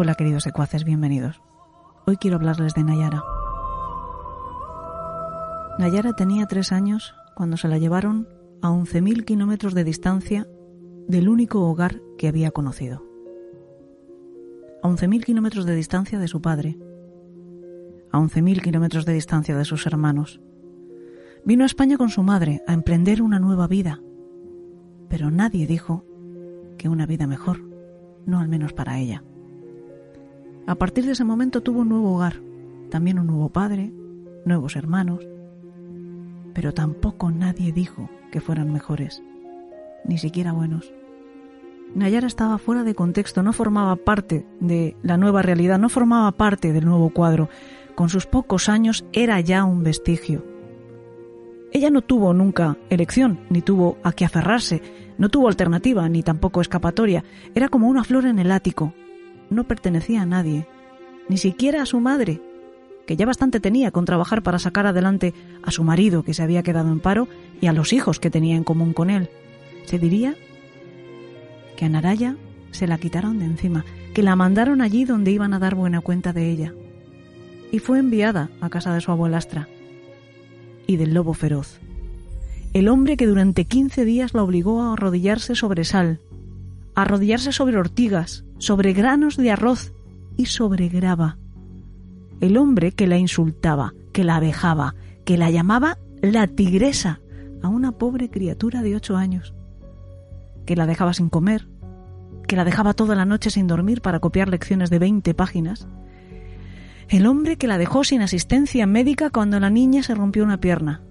Hola queridos secuaces, bienvenidos. Hoy quiero hablarles de Nayara. Nayara tenía tres años cuando se la llevaron a 11.000 kilómetros de distancia del único hogar que había conocido. A 11.000 kilómetros de distancia de su padre. A 11.000 kilómetros de distancia de sus hermanos. Vino a España con su madre a emprender una nueva vida. Pero nadie dijo que una vida mejor, no al menos para ella. A partir de ese momento tuvo un nuevo hogar, también un nuevo padre, nuevos hermanos, pero tampoco nadie dijo que fueran mejores, ni siquiera buenos. Nayara estaba fuera de contexto, no formaba parte de la nueva realidad, no formaba parte del nuevo cuadro. Con sus pocos años era ya un vestigio. Ella no tuvo nunca elección, ni tuvo a qué aferrarse, no tuvo alternativa, ni tampoco escapatoria. Era como una flor en el ático, no pertenecía a nadie, ni siquiera a su madre, que ya bastante tenía con trabajar para sacar adelante a su marido que se había quedado en paro y a los hijos que tenía en común con él. Se diría que a Naraya se la quitaron de encima, que la mandaron allí donde iban a dar buena cuenta de ella. Y fue enviada a casa de su abuelastra y del lobo feroz. El hombre que durante quince días la obligó a arrodillarse sobre sal, a arrodillarse sobre ortigas, sobre granos de arroz y sobre grava. El hombre que la insultaba, que la vejaba, que la llamaba la tigresa a una pobre criatura de ocho años, que la dejaba sin comer, que la dejaba toda la noche sin dormir para copiar lecciones de veinte páginas, el hombre que la dejó sin asistencia médica cuando la niña se rompió una pierna,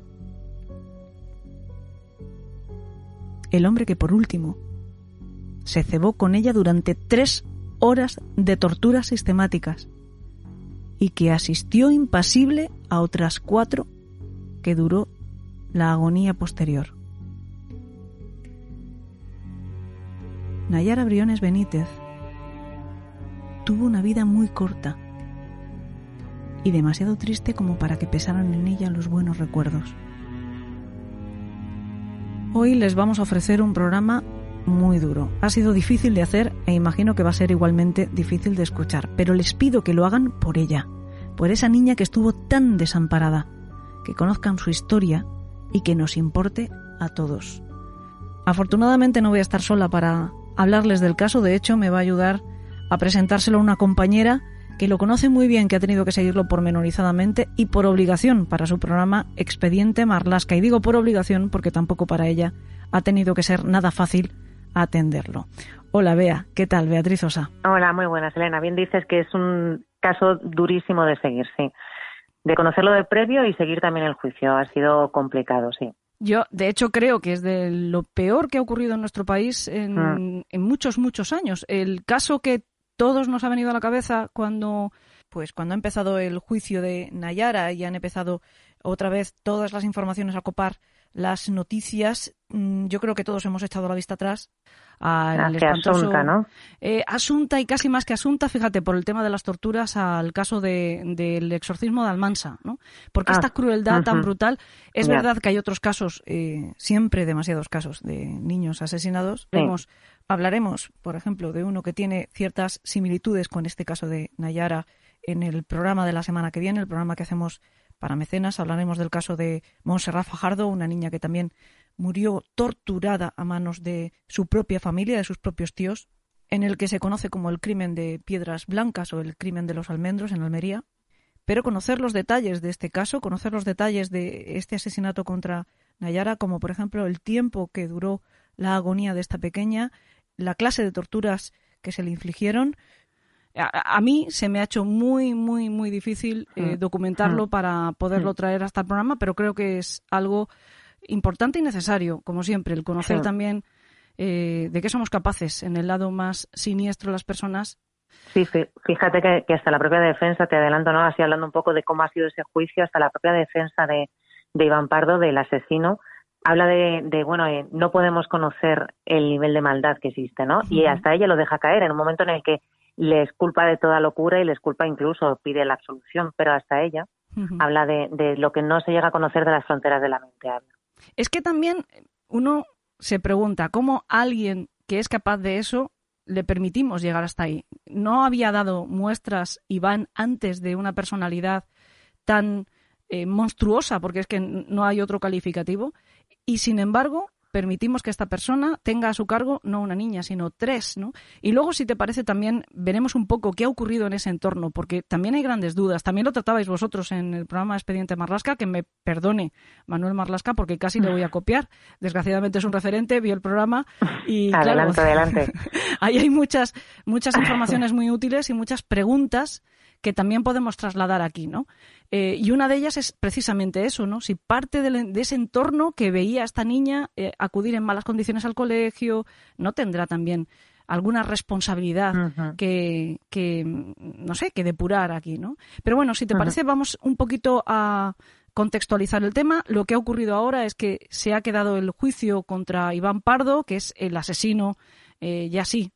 el hombre que por último se cebó con ella durante tres horas de torturas sistemáticas y que asistió impasible a otras cuatro que duró la agonía posterior. Nayara Briones Benítez tuvo una vida muy corta y demasiado triste como para que pesaran en ella los buenos recuerdos. Hoy les vamos a ofrecer un programa muy duro. Ha sido difícil de hacer e imagino que va a ser igualmente difícil de escuchar, pero les pido que lo hagan por ella, por esa niña que estuvo tan desamparada, que conozcan su historia y que nos importe a todos. Afortunadamente no voy a estar sola para hablarles del caso, de hecho me va a ayudar a presentárselo a una compañera que lo conoce muy bien, que ha tenido que seguirlo pormenorizadamente y por obligación para su programa Expediente Marlasca. Y digo por obligación porque tampoco para ella ha tenido que ser nada fácil atenderlo. Hola, Bea. ¿Qué tal, Beatriz Osa? Hola, muy buenas, Elena. Bien dices que es un caso durísimo de seguir, sí. De conocerlo de previo y seguir también el juicio. Ha sido complicado, sí. Yo, de hecho, creo que es de lo peor que ha ocurrido en nuestro país en, mm. en muchos, muchos años. El caso que todos nos ha venido a la cabeza cuando pues cuando ha empezado el juicio de Nayara y han empezado otra vez todas las informaciones a copar las noticias, mm, yo creo que todos hemos echado la vista atrás al espantoso Asunta, ¿no? Eh, Asunta y casi más que Asunta, fíjate, por el tema de las torturas al caso del exorcismo de Almansa, ¿no? Porque esta ah, crueldad tan brutal, es verdad que hay otros casos, eh, siempre demasiados casos de niños asesinados. Hablaremos, por ejemplo, de uno que tiene ciertas similitudes con este caso de Nayara en el programa de la semana que viene, el programa que hacemos para mecenas. Hablaremos del caso de Montserrat Fajardo, una niña que también murió torturada a manos de su propia familia, de sus propios tíos, en el que se conoce como el crimen de Piedras Blancas o el crimen de los almendros en Almería. Pero conocer los detalles de este caso, conocer los detalles de este asesinato contra Nayara, como por ejemplo el tiempo que duró la agonía de esta pequeña, la clase de torturas que se le infligieron, a, mí se me ha hecho muy, muy, muy difícil eh, mm. documentarlo mm. para poderlo mm. traer hasta el programa, pero creo que es algo importante y necesario, como siempre, el conocer también eh, de qué somos capaces en el lado más siniestro de las personas. Sí, fíjate que, hasta la propia defensa, te adelanto, ¿no? Así hablando un poco de cómo ha sido ese juicio, hasta la propia defensa de, de Iván Pardo, del asesino, habla de, de bueno, eh, no podemos conocer el nivel de maldad que existe, ¿no? Y hasta ella lo deja caer en un momento en el que les culpa de toda locura y les culpa incluso, pide la absolución, pero hasta ella habla de, de, lo que no se llega a conocer de las fronteras de la mente. Es que también uno se pregunta cómo alguien que es capaz de eso le permitimos llegar hasta ahí. no había dado muestras Iván antes de una personalidad tan eh, monstruosa, porque es que no hay otro calificativo, y sin embargo permitimos que esta persona tenga a su cargo no una niña, sino tres, ¿no? Y luego, si te parece, también veremos un poco qué ha ocurrido en ese entorno, porque también hay grandes dudas. También lo tratabais vosotros en el programa Expediente Marlasca, que me perdone Manuel Marlasca, porque casi le voy a copiar. Desgraciadamente es un referente, vio el programa y adelante, adelante. ahí hay muchas muchas informaciones muy útiles y muchas preguntas que también podemos trasladar aquí, ¿no? Eh, y una de ellas es precisamente eso, ¿no? Si parte de, ese entorno que veía a esta niña eh, acudir en malas condiciones al colegio, no tendrá también alguna responsabilidad que, no sé, que depurar aquí, ¿no? Pero bueno, si te parece, vamos un poquito a contextualizar el tema. Lo que ha ocurrido ahora es que se ha quedado el juicio contra Iván Pardo, que es el asesino, eh, ya sí,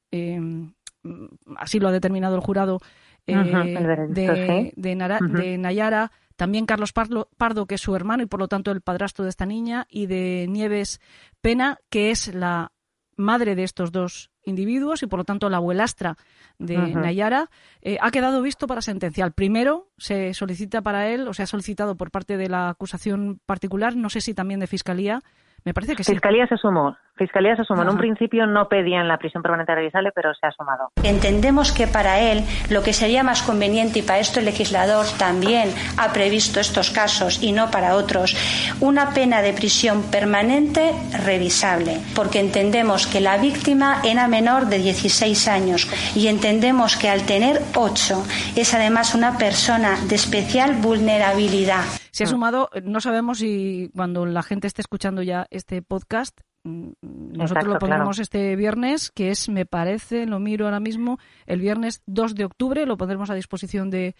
así lo ha determinado el jurado, eh, de, Nayara, también Carlos Pardo, que es su hermano y por lo tanto el padrastro de esta niña, y de Nieves Pena, que es la madre de estos dos individuos y por lo tanto la abuelastra de Nayara, eh, ha quedado visto para sentenciar. Primero se solicita para él, o se ha solicitado por parte de la acusación particular, no sé si también de fiscalía, me parece que sí. Fiscalía se sumó. Fiscalía se sumó. En un principio no pedían la prisión permanente revisable, pero se ha sumado. Entendemos que para él lo que sería más conveniente, y para esto el legislador también ha previsto estos casos y no para otros, una pena de prisión permanente revisable, porque entendemos que la víctima era menor de 16 años y entendemos que al tener 8 es además una persona de especial vulnerabilidad. Se ha sumado, no sabemos si cuando la gente esté escuchando ya este podcast, mm, nosotros lo pondremos este viernes, que es, me parece, lo miro ahora mismo, el viernes 2 de octubre, lo pondremos a disposición de,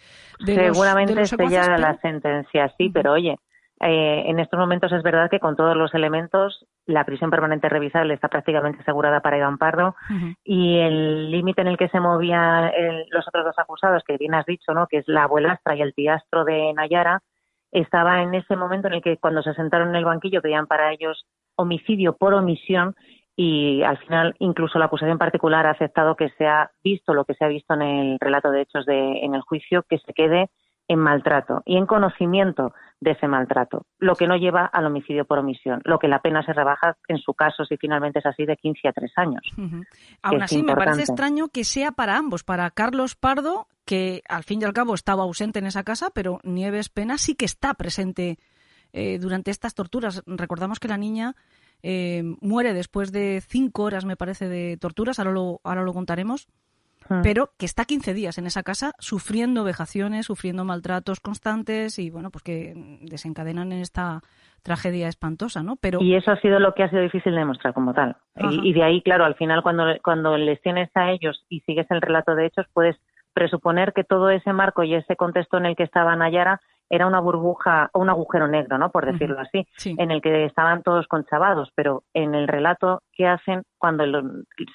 de Seguramente los, esté ya la sentencia, sí, pero oye, eh, en estos momentos es verdad que con todos los elementos la prisión permanente revisable está prácticamente asegurada para Iván Pardo y el límite en el que se movían los otros dos acusados, que bien has dicho, ¿no? que es la abuelastra y el tiastro de Nayara, estaba en ese momento en el que cuando se sentaron en el banquillo pedían para ellos homicidio por omisión y al final incluso la acusación particular ha aceptado que se ha visto lo que se ha visto en el relato de hechos de, en el juicio, que se quede en maltrato y en conocimiento de ese maltrato, lo que no lleva al homicidio por omisión, lo que la pena se rebaja en su caso, si finalmente es así, de 15 a 3 años. Aún así, me parece extraño que sea para ambos, para Carlos Pardo, que al fin y al cabo estaba ausente en esa casa, pero Nieves Pena sí que está presente eh, durante estas torturas. Recordamos que la niña eh, muere después de cinco horas, me parece, de torturas, ahora lo, ahora lo contaremos. Mm. pero que está 15 días en esa casa sufriendo vejaciones, sufriendo maltratos constantes y bueno, pues que desencadenan en esta tragedia espantosa, ¿no? Pero y eso ha sido lo que ha sido difícil de demostrar como tal. Y, de ahí, claro, al final cuando cuando les tienes a ellos y sigues el relato de hechos, puedes presuponer que todo ese marco y ese contexto en el que estaba Nayara era una burbuja o un agujero negro, ¿no? Por decirlo así, en el que estaban todos conchavados, pero en el relato que hacen cuando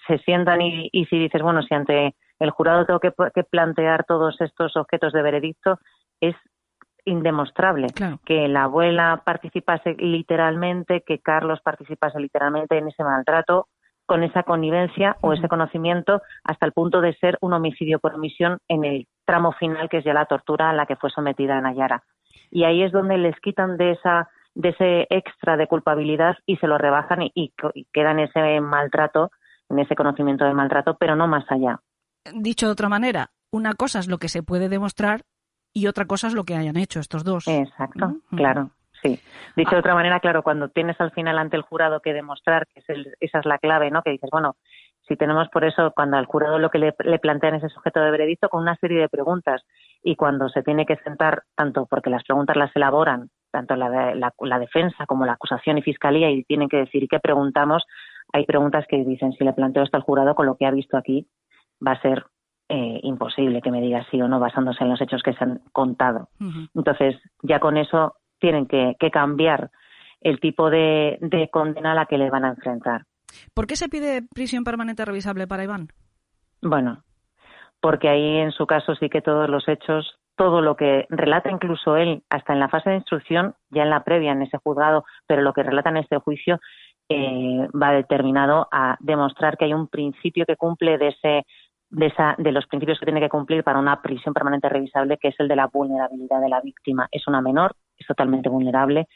se sientan y, y si dices, bueno, si ante el jurado tengo que, plantear todos estos objetos de veredicto, es indemostrable que la abuela participase literalmente, que Carlos participase literalmente en ese maltrato, con esa connivencia o ese conocimiento hasta el punto de ser un homicidio por omisión en el tramo final, que es ya la tortura a la que fue sometida Nayara. Y ahí es donde les quitan de esa de ese extra de culpabilidad y se lo rebajan y, y queda en ese maltrato, en ese conocimiento de maltrato, pero no más allá dicho de otra manera, una cosa es lo que se puede demostrar y otra cosa es lo que hayan hecho estos dos. Exacto, claro. Sí. Dicho de otra manera, claro, cuando tienes al final ante el jurado que demostrar, que esa es la clave, ¿no? Que dices, bueno, si tenemos por eso, cuando al jurado lo que le, plantean es ese sujeto de veredicto con una serie de preguntas y cuando se tiene que sentar, tanto porque las preguntas las elaboran, tanto la, la, defensa como la acusación y fiscalía, y tienen que decir qué preguntamos, hay preguntas que dicen, si le planteo esto al jurado con lo que ha visto aquí, va a ser eh, imposible que me diga sí o no basándose en los hechos que se han contado. Entonces, ya con eso tienen que, cambiar el tipo de, condena a la que le van a enfrentar. ¿Por qué se pide prisión permanente revisable para Iván? Bueno, porque ahí en su caso sí que todos los hechos, todo lo que relata incluso él, hasta en la fase de instrucción, ya en la previa, en ese juzgado, pero lo que relata en este juicio, eh, va determinado a demostrar que hay un principio que cumple de ese de, esa, de los principios que tiene que cumplir para una prisión permanente revisable, que es el de la vulnerabilidad de la víctima. Es una menor, es totalmente vulnerable,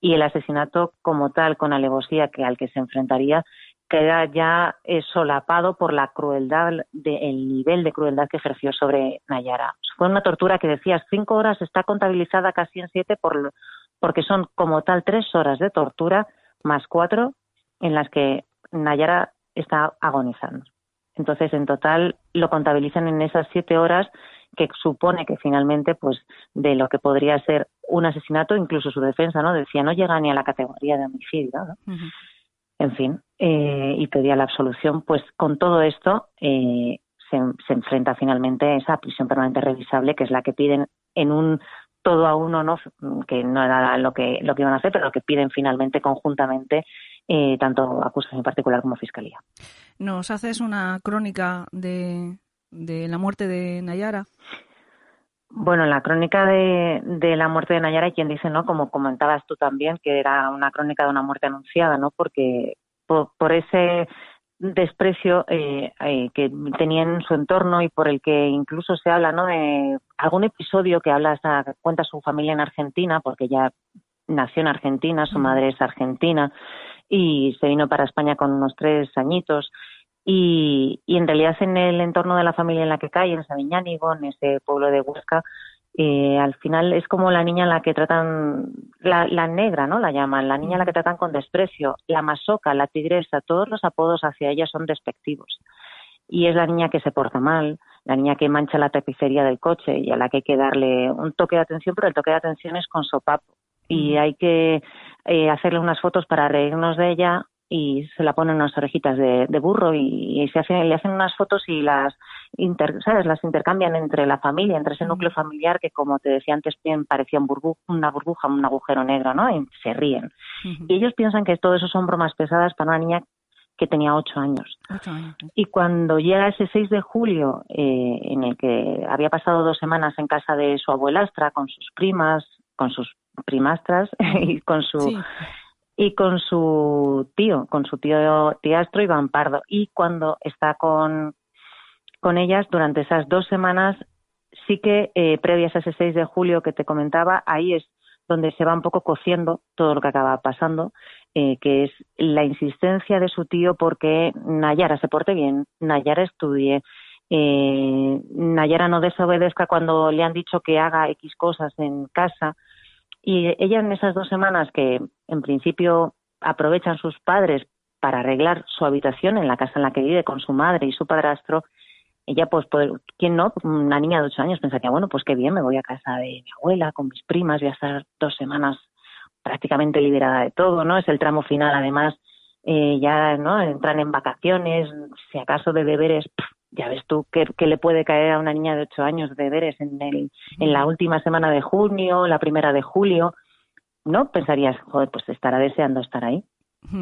y el asesinato como tal, con alevosía que al que se enfrentaría, queda ya eh, solapado por la crueldad, de, el nivel de crueldad que ejerció sobre Nayara. Fue una tortura que decías cinco horas, está contabilizada casi en siete por, porque son como tal tres horas de tortura más cuatro en las que Nayara está agonizando. Entonces, en total lo contabilizan en esas siete horas que supone que finalmente, pues, de lo que podría ser un asesinato, incluso su defensa, ¿no? Decía, no llega ni a la categoría de homicidio, ¿no? En fin, eh, y pedía la absolución. Pues con todo esto eh, se, se, enfrenta finalmente a esa prisión permanente revisable, que es la que piden en un todo a uno, ¿no? Que no era lo que, lo que iban a hacer, pero lo que piden finalmente conjuntamente eh, tanto acusación particular como fiscalía. ¿Nos haces una crónica de, la muerte de Nayara? Bueno, en la crónica de, la muerte de Nayara hay quien dice, ¿no? Como comentabas tú también, que era una crónica de una muerte anunciada, ¿no? Porque por, ese desprecio eh, eh, que tenía en su entorno y por el que incluso se habla, ¿no? De algún episodio que habla, cuenta su familia en Argentina, porque ella nació en Argentina, su madre es argentina, y se vino para España con unos tres añitos. Y, y en realidad en el entorno de la familia en la que cae, en Sabiñánigo, en ese pueblo de Huesca, eh, al final es como la niña en la que tratan, la, la, negra, ¿no? La llaman, la niña en la que tratan con desprecio, la masoca, la tigresa, todos los apodos hacia ella son despectivos. Y es la niña que se porta mal, la niña que mancha la tapicería del coche y a la que hay que darle un toque de atención, pero el toque de atención es con sopapo y hay que eh, hacerle unas fotos para reírnos de ella y se la ponen unas orejitas de, burro y, se hace, le hacen unas fotos y las ¿sabes? las intercambian entre la familia, entre ese núcleo familiar que como te decía antes bien parecía un una burbuja, un agujero negro, ¿no? Y se ríen. Y ellos piensan que todo eso son bromas pesadas para una niña que tenía ocho años. Y cuando llega ese 6 de julio, eh, en el que había pasado dos semanas en casa de su abuelastra, con sus primas, con sus primastras y con su y con su tío, con su tío Tiastro Iván Pardo. Y cuando está con, con ellas durante esas dos semanas, sí que eh, previas a ese 6 de julio que te comentaba, ahí es donde se va un poco cociendo todo lo que acaba pasando, eh, que es la insistencia de su tío porque Nayara se porte bien, Nayara estudie, eh, Nayara no desobedezca cuando le han dicho que haga X cosas en casa, y ella en esas dos semanas que en principio aprovechan sus padres para arreglar su habitación en la casa en la que vive con su madre y su padrastro, ella pues, ¿quién no? Una niña de ocho años pensaría, bueno, pues qué bien, me voy a casa de mi abuela con mis primas, voy a estar dos semanas prácticamente liberada de todo, ¿no? Es el tramo final, además, eh, ya, ¿no? Entran en vacaciones, si acaso de deberes, ya ves tú qué, le puede caer a una niña de ocho años de deberes en, el, en la última semana de junio, la primera de julio, ¿no? Pensarías, joder, pues estará deseando estar ahí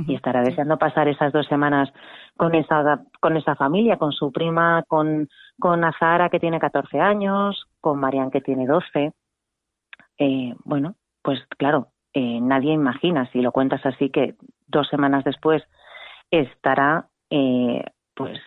y estará deseando pasar esas dos semanas con esa, con esa familia, con su prima, con, con Azara que tiene 14 años, con Marian que tiene 12. Eh, bueno, pues claro, eh, nadie imagina, si lo cuentas así, que dos semanas después estará eh, pues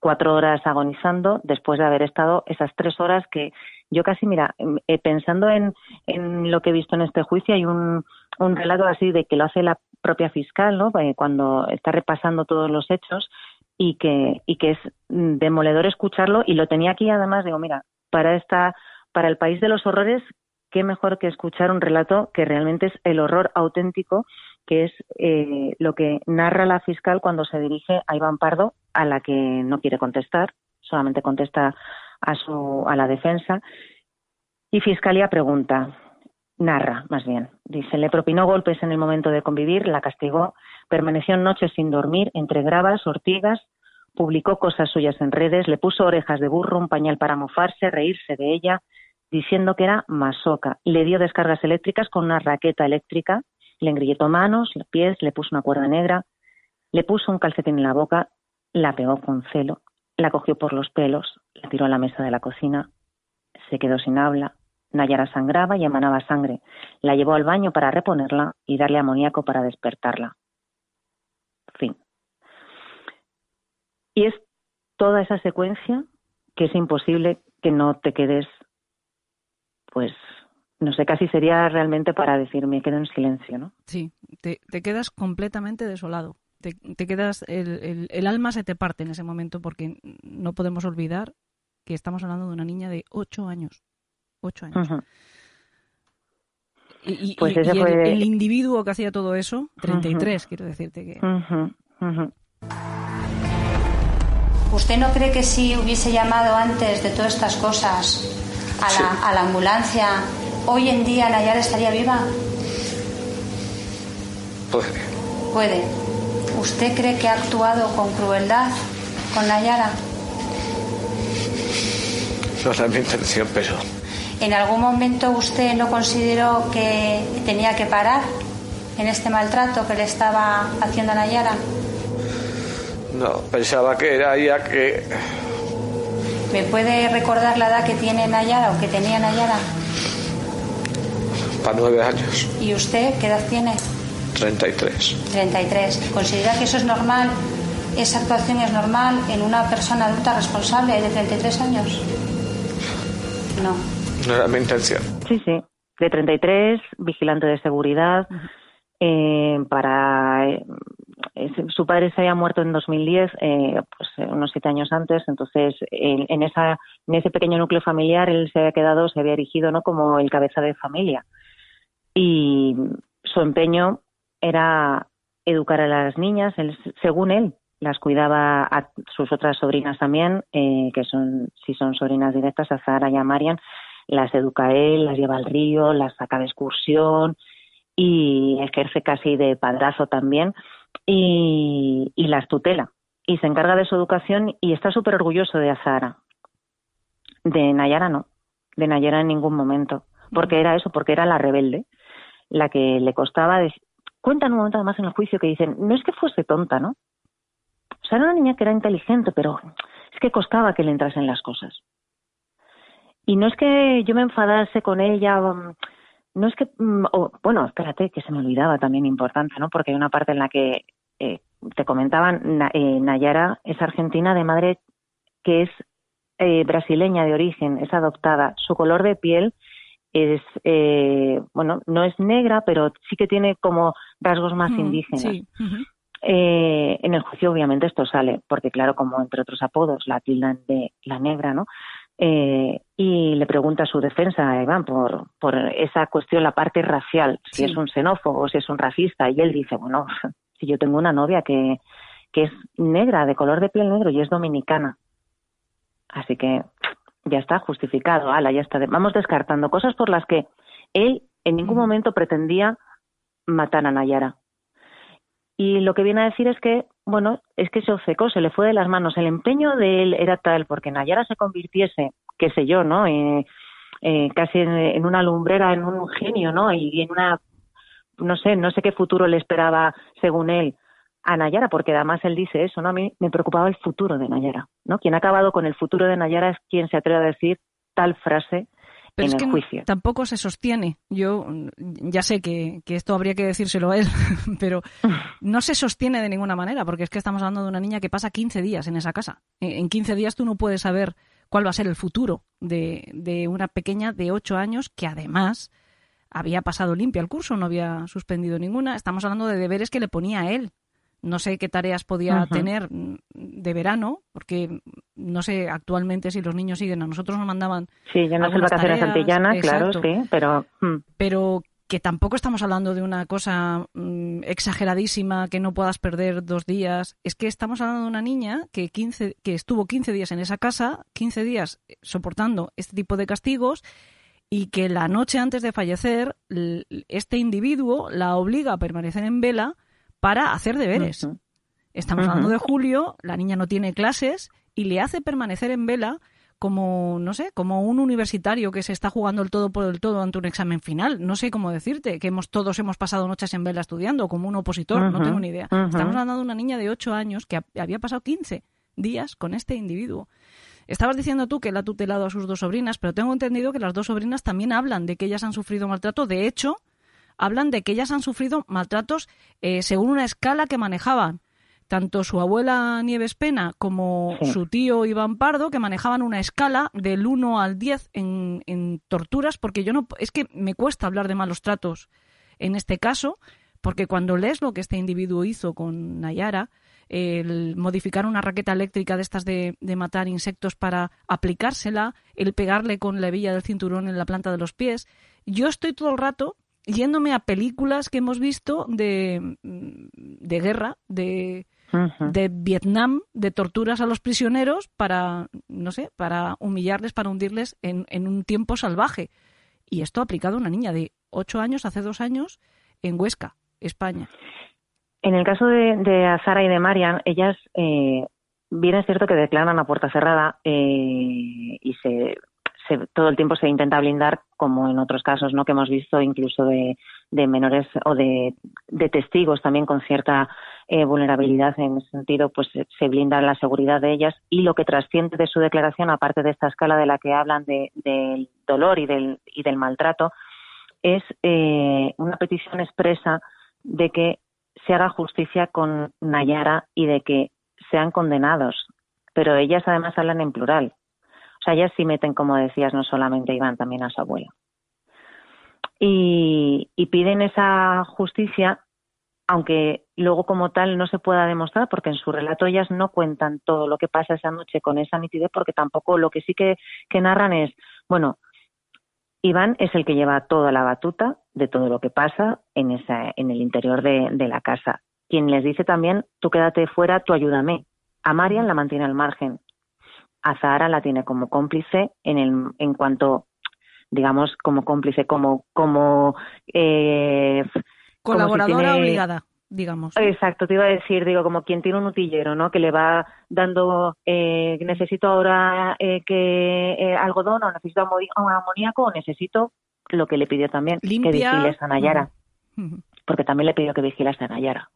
cuatro horas agonizando después de haber estado esas tres horas que yo casi, mira, em, eh, pensando en, en, lo que he visto en este juicio, hay un, un relato así de que lo hace la propia fiscal, ¿no? Cuando está repasando todos los hechos y que, y que es demoledor escucharlo y lo tenía aquí además, digo, mira, para esta, para el país de los horrores, qué mejor que escuchar un relato que realmente es el horror auténtico que es eh, lo que narra la fiscal cuando se dirige a Iván Pardo, a la que no quiere contestar, solamente contesta a, su, a la defensa. Y Fiscalía pregunta, narra más bien, dice, le propinó golpes en el momento de convivir, la castigó, permaneció noches sin dormir, entre gravas, ortigas, publicó cosas suyas en redes, le puso orejas de burro, un pañal para mofarse, reírse de ella, diciendo que era masoca. Le dio descargas eléctricas con una raqueta eléctrica le engrilletó manos, pies, le puso una cuerda negra, le puso un calcetín en la boca, la pegó con celo, la cogió por los pelos, la tiró a la mesa de la cocina, se quedó sin habla, Nayara sangraba y emanaba sangre. La llevó al baño para reponerla y darle amoníaco para despertarla. Fin. Y es toda esa secuencia que es imposible que no te quedes, pues, no sé, casi sería realmente para decir, me quedo en silencio, ¿no? Sí, te, quedas completamente desolado. Te, quedas, el, el, alma se te parte en ese momento porque no podemos olvidar que estamos hablando de una niña de ocho años. Ocho años. Y, pues el, individuo que hacía todo eso, 33, quiero decirte que. ¿Usted no cree que si hubiese llamado antes de todas estas cosas a la, ambulancia, hoy en día Nayara estaría viva? Puede. Puede. ¿Usted cree que ha actuado con crueldad con Nayara? No es mi intención, pero ¿En algún momento usted no consideró que tenía que parar en este maltrato que le estaba haciendo a Nayara? No, pensaba que era ya que... ¿Me puede recordar la edad que tiene Nayara o que tenía Nayara? Para nueve años. ¿Y usted qué edad tiene? 33. 33. ¿Considera que eso es normal? ¿Esa actuación es normal en una persona adulta responsable de 33 años? No. No era mi intención. Sí, sí. De 33, vigilante de seguridad. eh, para eh, su padre se había muerto en 2010, eh, pues eh, unos siete años antes. Entonces, en, esa, en ese pequeño núcleo familiar, él se había quedado, se había erigido, ¿no? Como el cabeza de familia. Y su empeño era educar a las niñas. Él, según él, las cuidaba a sus otras sobrinas también, que son, si son sobrinas directas, a Zara y a Marian las educa él, las lleva al río, las saca de excursión y ejerce casi de padrazo también y, las tutela. Y se encarga de su educación y está súper orgulloso de Azara. De Nayara no, de Nayara en ningún momento, porque era eso, porque era la rebelde, la que le costaba... De... Cuentan un momento además en el juicio que dicen, no es que fuese tonta, ¿no? O sea, era una niña que era inteligente, pero es que costaba que le entrasen las cosas. Y no es que yo me enfadase con ella, um, no es que, mm, bueno, espérate, que se me olvidaba también importante, ¿no? Porque hay una parte en la que eh, te comentaban, eh, Nayara es argentina de madre que es eh, brasileña de origen, es adoptada. Su color de piel es, bueno, no es negra, pero sí que tiene como rasgos más indígenas. en el juicio, obviamente, esto sale, porque, claro, como entre otros apodos, la tildan de la negra, ¿no? Eh, y le pregunta a su defensa a Iván por, por esa cuestión, la parte racial, si es un xenófobo, si es un racista, y él dice, bueno, si yo tengo una novia que, que es negra, de color de piel negro y es dominicana. Así que ya está justificado, ala, ya está. Vamos descartando cosas por las que él en ningún momento pretendía matar a Nayara. Y lo que viene a decir es que bueno, es que se obcecó, se le fue de las manos. El empeño de él era tal porque Nayara se convirtiese, qué sé yo, ¿no? Eh, eh, casi en, una lumbrera, en un genio, ¿no? Y en una, no sé, no sé qué futuro le esperaba, según él, a Nayara, porque además él dice eso, ¿no? A mí me preocupaba el futuro de Nayara, ¿no? Quien ha acabado con el futuro de Nayara es quien se atreve a decir tal frase pero es que tampoco se sostiene. Yo ya sé que, esto habría que decírselo a él, pero no se sostiene de ninguna manera, porque es que estamos hablando de una niña que pasa 15 días en esa casa. En 15 días tú no puedes saber cuál va a ser el futuro de, de una pequeña de 8 años que además había pasado limpia el curso, no había suspendido ninguna. Estamos hablando de deberes que le ponía a él no sé qué tareas podía tener de verano, porque no sé actualmente si los niños siguen. A nosotros nos mandaban. Sí, ya no es el vacaciones antillana, claro, sí, pero. Hmm. Pero que tampoco estamos hablando de una cosa mm, exageradísima que no puedas perder dos días. Es que estamos hablando de una niña que, 15, que estuvo 15 días en esa casa, 15 días soportando este tipo de castigos y que la noche antes de fallecer este individuo la obliga a permanecer en vela para hacer deberes. Estamos hablando de julio, la niña no tiene clases y le hace permanecer en vela como, no sé, como un universitario que se está jugando el todo por el todo ante un examen final. No sé cómo decirte, que hemos todos hemos pasado noches en vela estudiando, como un opositor, no tengo ni idea. Estamos hablando de una niña de 8 años que había pasado 15 días con este individuo. Estabas diciendo tú que él ha tutelado a sus dos sobrinas, pero tengo entendido que las dos sobrinas también hablan de que ellas han sufrido maltrato. De hecho, hablan de que ellas han sufrido maltratos eh, según una escala que manejaban. tanto su abuela Nieves Pena como su tío Iván Pardo, que manejaban una escala del 1 al 10 en, en, torturas, porque yo no, es que me cuesta hablar de malos tratos en este caso, porque cuando lees lo que este individuo hizo con Nayara, el modificar una raqueta eléctrica de estas de, de, matar insectos para aplicársela, el pegarle con la hebilla del cinturón en la planta de los pies, yo estoy todo el rato yéndome a películas que hemos visto de, de guerra, de, de Vietnam, de torturas a los prisioneros para, no sé, para humillarles, para hundirles en, en un tiempo salvaje. Y esto aplicado a una niña de ocho años, hace dos años, en Huesca, España. En el caso de, de Azara y de Marian, ellas, eh, bien es cierto que declaran a puerta cerrada eh, y se todo el tiempo se intenta blindar, como en otros casos ¿no? que hemos visto, incluso de, menores o de, testigos también con cierta eh, vulnerabilidad en ese sentido, pues se blinda la seguridad de ellas. Y lo que trasciende de su declaración, aparte de esta escala de la que hablan del dolor y del, y del maltrato, es eh, una petición expresa de que se haga justicia con Nayara y de que sean condenados. Pero ellas además hablan en plural. O sea, ellas sí meten, como decías, no solamente Iván, también a su abuela. Y, piden esa justicia, aunque luego como tal no se pueda demostrar, porque en su relato ellas no cuentan todo lo que pasa esa noche con esa nitidez, porque tampoco lo que sí que, narran es, bueno, Iván es el que lleva toda la batuta de todo lo que pasa en, esa, en el interior de, de la casa. Quien les dice también, tú quédate fuera, tú ayúdame. A Marian la mantiene al margen a Zahara la tiene como cómplice en, el, en cuanto, digamos, como cómplice, como... como eh, Colaboradora obligada digamos. Exacto, te iba a decir, digo, como quien tiene un utillero, ¿no? Que le va dando, eh, necesito ahora eh, que eh, algodón o necesito amoníaco o necesito lo que le pidió también, que vigiles a Nayara. Porque también le pidió que vigilase a Nayara.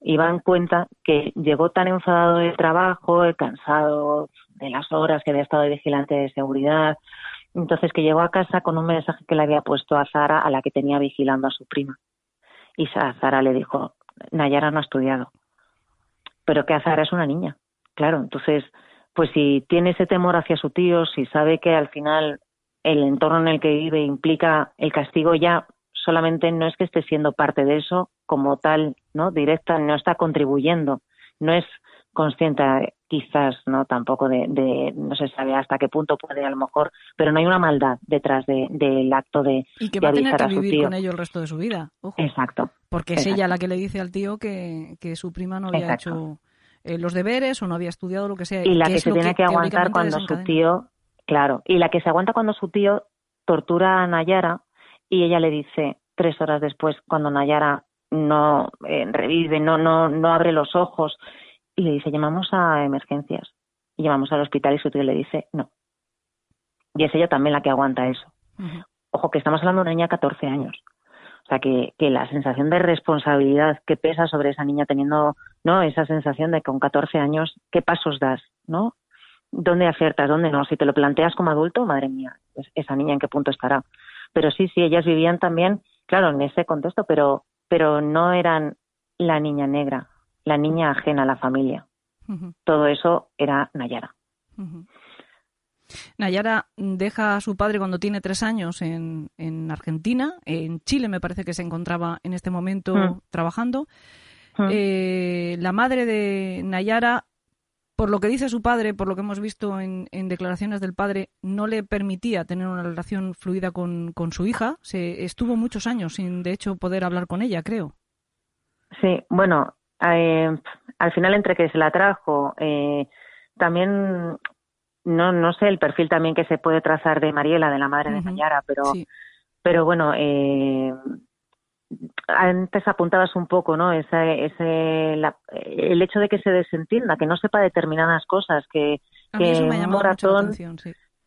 Y va en cuenta que llegó tan enfadado del trabajo, cansado, de las horas que había estado de vigilante de seguridad. Entonces que llegó a casa con un mensaje que le había puesto a Sara, a la que tenía vigilando a su prima. Y Sara le dijo, Nayara no ha estudiado. Pero que Sara es una niña. Claro, entonces, pues si tiene ese temor hacia su tío, si sabe que al final el entorno en el que vive implica el castigo ya solamente no es que esté siendo parte de eso como tal, ¿no? Directa, no está contribuyendo, no es consciente quizás no tampoco de, no se sabe hasta qué punto puede a lo mejor pero no hay una maldad detrás del acto de y que va a tener que vivir con ello el resto de su vida ojo. Exacto porque es ella la que le dice al tío que, que su prima no había hecho eh, los deberes o no había estudiado lo que sea y la que, se tiene que, aguantar cuando su tío claro y la que se aguanta cuando su tío tortura a Nayara y ella le dice tres horas después cuando Nayara no eh, revive no no no abre los ojos y le dice, llamamos a emergencias. Y llamamos al hospital y su tío le dice, no. Y es ella también la que aguanta eso. Ojo, que estamos hablando de una niña de 14 años. O sea, que, que la sensación de responsabilidad que pesa sobre esa niña teniendo, ¿no? Esa sensación de que con 14 años, ¿qué pasos das, no? ¿Dónde aciertas? ¿Dónde no? Si te lo planteas como adulto, madre mía, pues esa niña en qué punto estará. Pero sí, sí, ellas vivían también, claro, en ese contexto, pero, pero no eran la niña negra, la niña ajena a la familia. Todo eso era Nayara. Nayara deja a su padre cuando tiene tres años en, en, Argentina. En Chile me parece que se encontraba en este momento mm. trabajando. Mm. Eh, la madre de Nayara, por lo que dice su padre, por lo que hemos visto en, declaraciones del padre, no le permitía tener una relación fluida con, con su hija. Se estuvo muchos años sin, de hecho, poder hablar con ella, creo. Sí, bueno, eh, al final entre que se la trajo, eh, también no no sé el perfil también que se puede trazar de Mariela, de la madre de Nayara, pero pero bueno, eh, antes apuntabas un poco, ¿no? Ese, ese el hecho de que se desentienda, que no sepa determinadas cosas, que, que un maratón,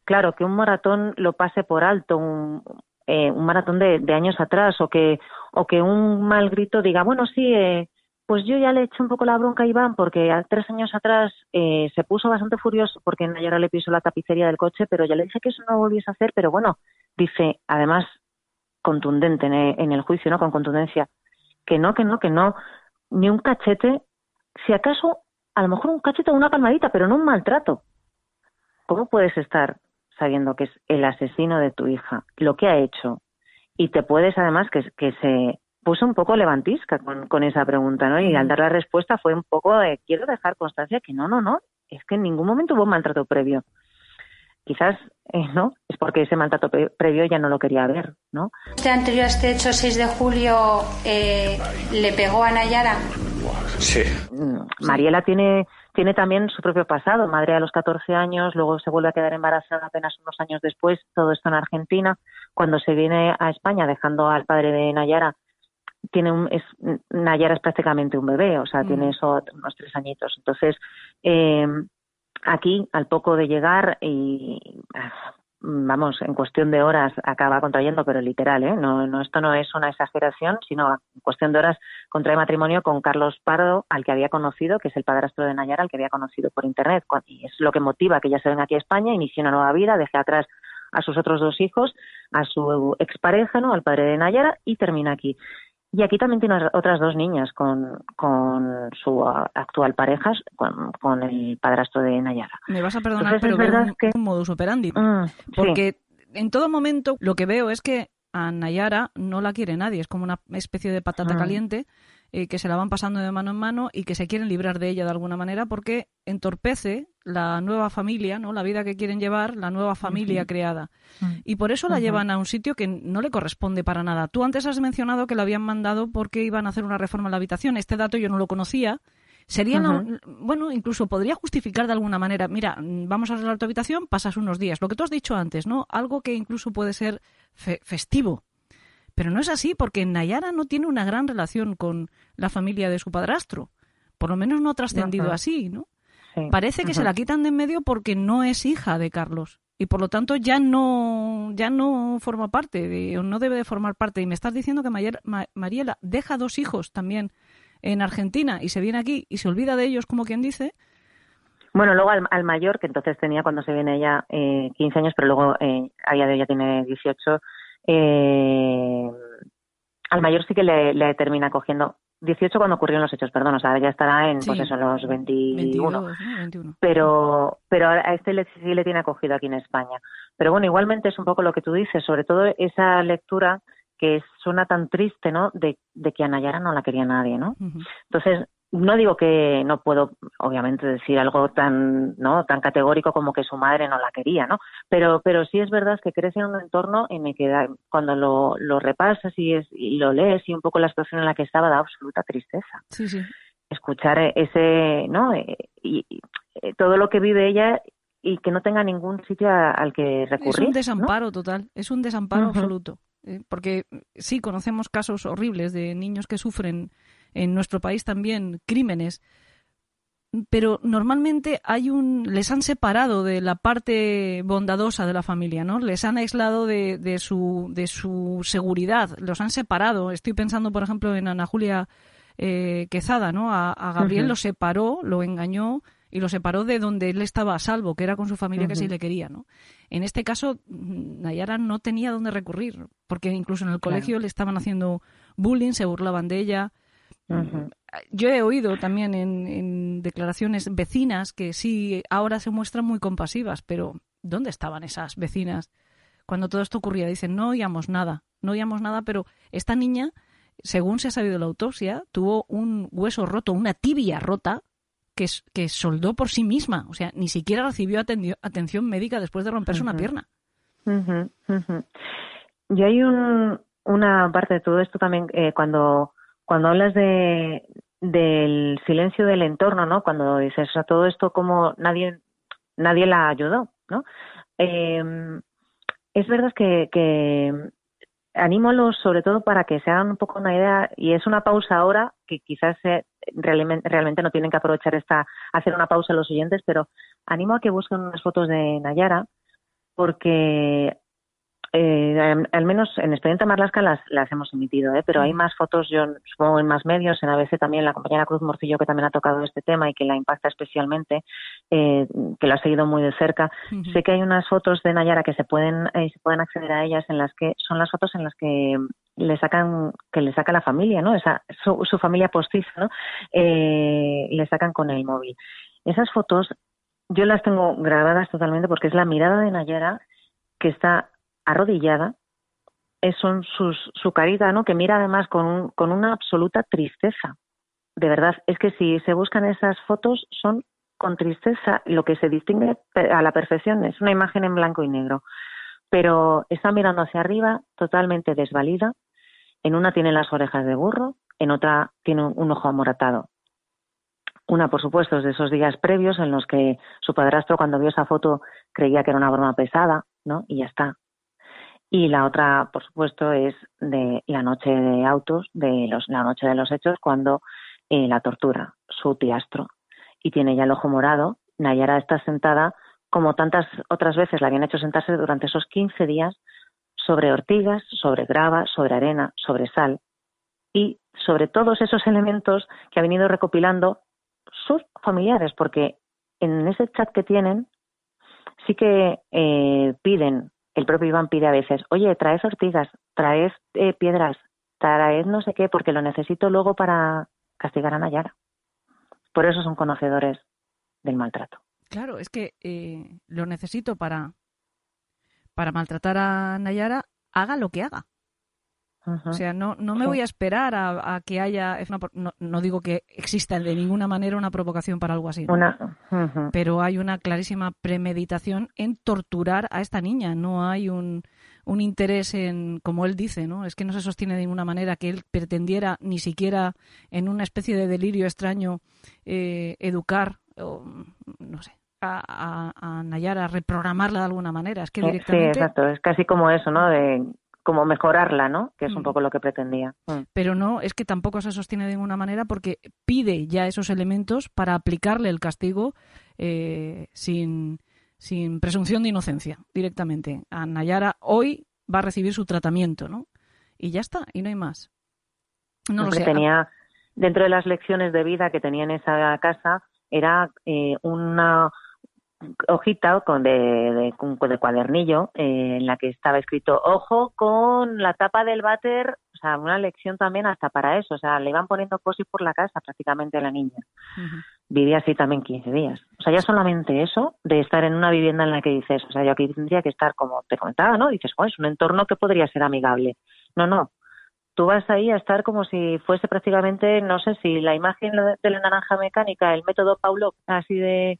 claro, que un maratón lo pase por alto, un, eh, un maratón de, de, años atrás, o que o que un mal grito diga, bueno, sí, eh, pues yo ya le eché un poco la bronca a Iván porque tres años atrás eh, se puso bastante furioso porque Nayara le pisó la tapicería del coche, pero ya le dije que eso no volviese a hacer, pero bueno, dice, además, contundente en el, juicio, ¿no? Con contundencia, que no, que no, que no, ni un cachete si acaso, a lo mejor un cachito o una palmadita, pero no un maltrato. ¿Cómo puedes estar sabiendo que es el asesino de tu hija, lo que ha hecho, y te puedes además que se puso un poco levantisca con, con esa pregunta, ¿no? Y al dar la respuesta fue un poco de, quiero dejar constancia que no, no, no, es que en ningún momento hubo un maltrato previo. Quizás, eh, ¿no? Es porque ese maltrato previo ya no lo quería ver, ¿no? ¿Usted anterior a este hecho, 6 de julio, eh, le pegó a Nayara? Sí. Mm, Mariela tiene tiene también su propio pasado, madre a los 14 años, luego se vuelve a quedar embarazada apenas unos años después, todo esto en Argentina. Cuando se viene a España dejando al padre de Nayara, tiene un, es, Nayara es prácticamente un bebé, o sea, mm. tiene eso unos tres añitos. Entonces, eh, aquí, al poco de llegar, y vamos, en cuestión de horas acaba contrayendo, pero literal, ¿eh? No, no, esto no es una exageración, sino en cuestión de horas contrae matrimonio con Carlos Pardo, al que había conocido, que es el padrastro de Nayara, al que había conocido por internet. Y es lo que motiva que ella se venga aquí a España, inicie una nueva vida, deje atrás a sus otros dos hijos, a su expareja, ¿no? al padre de Nayara, y termina aquí. Y aquí también tiene otras dos niñas con, con su actual pareja, con, el padrastro de Nayara. Me vas a perdonar, pero es verdad que... un modus operandi. Mm, porque en todo momento lo que veo es que a Nayara no la quiere nadie, es como una especie de patata mm. caliente eh, que se la van pasando de mano en mano y que se quieren librar de ella de alguna manera porque entorpece la nueva familia, ¿no? La vida que quieren llevar, la nueva familia creada. Mm. Y por eso la llevan a un sitio que no le corresponde para nada. Tú antes has mencionado que la habían mandado porque iban a hacer una reforma en la habitación. Este dato yo no lo conocía. Sería, bueno, incluso podría justificar de alguna manera, mira, vamos a arreglar tu habitación, pasas unos días. Lo que tú has dicho antes, ¿no? Algo que incluso puede ser festivo. Pero no es así porque Nayara no tiene una gran relación con la familia de su padrastro. Por lo menos no ha trascendido así, ¿no? Parece que se la quitan de en medio porque no es hija de Carlos y por lo tanto ya no ya no forma parte de, o no debe de formar parte. Y me estás diciendo que Mariela deja dos hijos también en Argentina y se viene aquí y se olvida de ellos, como quien dice. Bueno, luego al, mayor, que entonces tenía cuando se viene ella eh, 15 años, pero luego eh, a día de ella tiene 18, eh, al mayor sí que le, le termina cogiendo 18 cuando ocurrieron los hechos, perdón, o sea, ya estará en, pues eso, los 21. Pero, pero a este le, sí le tiene acogido aquí en España. Pero bueno, igualmente es un poco lo que tú dices, sobre todo esa lectura que suena tan triste, ¿no? De, de que a Nayara no la quería nadie, ¿no? Entonces, no digo que no puedo obviamente decir algo tan no tan categórico como que su madre no la quería no pero pero sí es verdad que crece en un entorno en el que cuando lo, lo repasas y, es, y lo lees y un poco la situación en la que estaba da absoluta tristeza. Sí, sí. escuchar ese no eh, y, eh, todo lo que vive ella y que no tenga ningún sitio al que recurrir es un desamparo total es un desamparo absoluto eh, porque sí conocemos casos horribles de niños que sufren en nuestro país también crímenes, pero normalmente hay un les han separado de la parte bondadosa de la familia, ¿no? Les han aislado de, de su de su seguridad, los han separado. Estoy pensando, por ejemplo, en Ana Julia eh, Quezada, ¿no? A, Gabriel lo separó, lo engañó y lo separó de donde él estaba a salvo, que era con su familia que sí le quería, ¿no? En este caso, Nayara no tenía dónde recurrir, porque incluso en el colegio le estaban haciendo bullying, se burlaban de ella, yo he oído también en, declaraciones vecinas que sí, ahora se muestran muy compasivas, pero ¿dónde estaban esas vecinas cuando todo esto ocurría? Dicen, no oíamos nada, no oíamos nada, pero esta niña, según se ha sabido la autopsia, tuvo un hueso roto, una tibia rota, que, que soldó por sí misma. O sea, ni siquiera recibió atención médica después de romperse una pierna. Y hay un, una parte de todo esto también, eh, cuando cuando hablas de del silencio del entorno, ¿no? Cuando dices, a todo esto como nadie nadie la ayudó, ¿no? Eh, es verdad que, que anímolos sobre todo para que se hagan un poco una idea y es una pausa ahora que quizás realmente, realmente no tienen que aprovechar esta hacer una pausa los oyentes, pero animo a que busquen unas fotos de Nayara porque eh, al menos en Expediente Marlasca las, las hemos emitido, ¿eh? pero hay más fotos, yo supongo en más medios, en ABC también la compañera Cruz Morcillo que también ha tocado este tema y que la impacta especialmente, eh, que lo ha seguido muy de cerca. Sé que hay unas fotos de Nayara que se pueden, eh, se pueden acceder a ellas en las que son las fotos en las que le sacan, que le saca la familia, ¿no? Esa, su, su familia postiza, ¿no? Eh, le sacan con el móvil. Esas fotos yo las tengo grabadas totalmente porque es la mirada de Nayara que está arrodillada, es su carita, ¿no? Que mira además con, con una absoluta tristeza. De verdad, es que si se buscan esas fotos son con tristeza, lo que se distingue a la perfección es una imagen en blanco y negro. Pero está mirando hacia arriba, totalmente desvalida. En una tiene las orejas de burro, en otra tiene un ojo amoratado. Una, por supuesto, es de esos días previos en los que su padrastro, cuando vio esa foto, creía que era una broma pesada, ¿no? Y ya está. Y la otra, por supuesto, es de la noche de autos, de los, la noche de los hechos, cuando eh, la tortura, su tiastro. Y tiene ya el ojo morado. Nayara está sentada, como tantas otras veces la habían hecho sentarse durante esos 15 días, sobre ortigas, sobre grava, sobre arena, sobre sal. Y sobre todos esos elementos que ha venido recopilando sus familiares, porque en ese chat que tienen sí que eh, piden, el propio Iván pide a veces, oye, traes ortigas, traes eh, piedras, traes no sé qué, porque lo necesito luego para castigar a Nayara. Por eso son conocedores del maltrato. Claro, es que eh, lo necesito para, para maltratar a Nayara, haga lo que haga. O sea, no, no me voy a esperar a, que haya. no, digo que exista de ninguna manera una provocación para algo así. Pero hay una clarísima premeditación en torturar a esta niña. No hay un, un interés en, como él dice, ¿no? Es que no se sostiene de ninguna manera que él pretendiera ni siquiera en una especie de delirio extraño eh, educar, o, no sé, a, a, Nayara, reprogramarla de alguna manera. Es que directamente... Sí, exacto. Es casi como eso, ¿no? De como mejorarla, ¿no? Que es un mm. poco lo que pretendía. Mm. Pero no, es que tampoco se sostiene de ninguna manera porque pide ya esos elementos para aplicarle el castigo eh, sin, sin presunción de inocencia directamente. A Nayara hoy va a recibir su tratamiento, ¿no? Y ya está, y no hay más. No lo sé. Tenía, dentro de las lecciones de vida que tenía en esa casa, era eh, una hojita con de, de, cuadernillo eh, en la que estaba escrito ojo con la tapa del váter o sea una lección también hasta para eso o sea le iban poniendo cosas por la casa prácticamente a la niña. Vivía así también 15 días. O sea ya solamente eso de estar en una vivienda en la que dices o sea yo aquí tendría que estar como te comentaba no dices oh, es un entorno que podría ser amigable no no. Tú vas ahí a estar como si fuese prácticamente no sé si la imagen de la naranja mecánica el método Paulo así de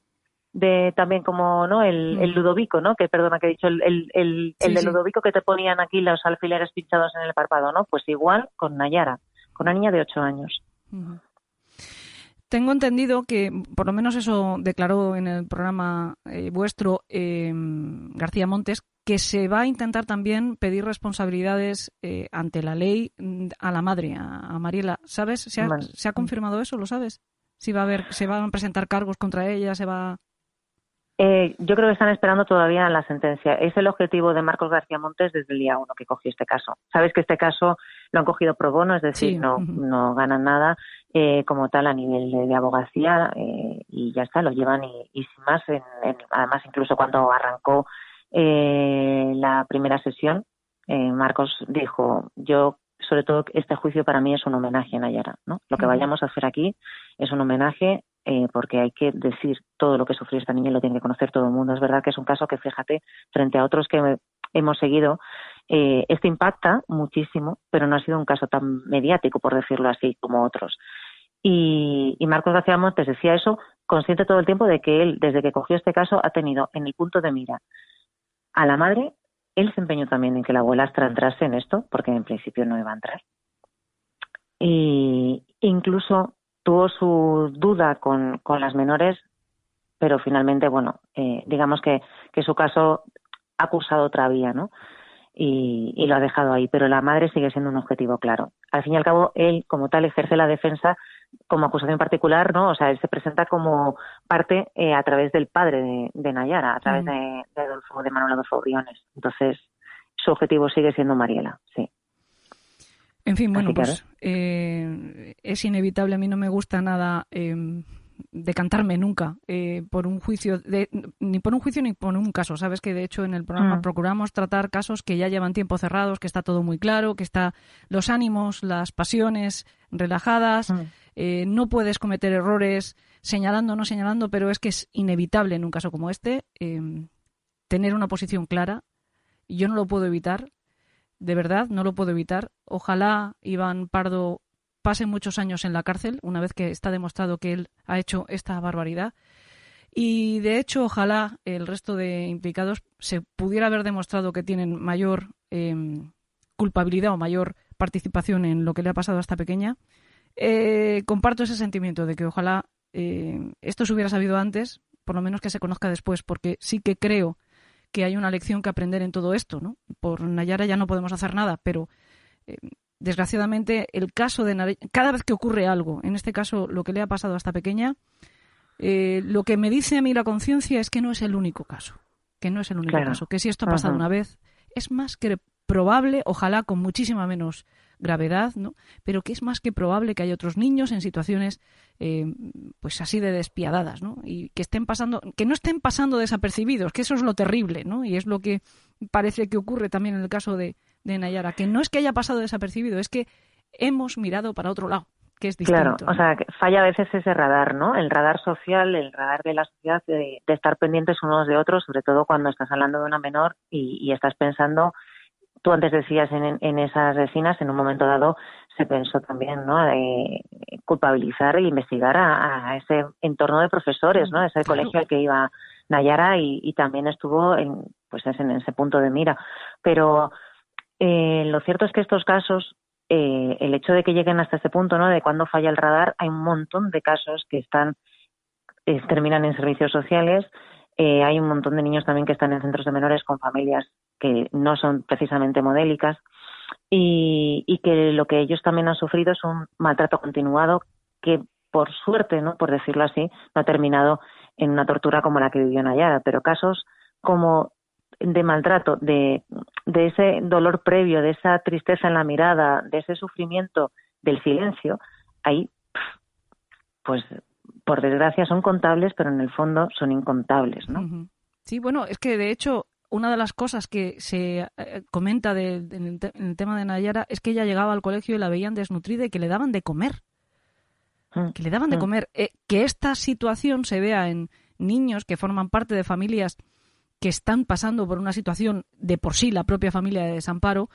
de también como no el, el, mm. Ludovico, ¿no? Que perdona que he dicho el, el, el, el de Ludovico que te ponían aquí los alfileres pinchados en el párpado, ¿no? Pues igual con Nayara, con una niña de ocho años. Tengo entendido que, por lo menos eso declaró en el programa eh, vuestro eh, García Montes, que se va a intentar también pedir responsabilidades eh, ante la ley mm, a la madre, a, Mariela. ¿Sabes? ¿Se ha, ¿Se ha, confirmado eso? ¿Lo sabes? Si va a haber, se van a presentar cargos contra ella, se va. Eh, yo creo que están esperando todavía la sentencia. Es el objetivo de Marcos García Montes desde el día uno que cogió este caso. Sabes que este caso lo han cogido pro bono, es decir, no, no ganan nada eh, como tal a nivel de, abogacía eh, y ya está, lo llevan y, sin más. además, incluso cuando arrancó la primera sesión, Marcos dijo: Yo sobre todo este juicio para mí es un homenaje a Nayara, ¿no? Lo que vayamos a hacer aquí es un homenaje eh, porque hay que decir todo lo que sufrió esta niña y lo tiene que conocer todo el mundo. Es verdad que es un caso que, fíjate, frente a otros que hemos seguido, eh, este impacta muchísimo, pero no ha sido un caso tan mediático, por decirlo así, como otros. Y, Marcos García Montes decía eso, consciente todo el tiempo de que él, desde que cogió este caso, ha tenido en el punto de mira a la madre. Él se empeñó también en que la abuelastra entrase en esto, porque en principio no iba a entrar. Y incluso tuvo su duda con, con las menores, pero finalmente, bueno, eh, digamos que, que su caso ha acusado otra vía, ¿no? Y, y, lo ha dejado ahí, pero la madre sigue siendo un objetivo claro. Al fin y al cabo, él como tal ejerce la defensa como acusación particular, ¿no? O sea, él se presenta como parte eh, a través del padre de, de Nayara, a través mm. de, de, Adolfo, de Manuel Adolfo Briones. Entonces, su objetivo sigue siendo Mariela, sí. En fin, bueno, pues eh, es inevitable. A mí no me gusta nada em, decantarme nunca eh, por un juicio, de, ni por un juicio ni por un caso. Sabes que de hecho en el programa mm. procuramos tratar casos que ya llevan tiempo cerrados, que está todo muy claro, que está los ánimos, las pasiones relajadas. Mm. Eh, no puedes cometer errores señalando o no señalando, pero es que es inevitable en un caso como este tener una posición clara. Y yo no lo puedo evitar, de verdad, no lo puedo evitar. Ojalá Iván Pardo pase muchos años en la cárcel, una vez que está demostrado que él ha hecho esta barbaridad. Y de hecho, ojalá el resto de implicados se pudiera haber demostrado que tienen mayor em, culpabilidad o mayor participación en lo que le ha pasado a esta pequeña. Eh, comparto ese sentimiento de que ojalá eh, esto se hubiera sabido antes, por lo menos que se conozca después, porque sí que creo que hay una lección que aprender en todo esto, ¿no? Por Nayara ya no podemos hacer nada, pero eh, desgraciadamente, el caso de cada vez que ocurre algo, en este caso lo que le ha pasado a esta pequeña, eh, lo que me dice a mí la conciencia es que no es el único caso, que no es el único caso, que si esto ha pasado una vez, es más que probable, ojalá con muchísima menos gravedad, ¿no? Pero que es más que probable que haya otros niños en situaciones, eh, pues así de despiadadas, ¿no? Y que estén pasando, que no estén pasando desapercibidos, que eso es lo terrible, ¿no? Y es lo que parece que ocurre también en el caso de, de Nayara, que no es que haya pasado desapercibido, es que hemos mirado para otro lado, que es distinto. Claro, o sea, falla a veces ese radar, ¿no? El radar social, el radar de la sociedad, de, estar pendientes unos de otros, sobre todo cuando estás hablando de una menor y, estás pensando, tú antes decías en, esas vecinas, en un momento dado se pensó también, ¿no? De culpabilizar e investigar a, ese entorno de profesores, ¿no? Ese colegio al que iba Nayara y, también estuvo en, pues en ese punto de mira. Pero eh, lo cierto es que estos casos, eh, el hecho de que lleguen hasta ese punto, ¿no? De cuando falla el radar, hay un montón de casos que están eh, terminan en servicios sociales. hay un montón de niños también que están en centros de menores con familias que no son precisamente modélicas y, que lo que ellos también han sufrido es un maltrato continuado que por suerte, ¿no? por decirlo así, no ha terminado en una tortura como la que vivió Nayara, pero casos como de maltrato, de, de ese dolor previo, de esa tristeza en la mirada, de ese sufrimiento, del silencio, ahí, pues, por desgracia son contables, pero en el fondo son incontables, ¿no? Sí, bueno, es que de hecho una de las cosas que se eh, comenta en, el tema de Nayara es que ella llegaba al colegio y la veían desnutrida y que le daban de comer. Mm, que le daban de mm. comer. Eh, que esta situación se vea en niños que forman parte de familias que están pasando por una situación de por sí la propia familia de desamparo,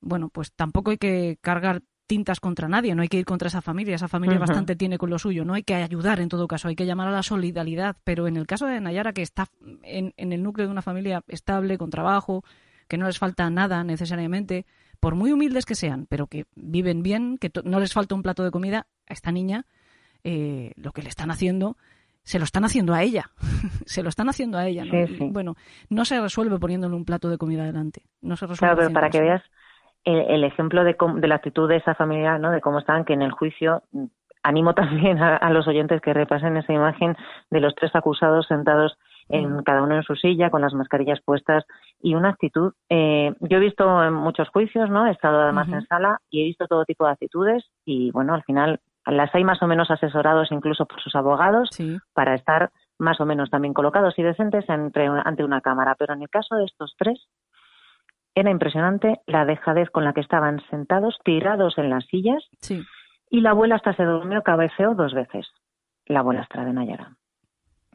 bueno, pues tampoco hay que cargar tintas contra nadie, no hay que ir contra esa familia, esa familia bastante tiene con lo suyo, no hay que ayudar en todo caso, hay que llamar a la solidaridad, pero en el caso de Nayara, que está en, el núcleo de una familia estable, con trabajo, que no les falta nada necesariamente, por muy humildes que sean, pero que viven bien, que no les falta un plato de comida, a esta niña eh, lo que le están haciendo se lo están haciendo a ella. se lo están haciendo a ella. Bueno, no se resuelve poniéndole un plato de comida delante. No se resuelve. Claro, pero para que veas el, ejemplo de, de, la actitud de esa familia, ¿no? De cómo estaban, que en el juicio animo también a, los oyentes que repasen esa imagen de los tres acusados sentados en mm. cada uno en su silla con las mascarillas puestas y una actitud eh, yo he visto en muchos juicios no he estado además en sala y he visto todo tipo de actitudes y bueno al final las hay más o menos asesorados incluso por sus abogados para estar más o menos también colocados y decentes entre, ante una cámara. Pero en el caso de estos tres, era impresionante la dejadez con la que estaban sentados, tirados en las sillas. Y la abuela hasta se durmió, cabeceó dos veces. La abuelastra de Nayara.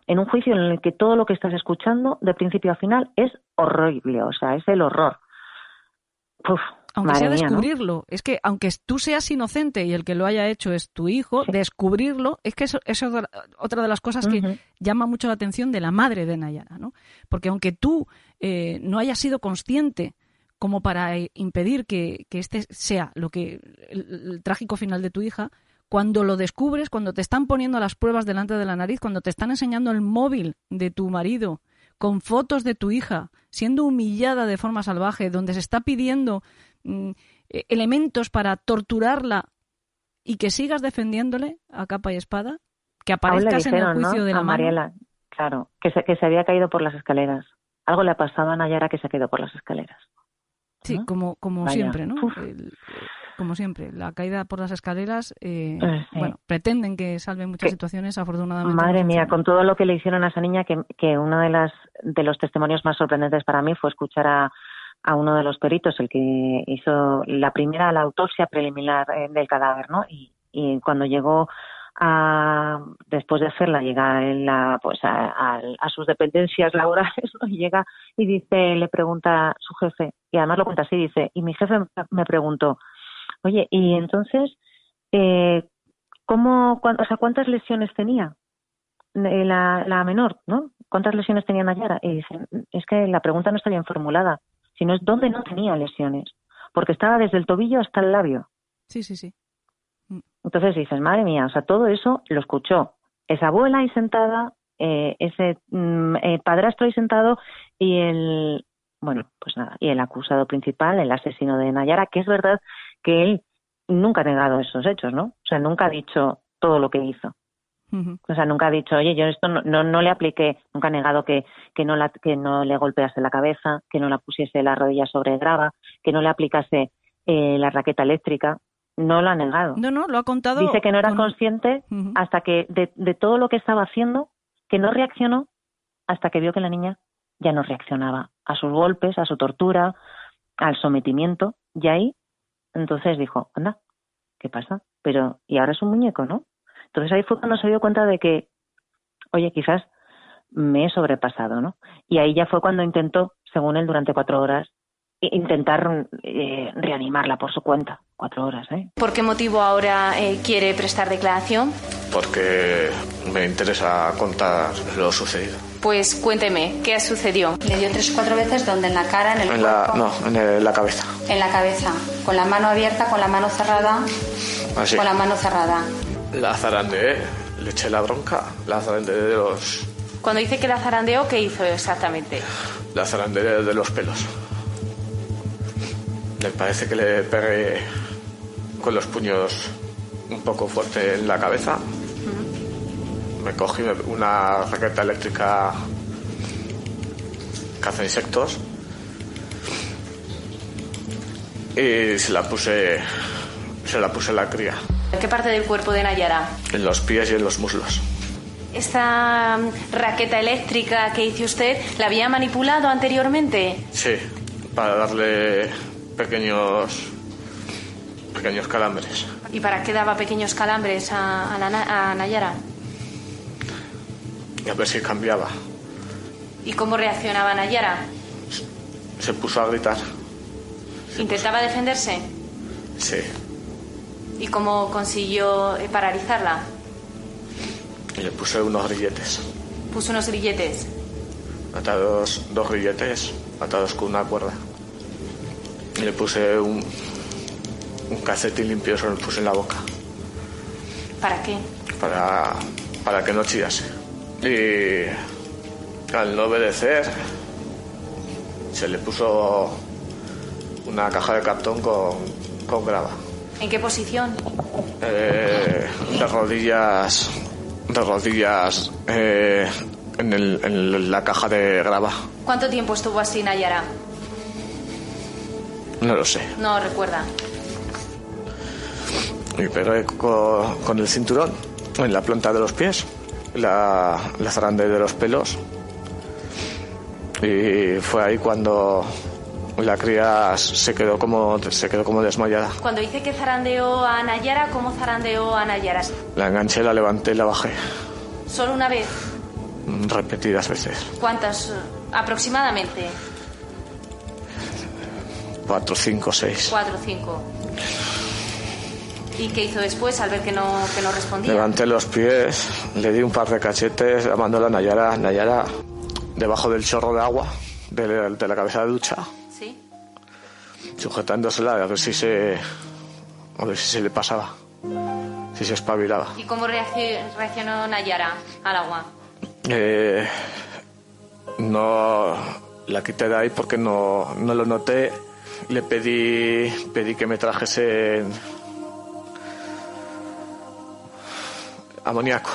En un juicio en el que todo lo que estás escuchando, de principio a final, es horrible, o sea, es el horror. Uf, aunque sea descubrirlo. Es que aunque tú seas inocente y el que lo haya hecho es tu hijo, descubrirlo es que eso, es otra de las cosas que llama mucho la atención de la madre de Nayara, ¿no? Porque aunque tú eh, no hayas sido consciente como para eh, impedir que, este sea lo que el, trágico final de tu hija, cuando lo descubres, cuando te están poniendo las pruebas delante de la nariz, cuando te están enseñando el móvil de tu marido con fotos de tu hija siendo humillada de forma salvaje, donde se está pidiendo Mm, e, elementos para torturarla y que sigas defendiéndole a capa y espada, que aparezcas en el juicio de la Mariela, claro, que se, que se había caído por las escaleras. Algo le ha pasado a Nayara que se ha caído por las escaleras. Sí, como, como siempre, ¿no? como siempre, la caída por las escaleras, eh, eh, bueno, pretenden que salven muchas situaciones, afortunadamente. Madre mía, con todo lo que le hicieron a esa niña, que, que uno de, las, de los testimonios más sorprendentes para mí fue escuchar a, a uno de los peritos, el que hizo la primera, la autopsia preliminar eh, del cadáver, ¿no? Y, y cuando llegó a, después de hacerla, llega en la, pues a, a, sus dependencias laborales, y llega y dice, le pregunta a su jefe, y además lo cuenta así, dice, y mi jefe me preguntó, oye, y entonces, eh, ¿cómo, o sea, cuántas lesiones tenía? Eh, la, la menor, ¿no? ¿Cuántas lesiones tenía Nayara? Y dice, es que la pregunta no está bien formulada sino es dónde no tenía lesiones, porque estaba desde el tobillo hasta el labio. Sí, sí, sí. Entonces dices, madre mía, o sea, todo eso lo escuchó esa abuela ahí sentada, eh, ese mm, eh, padrastro ahí sentado y el, bueno, pues nada, y el acusado principal, el asesino de Nayara, que es verdad que él nunca ha negado esos hechos, ¿no? O sea, nunca ha dicho todo lo que hizo. O sea, nunca ha dicho, oye, yo esto no, no, le apliqué, nunca ha negado que, que, no la, que no le golpease la cabeza, que no la pusiese la rodilla sobre grava, que no le aplicase eh, la raqueta eléctrica. No lo ha negado. No, no, lo ha contado. Dice que no era consciente hasta que de, de todo lo que estaba haciendo, que no reaccionó hasta que vio que la niña ya no reaccionaba a sus golpes, a su tortura, al sometimiento. Y ahí, entonces dijo, anda, ¿qué pasa? Pero, y ahora es un muñeco, ¿no? Entonces ahí fue cuando se dio cuenta de que, oye, quizás me he sobrepasado, ¿no? Y ahí ya fue cuando intentó, según él, durante cuatro horas, intentar eh, reanimarla por su cuenta. Cuatro horas, ¿eh? ¿Por qué motivo ahora eh, quiere prestar declaración? Porque me interesa contar lo sucedido. Pues cuénteme, ¿qué sucedió? Le dio tres o cuatro veces donde en la cara, en el en La, no, en la cabeza. En la cabeza, con la mano abierta, con la mano cerrada. Así. Con la mano cerrada. La zarandeé, le eché la bronca, la zarandeé de los... Cuando dice que la zarandeó, ¿qué hizo exactamente? La zarandeé de los pelos. Me parece que le pegué con los puños un poco fuerte en la cabeza. Me cogí una raqueta eléctrica caza insectos y se la puse se la puse la cría. ¿En qué parte del cuerpo de Nayara? En los pies y en los muslos. ¿Esta mm, raqueta eléctrica que hizo usted la había manipulado anteriormente? Sí, para darle pequeños pequeños calambres. ¿Y para qué daba pequeños calambres a, a, a Nayara? Y a ver si cambiaba. ¿Y cómo reaccionaba Nayara? Se puso a gritar. ¿Intentaba defenderse? Sí. ¿Y cómo consiguió eh, paralizarla? Le puse unos grilletes. ¿Puso unos grilletes? Atados, dos grilletes, atados con una cuerda. Y le puse un, un calcetín limpio, se lo puse en la boca. ¿Para qué? Para, para que no chillase. Y al no obedecer, se le puso una caja de cartón con, con grava. ¿En qué posición? Eh, de rodillas, de rodillas eh, en, el, en, la caja de grava. ¿Cuánto tiempo estuvo así Nayara? No lo sé. No recuerda. Y pegué con, con, el cinturón en la planta de los pies, la, la de los pelos. Y fue ahí cuando la cría se quedó como se quedó como desmayada. Cuando dice que zarandeó a Nayara, ¿cómo zarandeó a Nayara? La enganché, la levanté y la bajé. ¿Solo una vez? Repetidas veces. ¿Cuántas aproximadamente? Cuatro, cinco, seis. Cuatro, cinco. ¿Y qué hizo después al ver que no, que no respondía? Levanté los pies, le di un par de cachetes, llamando a Nayara, Nayara, debajo del chorro de agua de, de la cabeza de ducha sujetándosela a ver si se a ver si se le pasaba si se espabilaba ¿y cómo reaccionó Nayara al agua? Eh, no la quité de ahí porque no, no lo noté le pedí pedí que me trajese amoníaco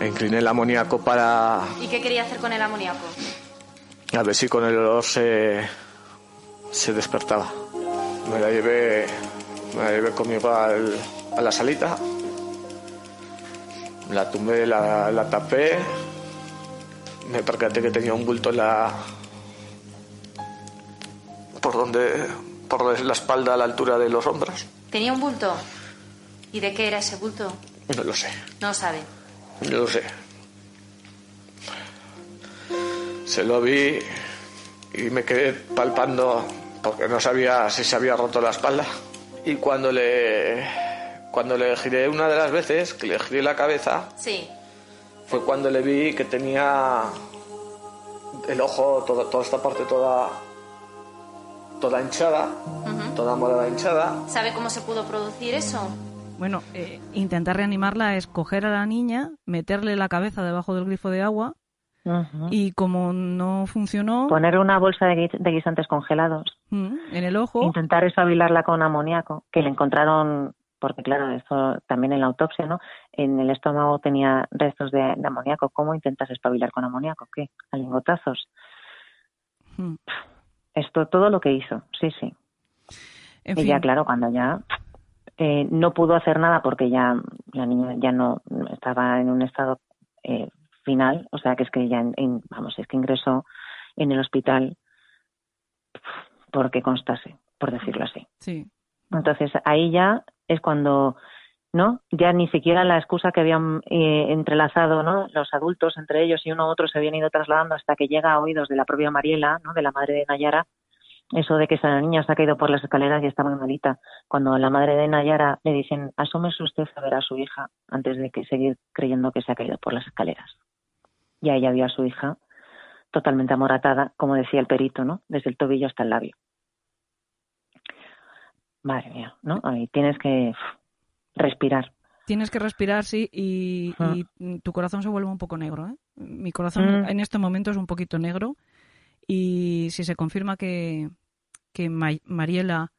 mm. incliné el amoníaco para ¿y qué quería hacer con el amoníaco? a ver si con el olor se se despertaba. Me la llevé, me la llevé conmigo al, a la salita. La tumbé, la, la tapé. Me percaté que tenía un bulto en la. Por donde. por la espalda a la altura de los hombros. ¿Tenía un bulto? ¿Y de qué era ese bulto? No lo sé. No sabe. No lo sé. Se lo vi y me quedé palpando porque no sabía si se había roto la espalda. Y cuando le cuando le giré una de las veces, que le giré la cabeza, Sí. fue cuando le vi que tenía el ojo, toda, toda esta parte toda toda hinchada, toda morada hinchada. ¿Sabe cómo se pudo producir eso? Bueno, eh, intentar reanimarla es coger a la niña, meterle la cabeza debajo del grifo de agua y como no funcionó, Poner una bolsa de, de guisantes congelados. en el ojo, Intentar espabilarla con amoníaco, que le encontraron, porque claro, esto también en la autopsia, ¿no? En el estómago tenía restos de, de amoníaco. ¿Cómo intentas espabilar con amoníaco? ¿Qué? ¿A lingotazos? Esto, todo lo que hizo, sí, sí. en y fin, ya, claro, cuando ya eh, no pudo hacer nada porque ya la niña ya no estaba en un estado eh, final, o sea que es que ya, en- en- vamos, es que ingresó en el hospital porque constase, por decirlo así. sí, Entonces ahí ya es cuando, ¿no? Ya ni siquiera la excusa que habían eh, entrelazado, ¿no? Los adultos entre ellos y uno u otro se habían ido trasladando hasta que llega a oídos de la propia Mariela, ¿no? De la madre de Nayara, eso de que esa niña se ha caído por las escaleras y está muy malita. Cuando la madre de Nayara le dicen, asómese usted a ver a su hija antes de que seguir creyendo que se ha caído por las escaleras. Y ahí ya vio a su hija totalmente amoratada, como decía el perito, ¿no? Desde el tobillo hasta el labio. Madre mía, ¿no? Ahí tienes que respirar. tienes que respirar, sí, y, y, tu corazón se vuelve un poco negro. ¿eh? Mi corazón Mm. en este momento es un poquito negro y si se confirma que, que Ma- Mariela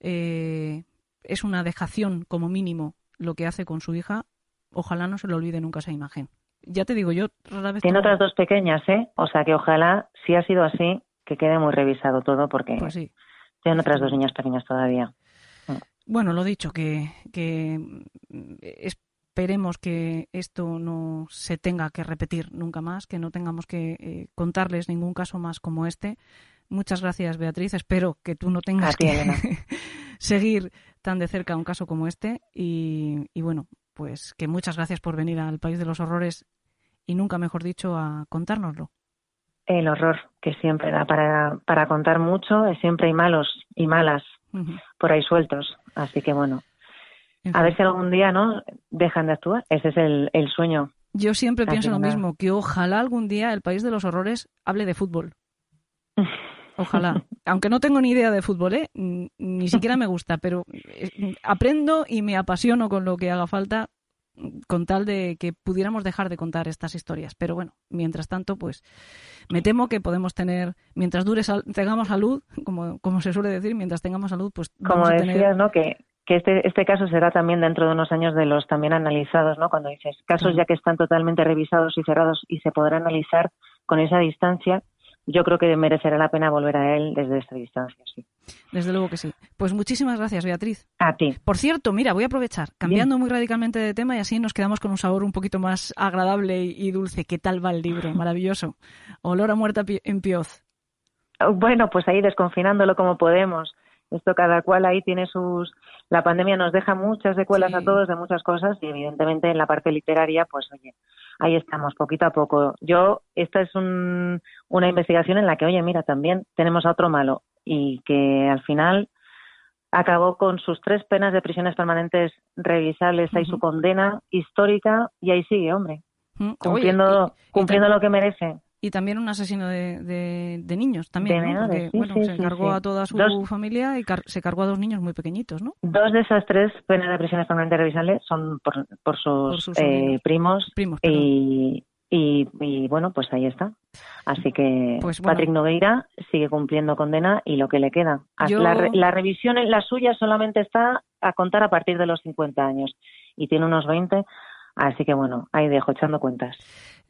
eh, es una dejación como mínimo lo que hace con su hija, ojalá no se le olvide nunca esa imagen. Ya te digo, yo rara vez... Tiene otras dos pequeñas, ¿eh? O sea que ojalá, si ha sido así, que quede muy revisado todo porque Pues sí. tienen otras dos niñas pequeñas todavía. Bueno, lo dicho, que, que mm, esperemos que esto no se tenga que repetir nunca más, que no tengamos que eh, contarles ningún caso más como este. Muchas gracias, Beatriz. Espero que tú no tengas ti, que seguir tan de cerca un caso como este. Y, y bueno, pues que muchas gracias por venir al País de los Horrores y nunca mejor dicho a contárnoslo. El horror que siempre da para, para contar mucho, siempre hay malos y malas Por ahí sueltos. Así que bueno, En a ver si algún día, ¿no? Dejan de actuar. Ese es el, el sueño. Yo siempre Así pienso lo nada. mismo, que ojalá algún día el País de los Horrores hable de fútbol. Ojalá. Aunque no tengo ni idea de fútbol, ¿eh? Ni siquiera me gusta, pero eh, aprendo y me apasiono con lo que haga falta con tal de que pudiéramos dejar de contar estas historias. Pero bueno, mientras tanto, pues me temo que podemos tener, mientras dure sal- tengamos salud, como, como se suele decir, mientras tengamos salud, pues Como vamos a decías, tener... ¿no? Que, que este, este caso será también dentro de unos años de los también analizados, ¿no? Cuando dices casos ya que están totalmente revisados y cerrados y se podrá analizar con esa distancia, yo creo que merecerá la pena volver a él desde esa distancia, sí. Desde luego que sí. Pues muchísimas gracias, Beatriz. A ti. Por cierto, mira, voy a aprovechar, cambiando muy radicalmente de tema y así nos quedamos con un sabor un poquito más agradable y dulce. ¿Qué tal va el libro? Maravilloso. Olor a muerta en pioz. Bueno, pues ahí desconfinándolo como podemos. Esto cada cual ahí tiene sus... La pandemia nos deja muchas secuelas Sí. a todos de muchas cosas y evidentemente en la parte literaria, pues oye, ahí estamos, poquito a poco. Yo, esta es un- una investigación en la que, oye, mira, también tenemos a otro malo y que al final acabó con sus tres penas de prisiones permanentes revisables, ahí su condena histórica y ahí sigue, hombre, cumpliendo, y, lo que merece. Y también un asesino de, de- de niños, también, De ¿no? Porque, menores, sí, bueno, sí, se sí, cargó a toda su Dos- familia y car- se cargó a dos niños muy pequeñitos, ¿no? Dos de esas tres penas de prisiones permanentes revisables son por, por sus, Por sus eh, primos y, y, y, bueno, pues ahí está. Así que Pues bueno. Patrick Nogueira sigue cumpliendo condena y lo que le queda. Yo- La, re- la revisión, en la suya solamente está a contar a partir de los 50 años y tiene unos 20, así que bueno, ahí dejo echando cuentas.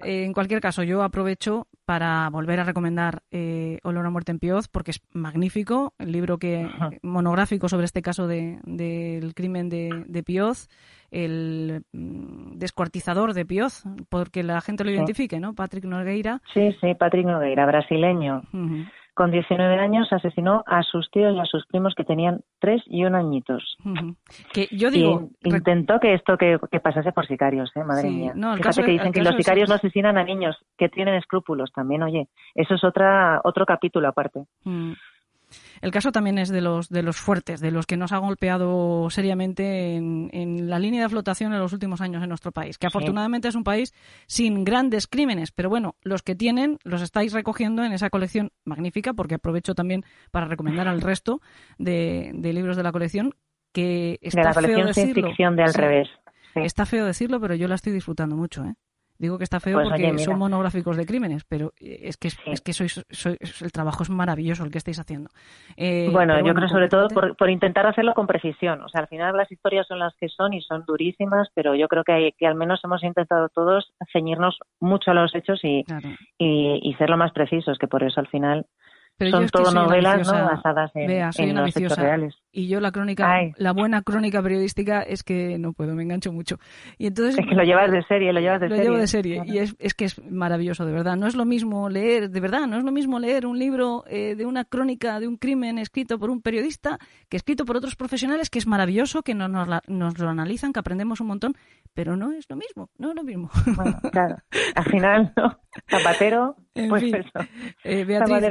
Eh, en cualquier caso, yo aprovecho para volver a recomendar eh, Olor a muerte en Pioz, porque es magnífico, el libro que monográfico sobre este caso del de, crimen de, de, Pioz, el mm, descuartizador de Pioz, porque la gente lo identifique, ¿no? Patrick Nogueira. Sí, sí, Patrick Nogueira, brasileño con 19 años asesinó a sus tíos y a sus primos que tenían tres y un añitos. Que yo digo... intentó que esto que, pasase por sicarios, ¿eh? madre mía. Fíjate que dicen que los sicarios no asesinan a niños que tienen escrúpulos también, oye. Eso es otra, otro capítulo aparte. Mm. El caso también es de los, de los fuertes, de los que nos ha golpeado seriamente en, la línea de flotación en los últimos años en nuestro país, que afortunadamente es un país sin grandes crímenes, pero bueno, los que tienen los estáis recogiendo en esa colección magnífica, porque aprovecho también para recomendar al resto de, libros de la colección que está de la colección feo ficción de al revés. Está feo decirlo, pero yo la estoy disfrutando mucho, ¿eh? Digo que está feo pues, porque son monográficos de crímenes, pero es que es que sois, el trabajo es maravilloso el que estáis haciendo. Eh, bueno, yo creo sobre todo por, intentar hacerlo con precisión. O sea, al final las historias son las que son y son durísimas, pero yo creo que, hay, que al menos hemos intentado todos ceñirnos mucho a los hechos y, y ser lo más precisos, que por eso al final son todo novelas basadas en, los hechos reales. Y yo la crónica, la buena crónica periodística es que no puedo, me engancho mucho. Y entonces es que lo llevas de serie, lo llevas de serie. Lo llevo de serie y es, es, que es maravilloso, de verdad. No es lo mismo leer, de verdad, no es lo mismo leer un libro eh, de una crónica de un crimen escrito por un periodista que escrito por otros profesionales, que es maravilloso, que nos, nos, lo analizan, que aprendemos un montón, pero no es lo mismo, no es lo mismo. Bueno, claro, al final, ¿no? Zapatero, pues eso. Eh, Beatriz,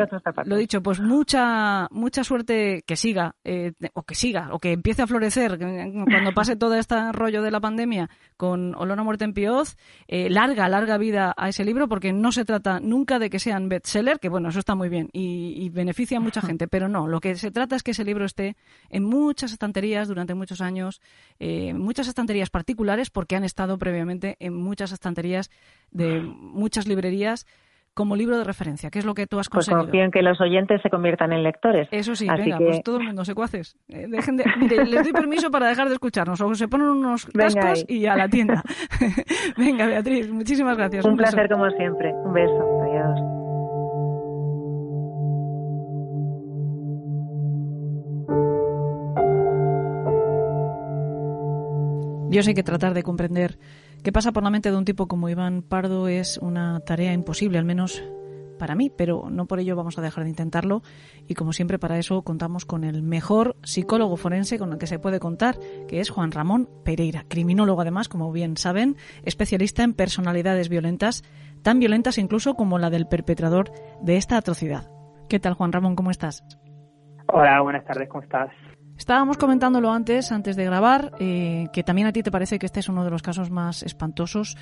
lo dicho, pues mucha mucha suerte que siga, eh, o que siga, o que empiece a florecer cuando pase todo este rollo de la pandemia con Olor a muerte en Pioz. Eh, larga, larga vida a ese libro, porque no se trata nunca de que sean bestseller, que bueno, eso está muy bien y, beneficia a mucha gente, pero no, lo que se trata es que ese libro esté en muchas estanterías durante muchos años, eh, muchas estanterías particulares, porque han estado previamente en muchas estanterías de muchas librerías como libro de referencia, que es lo que tú has pues conseguido. Pues confío en que los oyentes se conviertan en lectores. Eso sí, venga, pues todo el mundo, secuaces. Eh, dejen de, mire, les doy permiso para dejar de escucharnos, o se ponen unos cascos y a la tienda. venga, Beatriz, muchísimas gracias. Un, placer como siempre. Un beso. Adiós. Yo sé que tratar de comprender qué pasa por la mente de un tipo como Iván Pardo es una tarea imposible, al menos para mí, pero no por ello vamos a dejar de intentarlo y como siempre para eso contamos con el mejor psicólogo forense con el que se puede contar, que es Juan Ramón Pereira, criminólogo además, como bien saben, especialista en personalidades violentas, tan violentas incluso como la del perpetrador de esta atrocidad. ¿Qué tal Juan Ramón? ¿Cómo estás? Hola, buenas tardes, ¿cómo estás? Estábamos comentándolo antes, antes de grabar, eh, que también a ti te parece que este es uno de los casos más espantosos,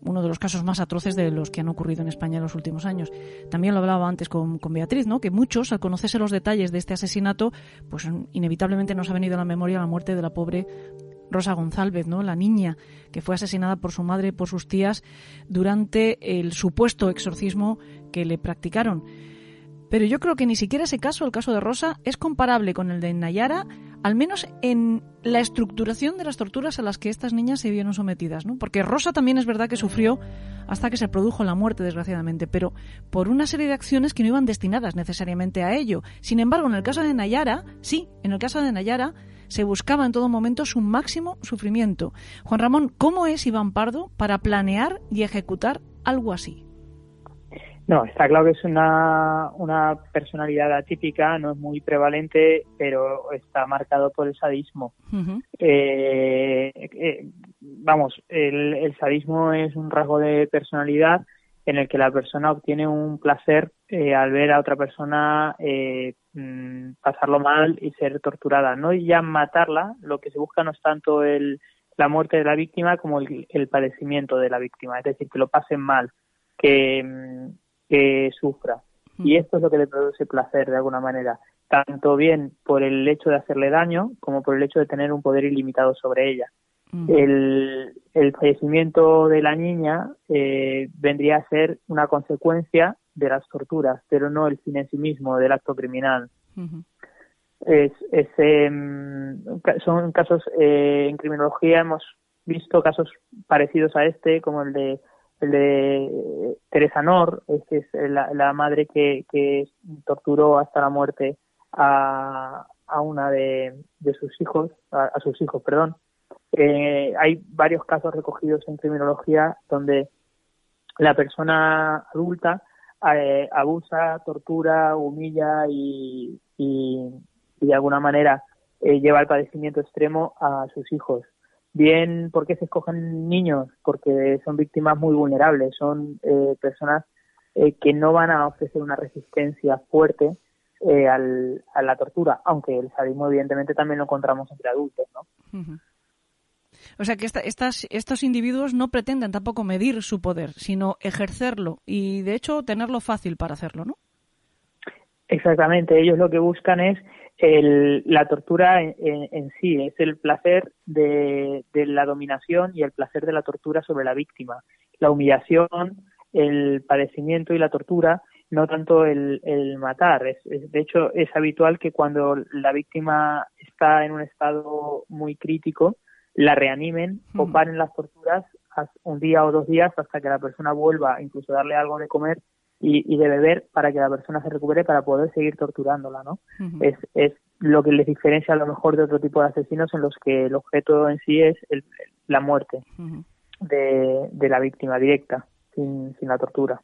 uno de los casos más atroces de los que han ocurrido en España en los últimos años. También lo hablaba antes con, Beatriz, ¿no? Que muchos, al conocerse los detalles de este asesinato, pues inevitablemente nos ha venido a la memoria la muerte de la pobre Rosa González, ¿no? La niña que fue asesinada por su madre y por sus tías durante el supuesto exorcismo que le practicaron. Pero yo creo que ni siquiera ese caso, el caso de Rosa, es comparable con el de Nayara, al menos en la estructuración de las torturas a las que estas niñas se vieron sometidas, ¿no? Porque Rosa también es verdad que sufrió hasta que se produjo la muerte, desgraciadamente, pero por una serie de acciones que no iban destinadas necesariamente a ello. Sin embargo, en el caso de Nayara, sí, en el caso de Nayara se buscaba en todo momento su máximo sufrimiento. Juan Ramón, ¿cómo es Iván Pardo para planear y ejecutar algo así? No, está claro que es una, una personalidad atípica, no es muy prevalente, pero está marcado por el sadismo. Eh, eh, vamos, el, sadismo es un rasgo de personalidad en el que la persona obtiene un placer eh, al ver a otra persona mm, pasarlo mal y ser torturada. No ya matarla, lo que se busca no es tanto el, la muerte de la víctima como el, el padecimiento de la víctima, es decir, que lo pasen mal, que mm, que sufra. Y esto es lo que le produce placer de alguna manera, tanto bien por el hecho de hacerle daño como por el hecho de tener un poder ilimitado sobre ella. el, el, fallecimiento de la niña eh, vendría a ser una consecuencia de las torturas, pero no el fin en sí mismo del acto criminal. es, es em, son casos eh, en criminología hemos visto casos parecidos a este, como el de el de Teresa Nor, que es la, madre que, torturó hasta la muerte a, a una de, sus hijos, a, sus hijos, perdón. Eh, hay varios casos recogidos en criminología donde la persona adulta eh, abusa, tortura, humilla y, y, de alguna manera eh, lleva al padecimiento extremo a sus hijos. Bien, ¿por qué se escogen niños? Porque son víctimas muy vulnerables, son eh, personas que no van a ofrecer una resistencia fuerte al, a la tortura, aunque el sadismo evidentemente también lo encontramos entre adultos, ¿no? O sea que estas, estos individuos no pretenden tampoco medir su poder, sino ejercerlo y de hecho tenerlo fácil para hacerlo, ¿no? Exactamente, ellos lo que buscan es el, la tortura en, sí, es el placer de, la dominación y el placer de la tortura sobre la víctima. La humillación, el padecimiento y la tortura, no tanto el, matar. de hecho, es habitual que cuando la víctima está en un estado muy crítico, la reanimen o hmm. paren las torturas un día o dos días hasta que la persona vuelva, incluso darle algo de comer y, de beber para que la persona se recupere para poder seguir torturándola, ¿no? es, es lo que les diferencia a lo mejor de otro tipo de asesinos en los que el objeto en sí es la muerte de, de, la víctima directa, sin, sin la tortura.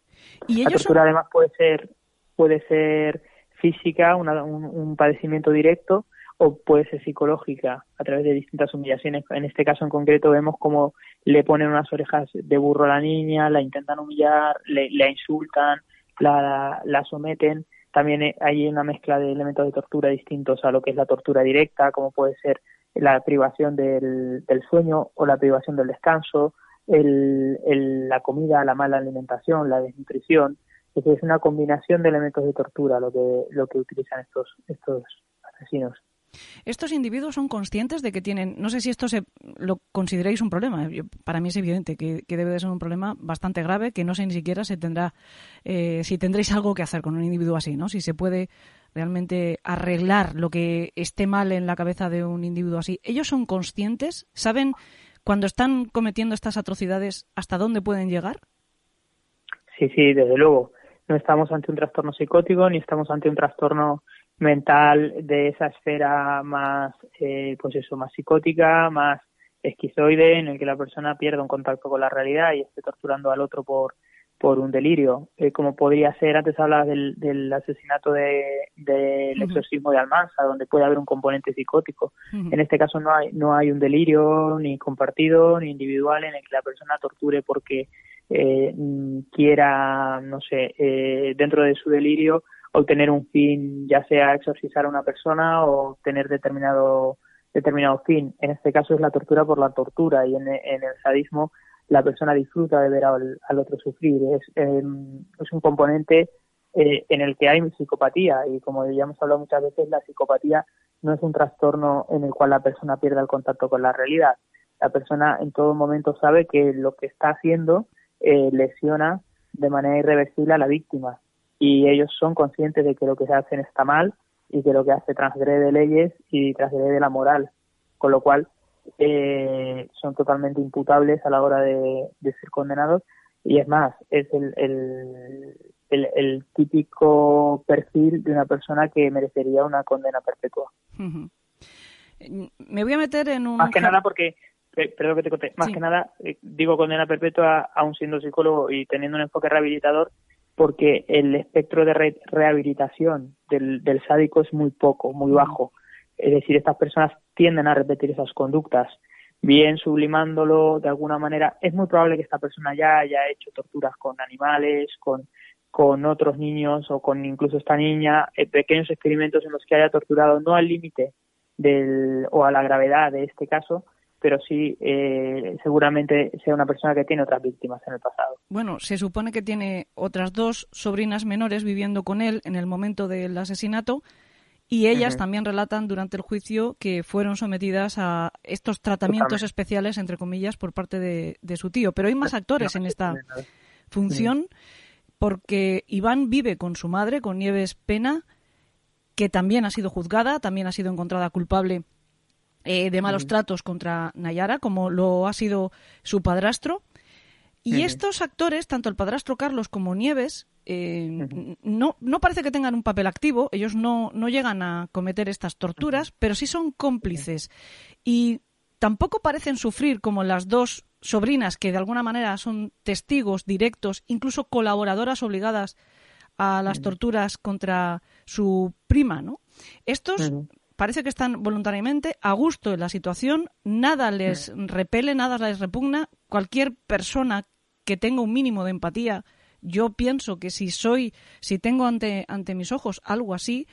¿Y la tortura además puede ser puede ser física, un, un padecimiento directo, o puede ser psicológica a través de distintas humillaciones. En este caso en concreto vemos cómo le ponen unas orejas de burro a la niña, la intentan humillar, le, la insultan, la, la, someten. También hay una mezcla de elementos de tortura distintos a lo que es la tortura directa, como puede ser la privación del, del sueño o la privación del descanso, el, el, la comida, la mala alimentación, la desnutrición. Es es una combinación de elementos de tortura lo que, lo que utilizan estos, estos asesinos. Estos individuos son conscientes de que tienen, no sé si esto se, lo consideráis un problema, para mí es evidente que, debe de ser un problema bastante grave, que no sé ni siquiera se tendrá, eh, si tendréis algo que hacer con un individuo así, ¿no? Si se puede realmente arreglar lo que esté mal en la cabeza de un individuo así. ¿Ellos son conscientes? ¿Saben cuando están cometiendo estas atrocidades hasta dónde pueden llegar? Sí, sí, desde luego. No estamos ante un trastorno psicótico ni estamos ante un trastorno mental de esa esfera más, eh, pues eso, más psicótica, más esquizoide, en el que la persona pierde un contacto con la realidad y esté torturando al otro por, por un delirio, eh, como podría ser, antes hablabas del, del asesinato del de, exorcismo de Almanza, donde puede haber un componente psicótico. En este caso no hay, no hay un delirio ni compartido ni individual en el que la persona torture porque eh, quiera, no sé, eh, dentro de su delirio obtener un fin, ya sea exorcizar a una persona o tener determinado determinado fin. En este caso es la tortura por la tortura y en, el sadismo la persona disfruta de ver al, otro sufrir. Es, em, es un componente eh, en el que hay psicopatía y como ya hemos hablado muchas veces, la psicopatía no es un trastorno en el cual la persona pierda el contacto con la realidad. La persona en todo momento sabe que lo que está haciendo eh, lesiona de manera irreversible a la víctima y ellos son conscientes de que lo que se hacen está mal y que lo que hace transgrede leyes y transgrede la moral, con lo cual eh, son totalmente imputables a la hora de, ser condenados. Y es más, es el, el, el, típico perfil de una persona que merecería una condena perpetua. Me voy a meter en un... Más que nada porque, perdón que te conté, más que nada eh, digo condena perpetua aún siendo psicólogo y teniendo un enfoque rehabilitador porque el espectro de rehabilitación del, del sádico es muy poco, muy bajo. Es decir, estas personas tienden a repetir esas conductas, bien sublimándolo de alguna manera. Es muy probable que esta persona ya haya hecho torturas con animales, con, con otros niños o con incluso esta niña, eh, pequeños experimentos en los que haya torturado no al límite del o a la gravedad de este caso, pero sí eh, seguramente sea una persona que tiene otras víctimas en el pasado. Bueno, se supone que tiene otras dos sobrinas menores viviendo con él en el momento del asesinato y ellas también relatan durante el juicio que fueron sometidas a estos tratamientos especiales, entre comillas, por parte de, su tío. Pero hay más actores en esta función porque Iván vive con su madre, con Nieves Pena, que también ha sido juzgada, también ha sido encontrada culpable eh, de malos tratos contra Nayara, como lo ha sido su padrastro. Y estos actores, tanto el padrastro Carlos como Nieves, eh, no, no parece que tengan un papel activo, ellos no, no llegan a cometer estas torturas, pero sí son cómplices. Y tampoco parecen sufrir como las dos sobrinas que de alguna manera son testigos directos, incluso colaboradoras obligadas a las torturas contra su prima, ¿no? Estos parece que están voluntariamente a gusto en la situación, nada les repele, nada les repugna. Cualquier persona que tenga un mínimo de empatía, yo pienso que si soy, si tengo ante, ante mis ojos algo así,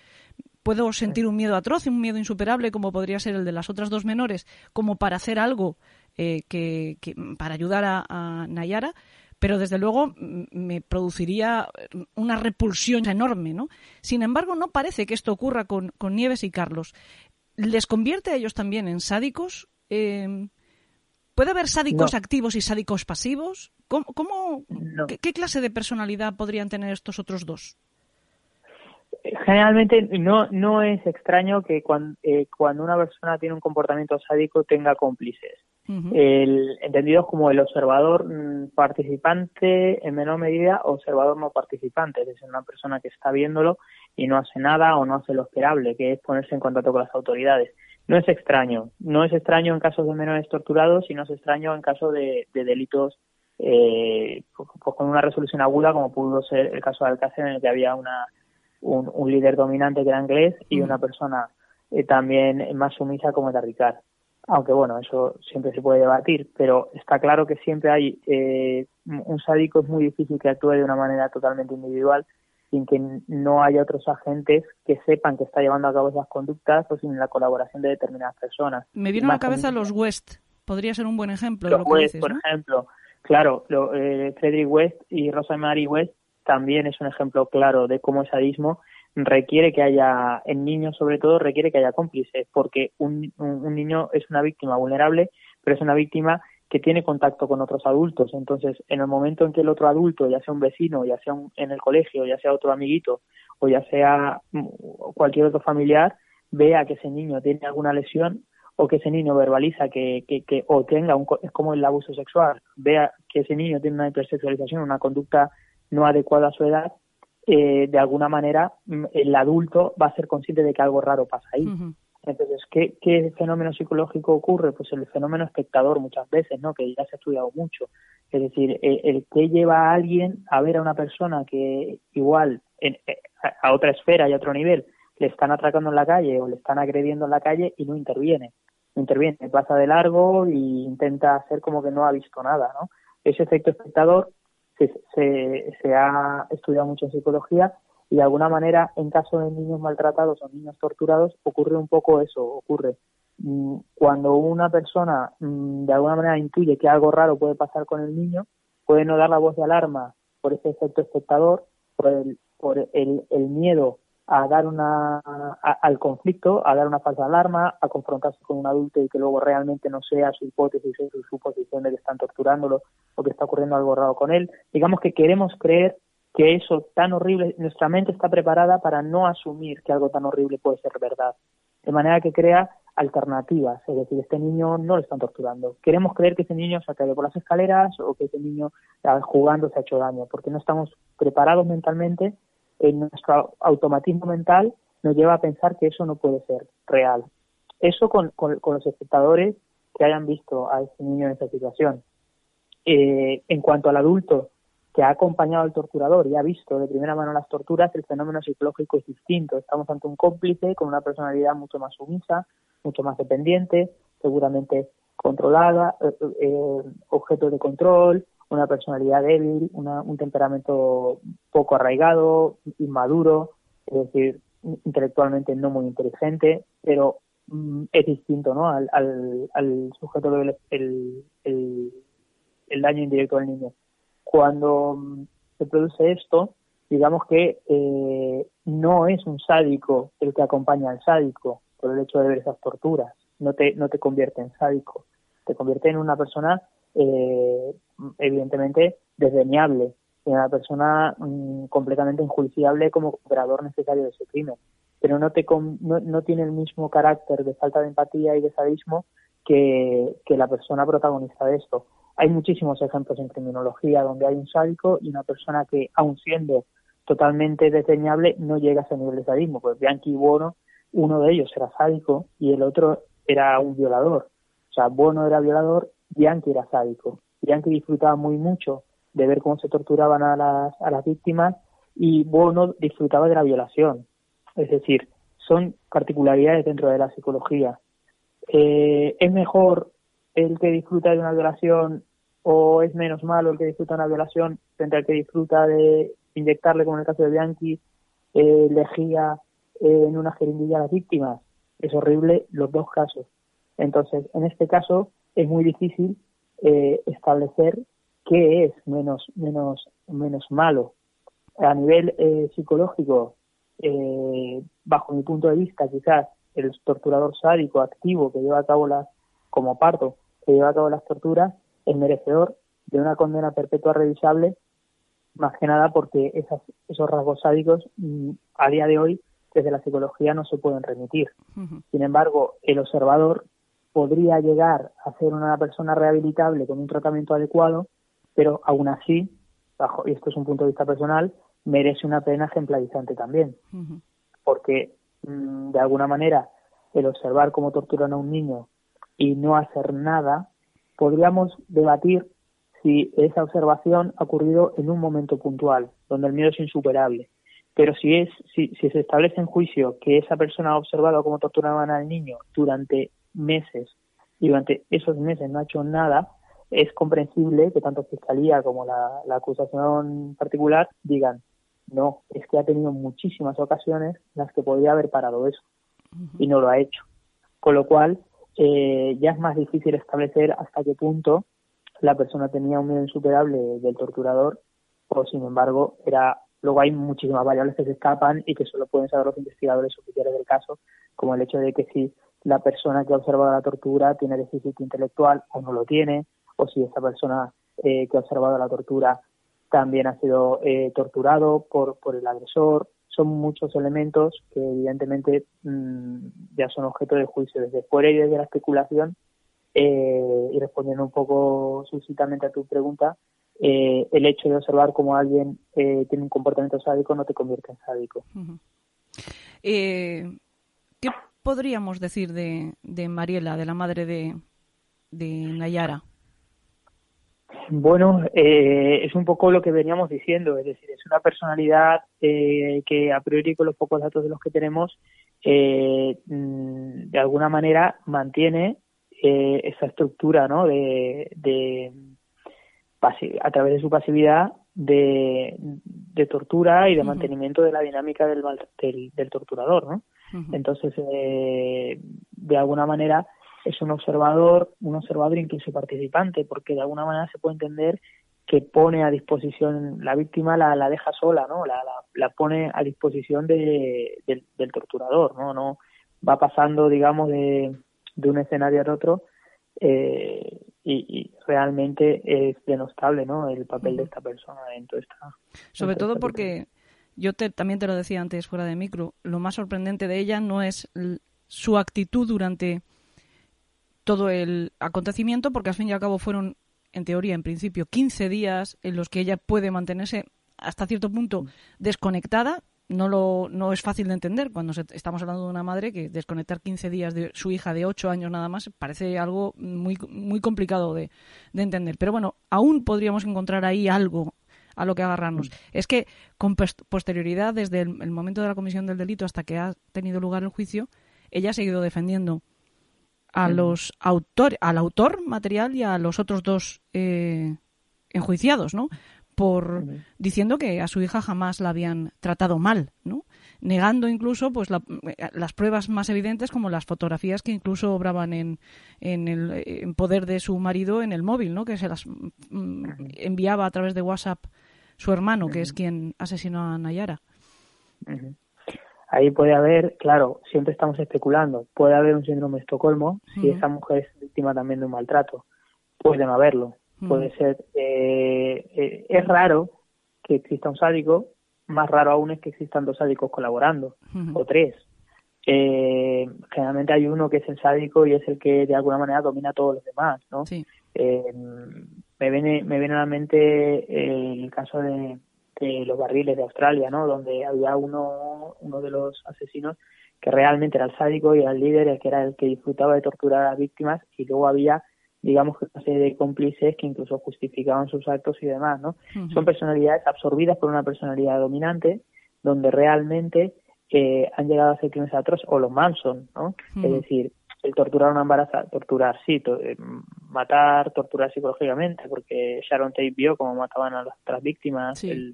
puedo sentir un miedo atroz, un miedo insuperable, como podría ser el de las otras dos menores, como para hacer algo eh, que, para ayudar a, Nayara, pero desde luego me produciría una repulsión enorme, ¿no? Sin embargo, no parece que esto ocurra con, Nieves y Carlos. ¿Les convierte a ellos también en sádicos? Eh, ¿Puede haber sádicos activos y sádicos pasivos? ¿Cómo, ¿qué, clase de personalidad podrían tener estos otros dos? Generalmente no, no es extraño que cuando, eh, cuando una persona tiene un comportamiento sádico tenga cómplices. el, entendidos como el observador mm, participante, en menor medida observador no participante, es decir, una persona que está viéndolo y no hace nada o no hace lo esperable, que es ponerse en contacto con las autoridades. No es extraño, no es extraño en casos de menores torturados, sino es extraño en casos de, de delitos eh, pues, pues, con una resolución aguda, como pudo ser el caso de Alcácer, en el que había una, un, líder dominante que era inglés y una persona eh, también más sumisa como era Ricard. Aunque bueno, eso siempre se puede debatir, pero está claro que siempre hay eh, un sádico es muy difícil que actúe de una manera totalmente individual sin que no haya otros agentes que sepan que está llevando a cabo esas conductas o sin la colaboración de determinadas personas. Me viene a la cabeza los West, podría ser un buen ejemplo. Los West, por ejemplo, Claro, lo, eh, Frederick West y Rosemary West también es un ejemplo claro de cómo el sadismo requiere que haya, en niños sobre todo, requiere que haya cómplices, porque un, un, niño es una víctima vulnerable, pero es una víctima que tiene contacto con otros adultos. Entonces, en el momento en que el otro adulto, ya sea un vecino, ya sea en el colegio, ya sea otro amiguito, o ya sea cualquier otro familiar, vea que ese niño tiene alguna lesión, o que ese niño verbaliza que, que, que o tenga un, es como el abuso sexual, vea que ese niño tiene una hipersexualización, una conducta no adecuada a su edad, eh, de alguna manera mm, el adulto va a ser consciente de que algo raro pasa ahí. Entonces, ¿qué, ¿qué fenómeno psicológico ocurre? Pues el fenómeno espectador muchas veces, ¿no? Que ya se ha estudiado mucho. Es decir, el, que lleva a alguien a ver a una persona que igual en, eh, a otra esfera y a otro nivel le están atracando en la calle o le están agrediendo en la calle y no interviene interviene, pasa de largo e intenta hacer como que no ha visto nada, ¿no? Ese efecto espectador se, se, ha estudiado mucho en psicología y de alguna manera en caso de niños maltratados o niños torturados ocurre un poco eso, ocurre. Mm, cuando una persona mm, de alguna manera intuye que algo raro puede pasar con el niño, puede no dar la voz de alarma por ese efecto espectador, por el, por el, el miedo a dar una al conflicto, a dar una falsa alarma, a confrontarse con un adulto y que luego realmente no sea su hipótesis o su suposición de que están torturándolo o que está ocurriendo algo raro con él. Digamos que queremos creer que eso tan horrible, nuestra mente está preparada para no asumir que algo tan horrible puede ser verdad. De manera que crea alternativas, es decir, este niño no lo están torturando. Queremos creer que ese niño se ha caído por las escaleras o que ese niño jugando se ha hecho daño, porque no estamos preparados mentalmente en nuestro automatismo mental nos lleva a pensar que eso no puede ser real. Eso con, con, los espectadores que hayan visto a ese niño en esa situación. Eh, en cuanto al adulto que ha acompañado al torturador y ha visto de primera mano las torturas, el fenómeno psicológico es distinto. Estamos ante un cómplice con una personalidad mucho más sumisa, mucho más dependiente, seguramente controlada, eh, eh, objeto de control, una personalidad débil, un temperamento poco arraigado, inmaduro, es decir, intelectualmente no muy inteligente, pero mm, es distinto ¿no? al, al, sujeto del el, daño indirecto al niño. Cuando mm, se produce esto, digamos que eh, no es un sádico el que acompaña al sádico por el hecho de ver esas torturas, no te, no te convierte en sádico, te convierte en una persona eh, evidentemente desdeñable, una persona mm, completamente injuiciable como operador necesario de ese crimen, pero no, te no, no, tiene el mismo carácter de falta de empatía y de sadismo que, que la persona protagonista de esto. hay muchísimos ejemplos en criminología donde hay un sádico y una persona que, aun siendo totalmente desdeñable, no llega a ese nivel de sadismo. Pues Bianchi y Bono, uno de ellos era sádico y el otro era un violador. O sea, Bono era violador, Bianchi era sádico. Bianchi disfrutaba muy mucho de ver cómo se torturaban a las, a las víctimas y Bono disfrutaba de la violación. Es decir, son particularidades dentro de la psicología. Eh, ¿Es mejor el que disfruta de una violación o es menos malo el que disfruta de una violación frente al que disfruta de inyectarle, como en el caso de Bianchi, eh, lejía eh, en una jeringuilla a las víctimas? Es horrible los dos casos. Entonces, en este caso es muy difícil eh, establecer qué es menos, menos, menos malo. A nivel eh, psicológico, eh, bajo mi punto de vista, quizás el torturador sádico activo que lleva a cabo las, como parto, que lleva a cabo las torturas, es merecedor de una condena perpetua revisable, más que nada porque esas, esos rasgos sádicos mm, a día de hoy desde la psicología no se pueden remitir. Sin embargo, el observador podría llegar a ser una persona rehabilitable con un tratamiento adecuado, pero aún así, bajo, y esto es un punto de vista personal, merece una pena ejemplarizante también. Porque, mm, de alguna manera, el observar cómo torturan a un niño y no hacer nada, podríamos debatir si esa observación ha ocurrido en un momento puntual, donde el miedo es insuperable. Pero si es, si, si se establece en juicio que esa persona ha observado cómo torturaban al niño durante meses y durante esos meses no ha hecho nada, es comprensible que tanto Fiscalía como la, acusación particular digan, no, es que ha tenido muchísimas ocasiones las que podría haber parado eso y no lo ha hecho. Con lo cual, eh, ya es más difícil establecer hasta qué punto la persona tenía un miedo insuperable del torturador o, sin embargo, era luego hay muchísimas variables que se escapan y que solo pueden saber los investigadores oficiales del caso, como el hecho de que si la persona que ha observado la tortura tiene déficit intelectual o no lo tiene, o si esa persona eh, que ha observado la tortura también ha sido eh, torturado por, por el agresor. Son muchos elementos que evidentemente mm, ya son objeto de juicio desde fuera y desde la especulación. Eh, y respondiendo un poco suscitamente a tu pregunta, el hecho de observar cómo alguien tiene un comportamiento sádico no te convierte en sádico. ¿Qué podríamos decir de, de Mariela, de la madre de, de Nayara? Bueno, eh, es un poco lo que veníamos diciendo, es decir, es una personalidad eh, que a priori con los pocos datos de los que tenemos, eh, mm, de alguna manera mantiene esa estructura, ¿no? De, de a través de su pasividad de, de tortura y de mantenimiento de la dinámica del, del, del torturador, ¿no? Entonces, de alguna manera es un observador, un observador incluso participante, porque de alguna manera se puede entender que pone a disposición la víctima la, la deja sola no la, la, pone a disposición de, del, torturador no no va pasando digamos de, de un escenario al otro eh, y, realmente es denostable no el papel de esta persona en toda esta sobre todo porque yo te, también te lo decía antes fuera de micro lo más sorprendente de ella no es su actitud durante todo el acontecimiento, porque al fin y al cabo fueron, en teoría, en principio, 15 días en los que ella puede mantenerse hasta cierto punto desconectada. No, lo, no es fácil de entender cuando estamos hablando de una madre que desconectar 15 días de su hija de 8 años nada más parece algo muy, muy complicado de, de entender. Pero bueno, aún podríamos encontrar ahí algo a lo que agarrarnos. Mm. Es que con posterioridad, desde el, momento de la comisión del delito hasta que ha tenido lugar el juicio, ella ha seguido defendiendo a los autor, al autor material y a los otros dos eh, enjuiciados, ¿no? Por diciendo que a su hija jamás la habían tratado mal, ¿no? Negando incluso pues eh, las pruebas más evidentes como las fotografías que incluso obraban en, en, el, en poder de su marido en el móvil, ¿no? Que se las mm, enviaba a través de WhatsApp su hermano, que es quien asesinó a Nayara. Ahí puede haber, claro, siempre estamos especulando, puede haber un síndrome de Estocolmo si esa mujer es víctima también de un maltrato, puede no haberlo, puede ser, eh, eh, es raro que exista un sádico, más raro aún es que existan dos sádicos colaborando, o tres. Eh, generalmente hay uno que es el sádico y es el que de alguna manera domina a todos los demás, ¿no? Me viene, me viene a la mente el caso de, los barriles de Australia, ¿no? Donde había uno, uno de los asesinos que realmente era el sádico y era el líder, el que era el que disfrutaba de torturar a las víctimas y luego había digamos que una serie de cómplices que incluso justificaban sus actos y demás, ¿no? Son personalidades absorbidas por una personalidad dominante donde realmente eh, han llegado a ser crímenes atroces o los Manson, ¿no? Es decir, el torturar a una embarazada, torturar, sí, eh, matar, torturar psicológicamente, porque Sharon Tate vio cómo mataban a las otras víctimas, el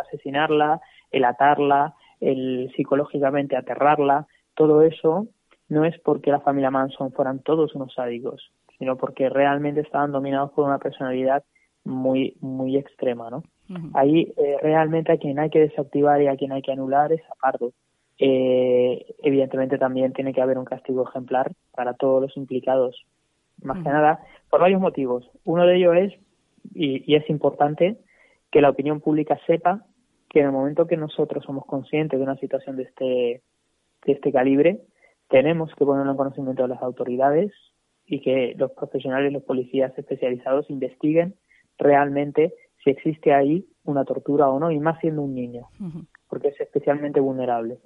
asesinarla, el atarla, el psicológicamente aterrarla, todo eso no es porque la familia Manson fueran todos unos sádicos, sino porque realmente estaban dominados por una personalidad muy muy extrema, ¿no? Ahí eh, realmente a quien hay que desactivar y a quien hay que anular es a Pardo. Eh, evidentemente también tiene que haber un castigo ejemplar para todos los implicados, más que nada por varios motivos. Uno de ellos es, y, es importante, que la opinión pública sepa que en el momento que nosotros somos conscientes de una situación de este, de este calibre, tenemos que ponerlo en conocimiento de las autoridades y que los profesionales, los policías especializados investiguen realmente si existe ahí una tortura o no, y más siendo un niño, porque es especialmente vulnerable.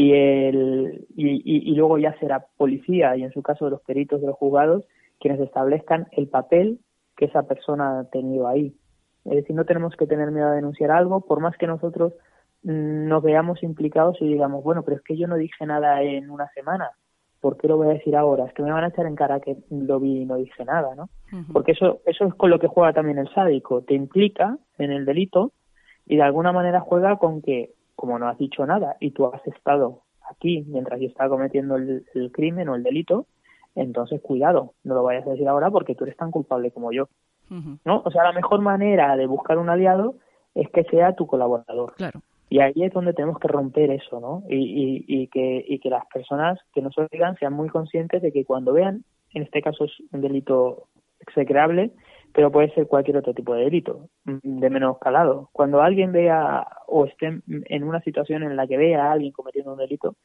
Y, el, y, y, luego ya será policía y en su caso los peritos de los juzgados quienes establezcan el papel que esa persona ha tenido ahí. Es decir, no tenemos que tener miedo a denunciar algo, por más que nosotros mm, nos veamos implicados y digamos, bueno, pero es que yo no dije nada en una semana. ¿por qué lo voy a decir ahora? Es que me van a echar en cara que lo vi y no dije nada, ¿no? Porque eso, eso es con lo que juega también el sádico, te implica en el delito y de alguna manera juega con que, como no has dicho nada y tú has estado aquí mientras yo estaba cometiendo el, crimen o el delito, entonces cuidado, no lo vayas a decir ahora porque tú eres tan culpable como yo, ¿no? O sea, la mejor manera de buscar un aliado es que sea tu colaborador. Claro. Y ahí es donde tenemos que romper eso, ¿no? Y, y, que, y que las personas que nos oigan sean muy conscientes de que cuando vean, en este caso es un delito execrable, pero puede ser cualquier otro tipo de delito, mm, de menos calado. Cuando alguien vea o esté en una situación en la que vea a alguien cometiendo un delito,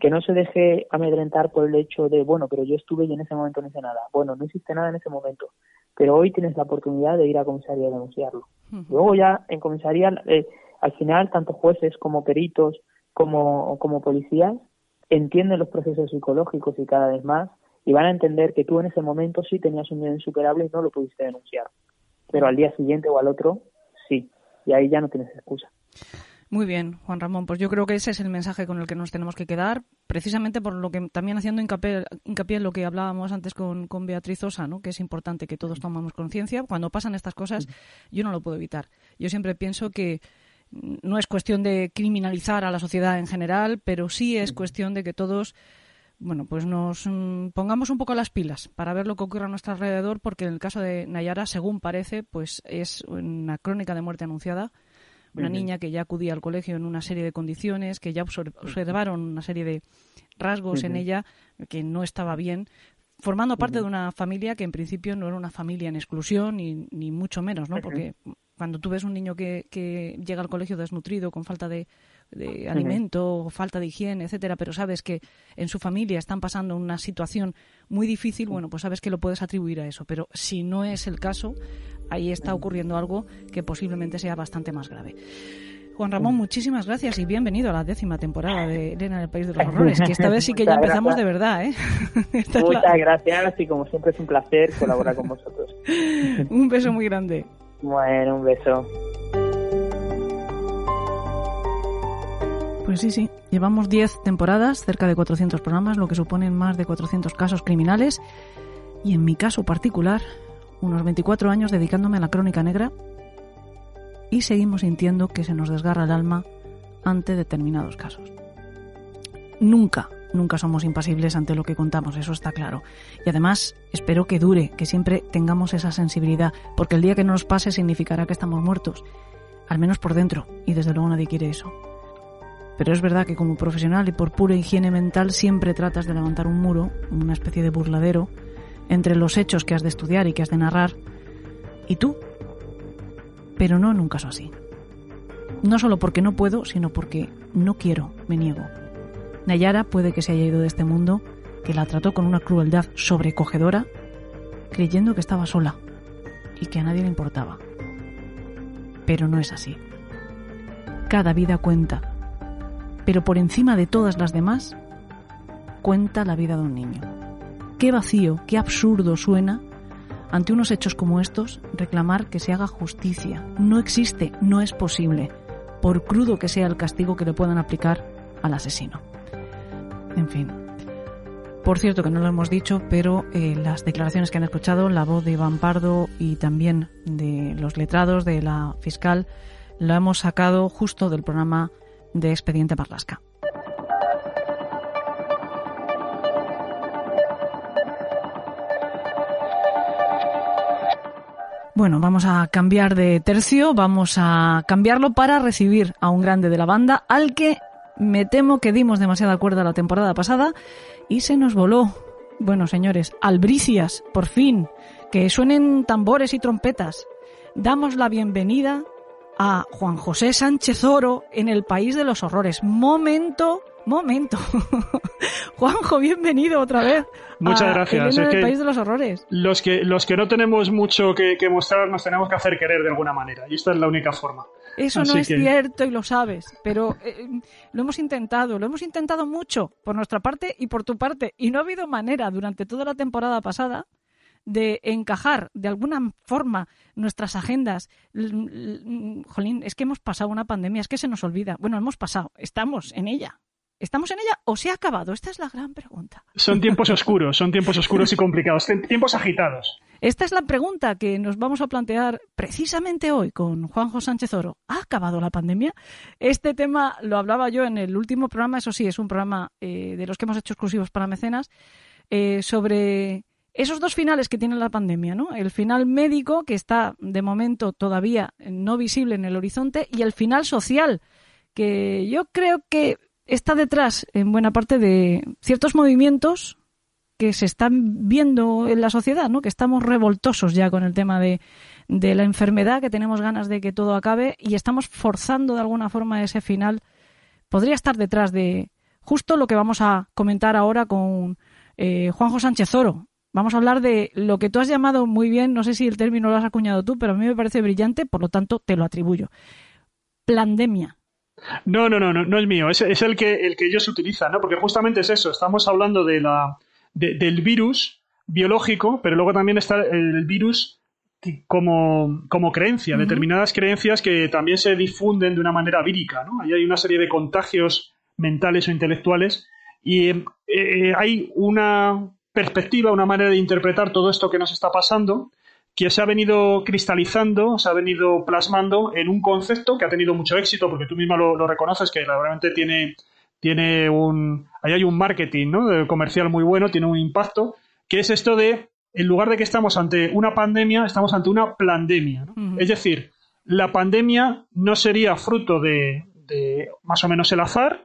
que no se deje amedrentar por el hecho de, bueno, pero yo estuve y en ese momento no hice nada. Bueno, no hiciste nada en ese momento, pero hoy tienes la oportunidad de ir a comisaría a denunciarlo. Luego ya en comisaría... Eh, al final, tanto jueces como peritos como, como policías entienden los procesos psicológicos y cada vez más y van a entender que tú en ese momento sí tenías un miedo insuperable y no lo pudiste denunciar. Pero al día siguiente o al otro, sí. Y ahí ya no tienes excusa. Muy bien, Juan Ramón. Pues yo creo que ese es el mensaje con el que nos tenemos que quedar, precisamente por lo que también haciendo hincapié, en lo que hablábamos antes con, con Beatriz Osa, ¿no? que es importante que todos tomamos conciencia. Cuando pasan estas cosas, yo no lo puedo evitar. Yo siempre pienso que no es cuestión de criminalizar a la sociedad en general, pero sí es cuestión de que todos bueno, pues nos mm, pongamos un poco las pilas para ver lo que ocurre a nuestro alrededor, porque en el caso de Nayara, según parece, pues es una crónica de muerte anunciada. Una niña que ya acudía al colegio en una serie de condiciones, que ya observaron una serie de rasgos en ella que no estaba bien, formando parte de una familia que en principio no era una familia en exclusión, ni, ni mucho menos, ¿no? Porque cuando tú ves un niño que, que llega al colegio desnutrido, con falta de, de alimento, falta de higiene, etcétera, pero sabes que en su familia están pasando una situación muy difícil, bueno, pues sabes que lo puedes atribuir a eso. Pero si no es el caso, ahí está ocurriendo algo que posiblemente sea bastante más grave. Juan Ramón, muchísimas gracias y bienvenido a la décima temporada de Elena en el País de los Horrores, que esta vez sí que ya empezamos de verdad. ¿eh? Muchas gracias y como siempre es un placer colaborar con vosotros. un beso muy grande. Bueno, un beso. Pues sí, sí. Llevamos 10 temporadas, cerca de 400 programas, lo que suponen más de 400 casos criminales. Y en mi caso particular, unos 24 años dedicándome a la crónica negra. Y seguimos sintiendo que se nos desgarra el alma ante determinados casos. Nunca nunca somos impasibles ante lo que contamos, eso está claro. Y además, espero que dure, que siempre tengamos esa sensibilidad, porque el día que no nos pase significará que estamos muertos, al menos por dentro, y desde luego nadie quiere eso. Pero es verdad que como profesional y por pura higiene mental siempre tratas de levantar un muro, una especie de burladero, entre los hechos que has de estudiar y que has de narrar, y tú. Pero no en un caso así. No solo porque no puedo, sino porque no quiero, me niego. Nayara puede que se haya ido de este mundo, que la trató con una crueldad sobrecogedora, creyendo que estaba sola. y que a nadie le importaba. Pero no es así. Cada vida cuenta, pero por encima de todas las demás, cuenta la vida de un niño. Qué vacío, qué absurdo suena ante unos hechos como estos reclamar que se haga justicia. No existe, no es posible, por crudo que sea el castigo que le puedan aplicar al asesino. En fin. Por cierto, que no lo hemos dicho, pero eh, las declaraciones que han escuchado, la voz de Iván Pardo y también de los letrados de la fiscal, lo hemos sacado justo del programa de Expediente Marlasca. Bueno, vamos a cambiar de tercio, vamos a cambiarlo para recibir a un grande de la banda al que me temo que dimos demasiada cuerda la temporada pasada y se nos voló. Bueno, señores, albricias, por fin, que suenen tambores y trompetas. Damos la bienvenida a Juan José Sánchez Oro en el País de los Horrores. Momento, momento. Juanjo, bienvenido otra vez. Muchas gracias. el País de los Horrores. Los que, los que no tenemos mucho que, mostrar nos tenemos que hacer querer de alguna manera. Y esta es la única forma. Eso no es cierto y lo sabes, pero eh, lo hemos intentado, lo hemos intentado mucho por nuestra parte y por tu parte. Y no ha habido manera durante toda la temporada pasada de encajar de alguna forma nuestras agendas. Jolín, es que hemos pasado una pandemia, es que se nos olvida. Bueno, hemos pasado, estamos en ella. ¿Estamos en ella o se ha acabado? Esta es la gran pregunta. Son tiempos oscuros, son tiempos oscuros y complicados, tiempos agitados. Esta es la pregunta que nos vamos a plantear precisamente hoy con Juanjo Sánchez Oro. ¿Ha acabado la pandemia? Este tema lo hablaba yo en el último programa, eso sí, es un programa eh, de los que hemos hecho exclusivos para mecenas, eh, sobre esos dos finales que tiene la pandemia, ¿no? El final médico, que está de momento todavía no visible en el horizonte, y el final social, que yo creo que está detrás en buena parte de ciertos movimientos que se están viendo en la sociedad, ¿no? Que estamos revoltosos ya con el tema de, de la enfermedad, que tenemos ganas de que todo acabe y estamos forzando de alguna forma ese final. Podría estar detrás de justo lo que vamos a comentar ahora con eh, Juanjo Sánchez Oro, Vamos a hablar de lo que tú has llamado muy bien, no sé si el término lo has acuñado tú, pero a mí me parece brillante, por lo tanto te lo atribuyo. Plandemia. No, no, no, no, no es mío, es, el, que, el que ellos utilizan, ¿no? Porque justamente es eso, estamos hablando de la, del virus biológico, pero luego también está el virus como, como creencia, determinadas creencias que también se difunden de una manera vírica, ¿no? Ahí hay una serie de contagios mentales o intelectuales y eh, hay una perspectiva, una manera de interpretar todo esto que nos está pasando, que se ha venido cristalizando, se ha venido plasmando en un concepto que ha tenido mucho éxito, porque tú misma lo, reconoces, que realmente tiene, tiene un... Ahí hay un marketing ¿no? comercial muy bueno, tiene un impacto, que es esto de, en lugar de que estamos ante una pandemia, estamos ante una plandemia. Es decir, la pandemia no sería fruto de, de más o menos el azar,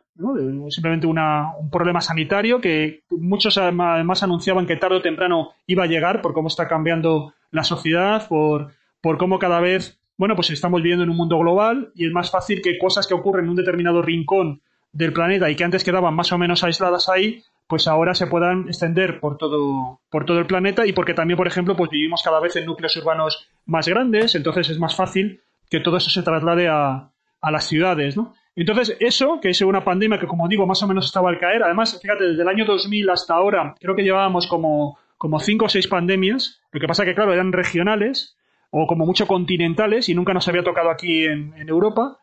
simplemente un problema sanitario que muchos además anunciaban que tarde o temprano iba a llegar por cómo está cambiando la sociedad, por, por cómo cada vez, bueno, pues estamos viviendo en un mundo global y es más fácil que cosas que ocurren en un determinado rincón del planeta y que antes quedaban más o menos aisladas ahí, pues ahora se puedan extender por todo, por todo el planeta y porque también, por ejemplo, pues vivimos cada vez en núcleos urbanos más grandes, entonces es más fácil que todo eso se traslade a, a las ciudades, ¿no? Entonces, eso, que es una pandemia que, como digo, más o menos estaba al caer, además, fíjate, desde el año 2000 hasta ahora, creo que llevábamos como, como cinco o seis pandemias, lo que pasa que, claro, eran regionales o como mucho continentales y nunca nos había tocado aquí en, Europa,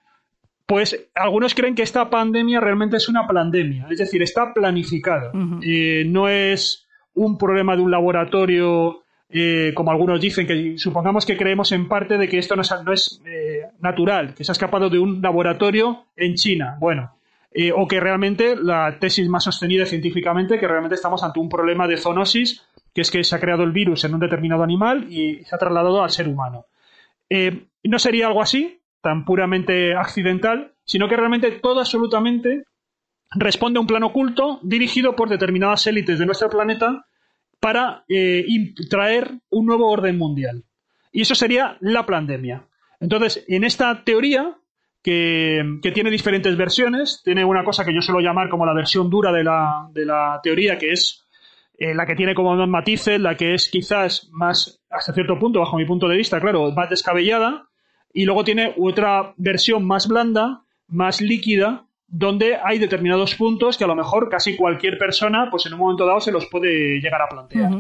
pues algunos creen que esta pandemia realmente es una pandemia, es decir, está planificada. Eh, no es un problema de un laboratorio eh, como algunos dicen, que supongamos que creemos en parte de que esto no es, eh, natural, que se ha escapado de un laboratorio en China. Bueno, eh, o que realmente la tesis más sostenida científicamente, que realmente estamos ante un problema de zoonosis, que es que se ha creado el virus en un determinado animal y se ha trasladado al ser humano. no sería algo así, tan puramente accidental, sino que realmente todo absolutamente responde a un plan oculto dirigido por determinadas élites de nuestro planeta para eh, traer un nuevo orden mundial. Y eso sería la pandemia. Entonces, en esta teoría, que, tiene diferentes versiones, tiene una cosa que yo suelo llamar como la versión dura de la, teoría, que es eh, la que tiene como más matices, la que es quizás más, hasta cierto punto, bajo mi punto de vista, claro, más descabellada, y luego tiene otra versión más blanda, más líquida, donde hay determinados puntos que a lo mejor casi cualquier persona, pues en un momento dado se los puede llegar a plantear.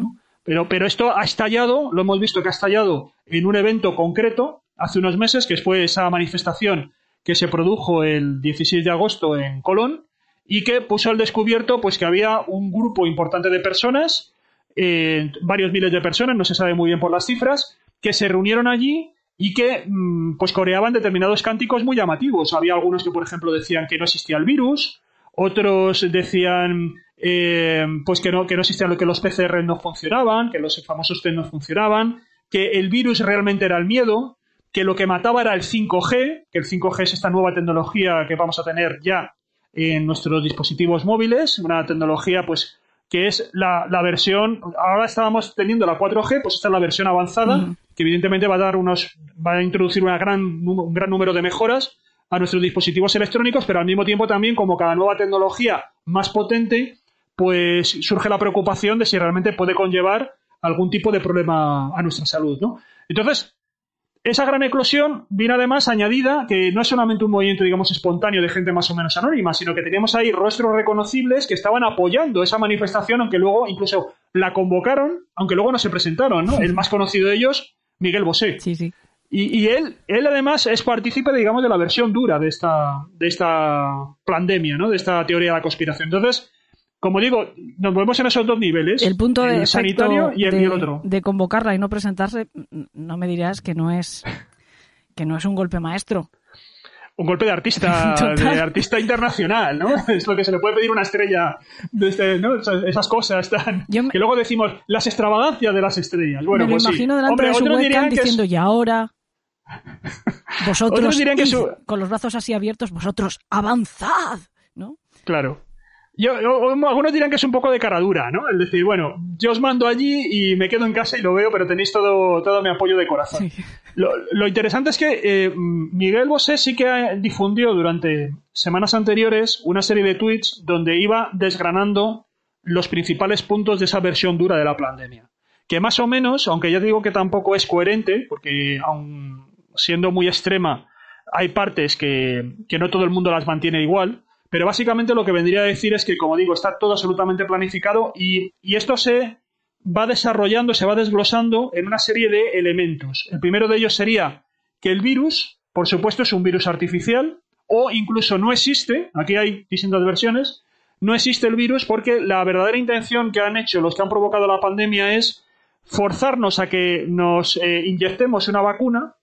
pero, pero esto ha estallado, lo hemos visto que ha estallado en un evento concreto hace unos meses, que fue esa manifestación que se produjo el 16 de agosto en Colón y que puso al descubierto pues que había un grupo importante de personas, eh, varios miles de personas, no se sabe muy bien por las cifras, que se reunieron allí y que mm, pues coreaban determinados cánticos muy llamativos. Había algunos que, por ejemplo, decían que no existía el virus, otros decían eh, pues que no, que no existían, que los PCR no funcionaban, que los famosos test no funcionaban, que el virus realmente era el miedo, que lo que mataba era el 5G, que el 5G es esta nueva tecnología que vamos a tener ya en nuestros dispositivos móviles, una tecnología pues que es la, versión, ahora estábamos teniendo la 4G, pues esta es la versión avanzada, que evidentemente va a dar unos, va a introducir una gran, un gran número de mejoras a nuestros dispositivos electrónicos, pero al mismo tiempo también, como cada nueva tecnología más potente, pues surge la preocupación de si realmente puede conllevar algún tipo de problema a nuestra salud, ¿no? Entonces, esa gran eclosión viene además añadida que no es solamente un movimiento, digamos, espontáneo de gente más o menos anónima, sino que teníamos ahí rostros reconocibles que estaban apoyando esa manifestación, aunque luego incluso la convocaron, aunque luego no se presentaron, ¿no? El más conocido de ellos, Miguel Bosé. Sí, sí. Y, él, él además es partícipe, digamos, de la versión dura de esta, de esta pandemia, ¿no? De esta teoría de la conspiración. Entonces, como digo, nos movemos en esos dos niveles. El punto de sanitario y el, otro. De convocarla y no presentarse, no me dirás que no es que no es un golpe maestro. Un golpe de artista, de artista internacional, ¿no? Es lo que se le puede pedir una estrella, de este, ¿no? Esas cosas tan, que luego decimos las extravagancias de las estrellas. Bueno, me pues imagino delante de su webcam diciendo y ahora vosotros con los brazos así abiertos, vosotros avanzad, ¿no? Claro. Yo, algunos dirán que es un poco de caradura, ¿no? El decir, bueno, yo os mando allí y me quedo en casa y lo veo, pero tenéis todo, todo mi apoyo de corazón. Lo, interesante es que eh, Miguel Bosé sí que difundió durante semanas anteriores una serie de tweets donde iba desgranando los principales puntos de esa versión dura de la pandemia. Que más o menos, aunque ya digo que tampoco es coherente, porque aun siendo muy extrema, hay partes que, que no todo el mundo las mantiene igual, pero básicamente lo que vendría a decir es que, como digo, está todo absolutamente planificado y, esto se va desarrollando, se va desglosando en una serie de elementos. El primero de ellos sería que el virus, por supuesto, es un virus artificial o incluso no existe, aquí hay distintas versiones, no existe el virus porque la verdadera intención que han hecho los que han provocado la pandemia es forzarnos a que nos eh, inyectemos una vacuna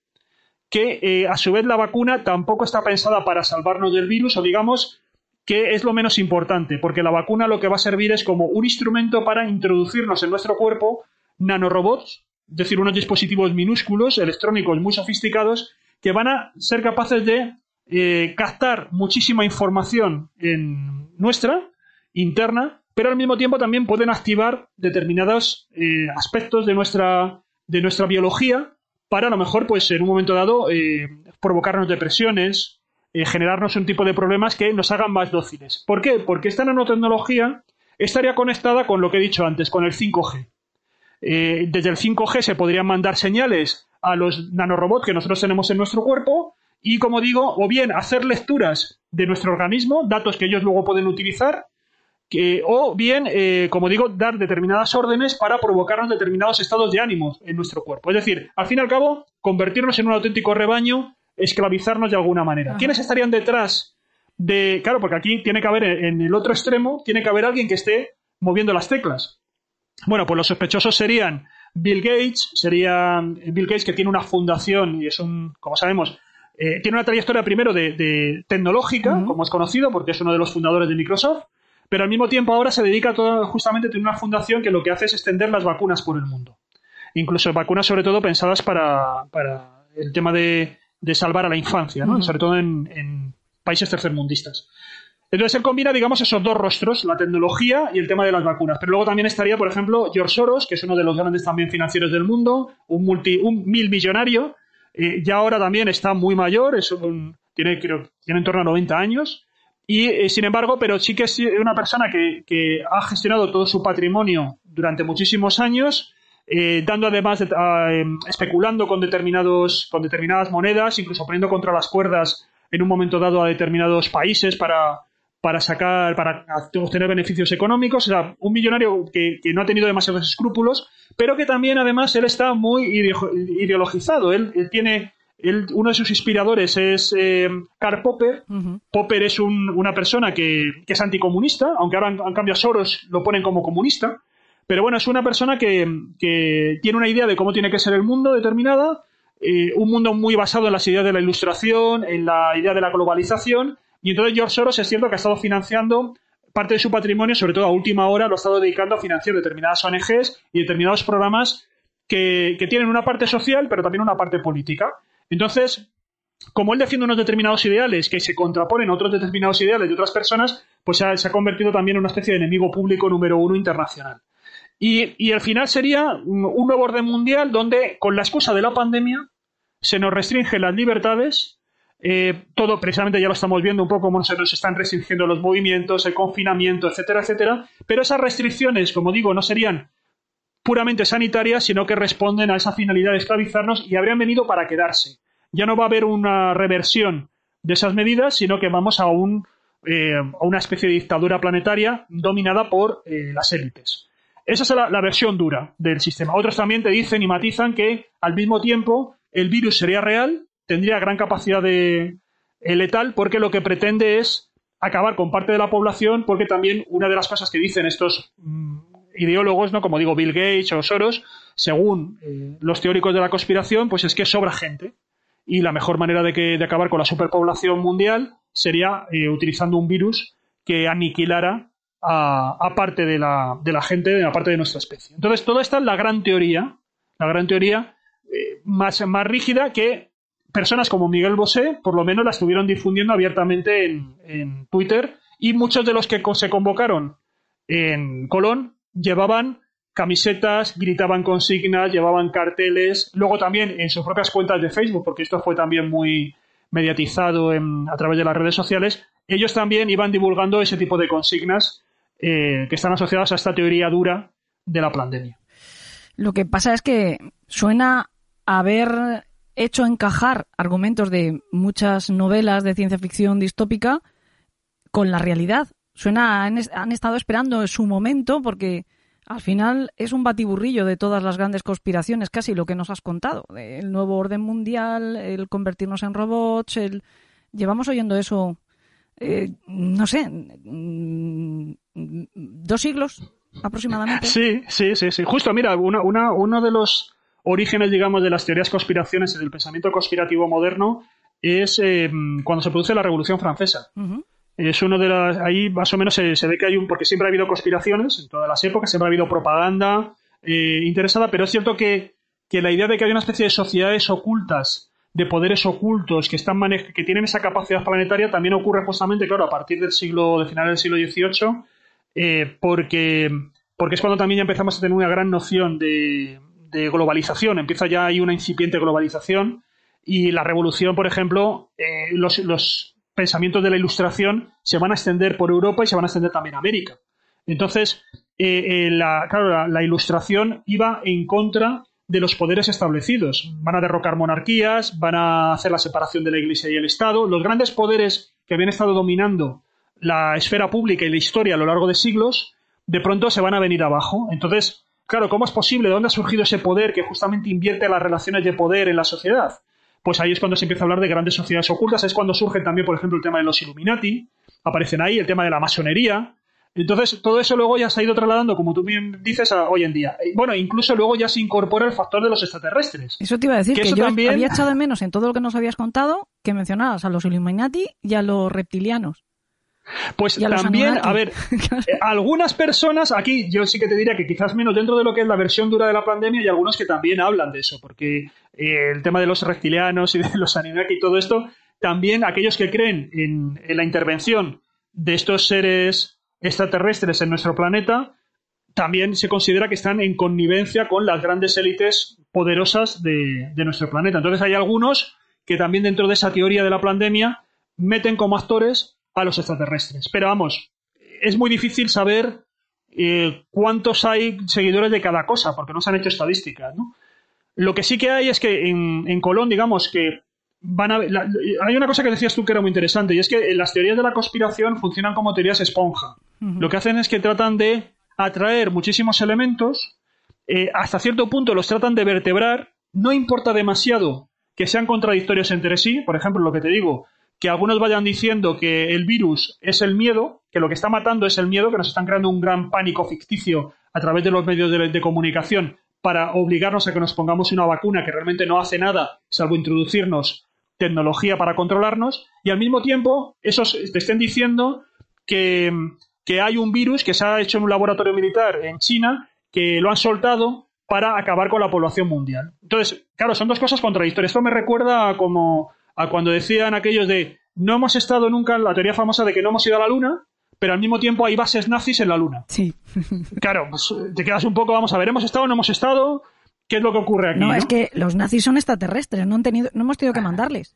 que eh, a su vez la vacuna tampoco está pensada para salvarnos del virus o digamos que es lo menos importante, porque la vacuna lo que va a servir es como un instrumento para introducirnos en nuestro cuerpo nanorobots, es decir, unos dispositivos minúsculos, electrónicos muy sofisticados, que van a ser capaces de eh, captar muchísima información en nuestra, interna, pero al mismo tiempo también pueden activar determinados eh, aspectos de nuestra, de nuestra biología para a lo mejor, pues en un momento dado, eh, provocarnos depresiones, eh, generarnos un tipo de problemas que nos hagan más dóciles. ¿Por qué? Porque esta nanotecnología estaría conectada con lo que he dicho antes, con el 5G. Eh, desde el 5G se podrían mandar señales a los nanorobots que nosotros tenemos en nuestro cuerpo y, como digo, o bien hacer lecturas de nuestro organismo, datos que ellos luego pueden utilizar, o bien, eh, como digo, dar determinadas órdenes para provocarnos determinados estados de ánimo en nuestro cuerpo. Es decir, al fin y al cabo, convertirnos en un auténtico rebaño esclavizarnos de alguna manera. ¿Quiénes estarían detrás de... Claro, porque aquí tiene que haber, en el otro extremo, tiene que haber alguien que esté moviendo las teclas. Bueno, pues los sospechosos serían Bill Gates, sería Bill Gates que tiene una fundación y es un, como sabemos, eh, tiene una trayectoria primero de, tecnológica, como es conocido, porque es uno de los fundadores de Microsoft, pero al mismo tiempo ahora se dedica todo, justamente, tiene una fundación que lo que hace es extender las vacunas por el mundo. Incluso vacunas sobre todo pensadas para, para el tema de, de salvar a la infancia, ¿no? sobre todo en, países tercermundistas. Entonces él combina, digamos, esos dos rostros, la tecnología y el tema de las vacunas. Pero luego también estaría, por ejemplo, George Soros, que es uno de los grandes también financieros del mundo, un, multi, un mil millonario, eh, ya ahora también está muy mayor, es un, tiene, creo, tiene en torno a 90 años, y eh, sin embargo, pero sí que es una persona que, que, ha gestionado todo su patrimonio durante muchísimos años, eh, dando además, em, especulando con, determinados, con determinadas monedas, incluso poniendo contra las cuerdas en un momento dado a determinados países para, para sacar, para obtener beneficios económicos. O sea, un millonario que, no ha tenido demasiados escrúpulos, pero que también, además, él está muy ideologizado. Él, tiene. uno de sus inspiradores es eh, Karl Popper. Popper es una persona que, es anticomunista, aunque ahora en, cambio a Soros lo ponen como comunista. Pero bueno, es una persona que, tiene una idea de cómo tiene que ser el mundo determinada, eh, un mundo muy basado en las ideas de la ilustración, en la idea de la globalización, y entonces George Soros es cierto que ha estado financiando parte de su patrimonio, sobre todo a última hora, lo ha estado dedicando a financiar determinadas ONGs y determinados programas que, tienen una parte social, pero también una parte política. Entonces, como él defiende unos determinados ideales que se contraponen a otros determinados ideales de otras personas, pues se ha, convertido también en una especie de enemigo público número uno internacional. Y, y al final sería un nuevo orden mundial donde, con la excusa de la pandemia, se nos restringen las libertades eh, todo precisamente ya lo estamos viendo un poco cómo se nos están restringiendo los movimientos, el confinamiento, etcétera, etcétera. Pero esas restricciones, como digo, no serían puramente sanitarias, sino que responden a esa finalidad de esclavizarnos y habrían venido para quedarse. Ya no va a haber una reversión de esas medidas, sino que vamos a, un, eh, a una especie de dictadura planetaria dominada por eh, las élites. Esa es la, versión dura del sistema. Otros también te dicen y matizan que al mismo tiempo el virus sería real, tendría gran capacidad de eh, letal porque lo que pretende es acabar con parte de la población porque también una de las cosas que dicen estos mm, ideólogos, ¿no? como digo Bill Gates o Soros, según eh, los teóricos de la conspiración, pues es que sobra gente y la mejor manera de, que, de acabar con la superpoblación mundial sería eh, utilizando un virus que aniquilara a, parte de la, de la gente, a parte de nuestra especie. Entonces, toda esta es la gran teoría, la gran teoría más, más rígida que personas como Miguel Bosé, por lo menos la estuvieron difundiendo abiertamente en, Twitter y muchos de los que se convocaron en Colón llevaban camisetas, gritaban consignas, llevaban carteles, luego también en sus propias cuentas de Facebook, porque esto fue también muy mediatizado a través de las redes sociales, ellos también iban divulgando ese tipo de consignas eh, que están asociadas a esta teoría dura de la pandemia. Lo que pasa es que suena haber hecho encajar argumentos de muchas novelas de ciencia ficción distópica con la realidad. Suena, han, han estado esperando su momento porque al final es un batiburrillo de todas las grandes conspiraciones, casi lo que nos has contado. El nuevo orden mundial, el convertirnos en robots, el... Llevamos oyendo eso, eh, no sé, mm, dos siglos aproximadamente. Sí, sí, sí, sí. Justo, mira, una, una, uno de los orígenes, digamos, de las teorías conspiraciones y del pensamiento conspirativo moderno es eh, cuando se produce la Revolución Francesa. Es uno de las. Ahí más o menos se, ve que hay un. Porque siempre ha habido conspiraciones en todas las épocas, siempre ha habido propaganda eh, interesada, pero es cierto que, la idea de que hay una especie de sociedades ocultas, de poderes ocultos que, están que tienen esa capacidad planetaria, también ocurre justamente, claro, a partir del siglo. de final del siglo XVIII, eh, porque, porque es cuando también ya empezamos a tener una gran noción de, globalización, empieza ya hay una incipiente globalización y la revolución, por ejemplo, eh, los, pensamientos de la ilustración se van a extender por Europa y se van a extender también a América. Entonces, eh, la, la, ilustración iba en contra de los poderes establecidos. Van a derrocar monarquías, van a hacer la separación de la Iglesia y el Estado. Los grandes poderes que habían estado dominando la esfera pública y la historia a lo largo de siglos, de pronto se van a venir abajo. Entonces, Claro, ¿cómo es posible? ¿De dónde ha surgido ese poder que justamente invierte las relaciones de poder en la sociedad? Pues ahí es cuando se empieza a hablar de grandes sociedades ocultas, es cuando surge también, por ejemplo, el tema de los Illuminati, aparecen ahí, el tema de la masonería. Entonces, todo eso luego ya se ha ido trasladando, como tú bien dices, a hoy en día. Bueno, incluso luego ya se incorpora el factor de los extraterrestres. Eso te iba a decir, que, yo había echado de menos en todo lo que nos habías contado que mencionabas a los Illuminati y a los reptilianos. Pues también, a ver, eh, algunas personas, aquí yo sí que te diría que quizás menos dentro de lo que es la versión dura de la pandemia, y algunos que también hablan de eso, porque eh, el tema de los reptilianos y de los Anunnaki y todo esto, también aquellos que creen en, la intervención de estos seres extraterrestres en nuestro planeta, también se considera que están en connivencia con las grandes élites poderosas de, de nuestro planeta. Entonces hay algunos que también dentro de esa teoría de la pandemia meten como actores a los extraterrestres. Pero vamos, es muy difícil saber eh, cuántos hay seguidores de cada cosa, porque no se han hecho estadísticas, ¿no? Lo que sí que hay es que en, Colón, digamos que van a hay una cosa que decías tú que era muy interesante y es que las teorías de la conspiración funcionan como teorías esponja. Lo que hacen es que tratan de atraer muchísimos elementos, eh, hasta cierto punto los tratan de vertebrar, no importa demasiado que sean contradictorios entre sí, por ejemplo, lo que te digo, que algunos vayan diciendo que el virus es el miedo, que lo que está matando es el miedo, que nos están creando un gran pánico ficticio a través de los medios de comunicación para obligarnos a que nos pongamos una vacuna que realmente no hace nada salvo introducirnos tecnología para controlarnos y al mismo tiempo esos te estén diciendo que, que hay un virus que se ha hecho en un laboratorio militar en China que lo han soltado para acabar con la población mundial. Entonces, claro, son dos cosas contradictorias. Esto me recuerda como a cuando decían aquellos de no hemos estado nunca en la teoría famosa de que no hemos ido a la luna, pero al mismo tiempo hay bases nazis en la Luna. Sí. claro, pues te quedas un poco, vamos a ver, ¿hemos estado no hemos estado? ¿Qué es lo que ocurre aquí? No, es que los nazis son extraterrestres, no, han tenido, no hemos tenido que mandarles.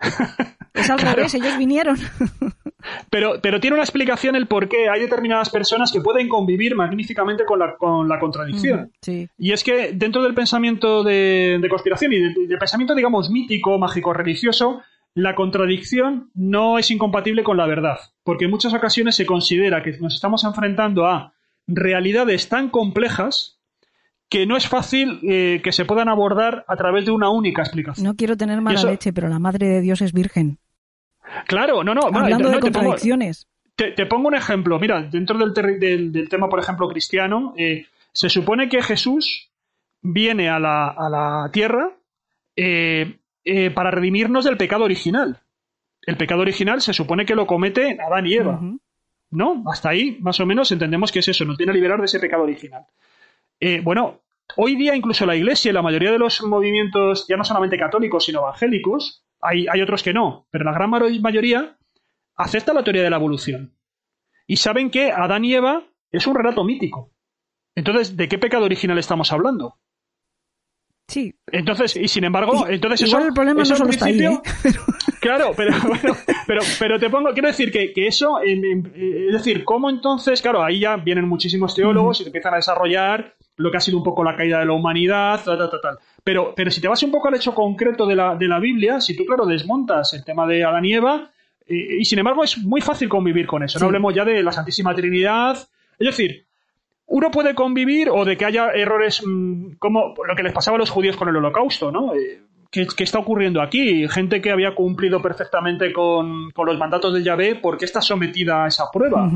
es al revés, ellos vinieron. pero, pero tiene una explicación el por qué hay determinadas personas que pueden convivir magníficamente con la, con la contradicción. sí. Y es que dentro del pensamiento de, conspiración y del pensamiento, digamos, mítico, mágico, religioso, la contradicción no es incompatible con la verdad, porque en muchas ocasiones se considera que nos estamos enfrentando a realidades tan complejas que no es fácil eh, que se puedan abordar a través de una única explicación. No quiero tener mala leche, pero la Madre de Dios es virgen. Claro, no, no. Hablando de contradicciones. Te pongo, un ejemplo. Mira, dentro del, del, tema, por ejemplo, cristiano, eh, se supone que Jesús viene a la, a la tierra eh, eh, para redimirnos del pecado original. El pecado original se supone que lo comete Adán y Eva. ¿No? Hasta ahí, más o menos, entendemos que es eso, nos tiene a liberar de ese pecado original. Bueno, hoy día incluso la Iglesia y la mayoría de los movimientos, ya no solamente católicos, sino evangélicos, hay, hay otros que no, pero la gran mayoría acepta la teoría de la evolución. Y saben que Adán y Eva es un relato mítico. Entonces, ¿de qué pecado original estamos hablando? Sí. Entonces, y sin embargo, entonces igual el problema no solo está ahí, ¿eh? Claro, pero, pero, pero te pongo, quiero decir que, eso, es decir, ¿cómo entonces, claro, ahí ya vienen muchísimos teólogos y empiezan a desarrollar lo que ha sido un poco la caída de la humanidad, tal, tal, tal. Pero, pero si te vas un poco al hecho concreto de la, de la Biblia, si tú, claro, desmontas el tema de Adán y Eva, y, y sin embargo es muy fácil convivir con eso. No hablemos ya de la Santísima Trinidad. Es decir, uno puede convivir o de que haya errores mm, como lo que les pasaba a los judíos con el holocausto, ¿no? Eh, ¿Qué, está ocurriendo aquí? Gente que había cumplido perfectamente con, los mandatos de Yahvé, ¿por qué está sometida a esa prueba?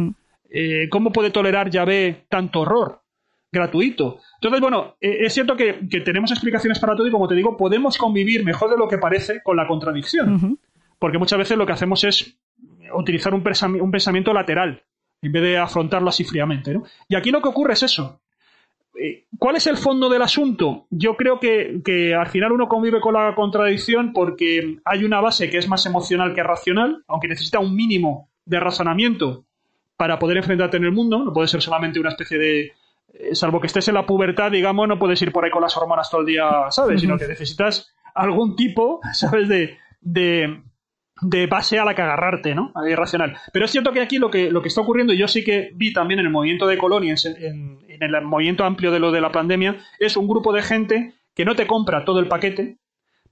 Eh, ¿Cómo puede tolerar Yahvé tanto horror gratuito? Entonces, bueno, eh, es cierto que, tenemos explicaciones para todo y, como te digo, podemos convivir mejor de lo que parece con la contradicción. Porque muchas veces lo que hacemos es utilizar un pensamiento lateral en vez de afrontarlo así fríamente. ¿no? Y aquí lo que ocurre es eso. Eh, ¿Cuál es el fondo del asunto? Yo creo que, al final uno convive con la contradicción porque hay una base que es más emocional que racional, aunque necesita un mínimo de razonamiento para poder enfrentarte en el mundo. No puede ser solamente una especie de. Eh, salvo que estés en la pubertad, digamos, no puedes ir por ahí con las hormonas todo el día, ¿sabes? Sino que necesitas algún tipo, ¿sabes? de, de base a la que agarrarte, ¿no? Irracional. Pero es cierto que aquí lo que, lo que está ocurriendo, y yo sí que vi también en el movimiento de Colonia, en, el movimiento amplio de lo de la pandemia, es un grupo de gente que no te compra todo el paquete,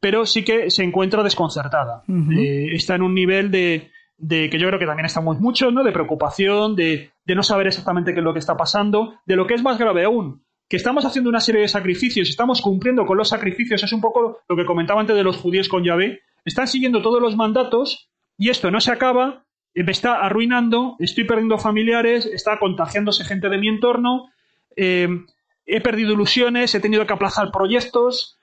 pero sí que se encuentra desconcertada. Eh, está en un nivel de, de, que yo creo que también estamos muchos, ¿no? De preocupación, de, de no saber exactamente qué es lo que está pasando, de lo que es más grave aún, que estamos haciendo una serie de sacrificios, estamos cumpliendo con los sacrificios, es un poco lo que comentaba antes de los judíos con Yahvé, están siguiendo todos los mandatos y esto no se acaba, me está arruinando, estoy perdiendo familiares, está contagiándose gente de mi entorno, eh, he perdido ilusiones, he tenido que aplazar proyectos.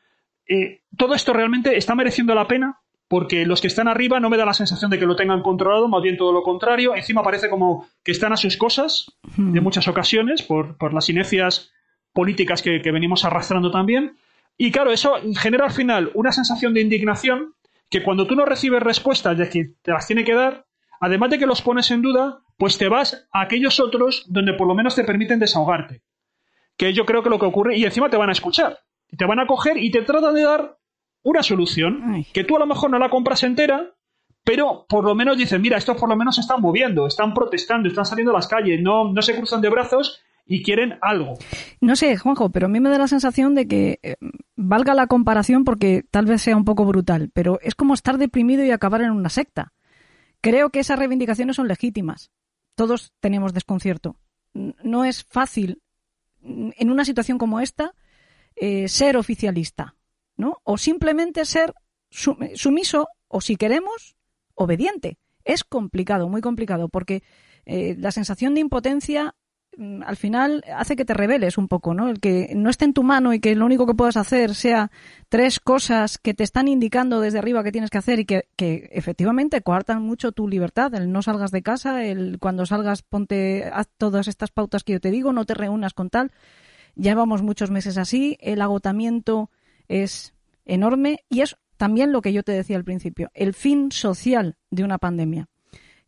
Eh, todo esto realmente está mereciendo la pena porque los que están arriba no me da la sensación de que lo tengan controlado, más bien todo lo contrario. Encima parece como que están a sus cosas de muchas ocasiones por, las inercias políticas que, que venimos arrastrando también. Y claro, eso genera al final una sensación de indignación que cuando tú no recibes respuestas de que te las tiene que dar, además de que los pones en duda, pues te vas a aquellos otros donde por lo menos te permiten desahogarte. Que yo creo que lo que ocurre, y encima te van a escuchar, te van a coger y te tratan de dar una solución, que tú a lo mejor no la compras entera, pero por lo menos dicen, mira, estos por lo menos se están moviendo, están protestando, están saliendo a las calles, no, no se cruzan de brazos y quieren algo. No sé, Juanjo, pero a mí me da la sensación de que eh, valga la comparación porque tal vez sea un poco brutal, pero es como estar deprimido y acabar en una secta. Creo que esas reivindicaciones son legítimas. Todos tenemos desconcierto. No es fácil en una situación como esta eh, ser oficialista, ¿no? O simplemente ser sumiso o si queremos obediente. Es complicado, muy complicado, porque eh, la sensación de impotencia mm, al final hace que te rebeles un poco, ¿no? El que no esté en tu mano y que lo único que puedas hacer sea tres cosas que te están indicando desde arriba que tienes que hacer y que, efectivamente coartan mucho tu libertad, el no salgas de casa, el cuando salgas ponte haz todas estas pautas que yo te digo, no te reúnas con tal. Llevamos muchos meses así, el agotamiento es enorme y es también lo que yo te decía al principio, el fin social de una pandemia,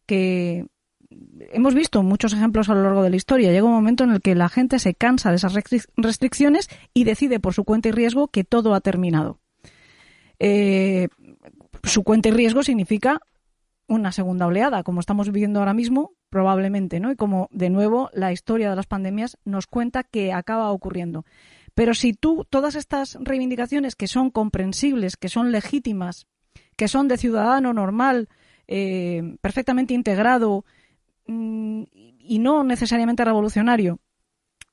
que hemos visto muchos ejemplos a lo largo de la historia. Llega un momento en el que la gente se cansa de esas restricciones y decide por su cuenta y riesgo que todo ha terminado. Eh, su cuenta y riesgo significa una segunda oleada, como estamos viviendo ahora mismo, probablemente, ¿no? Y como de nuevo la historia de las pandemias nos cuenta que acaba ocurriendo. Pero si tú todas estas reivindicaciones que son comprensibles, que son legítimas, que son de ciudadano normal, eh, perfectamente integrado mm, y no necesariamente revolucionario,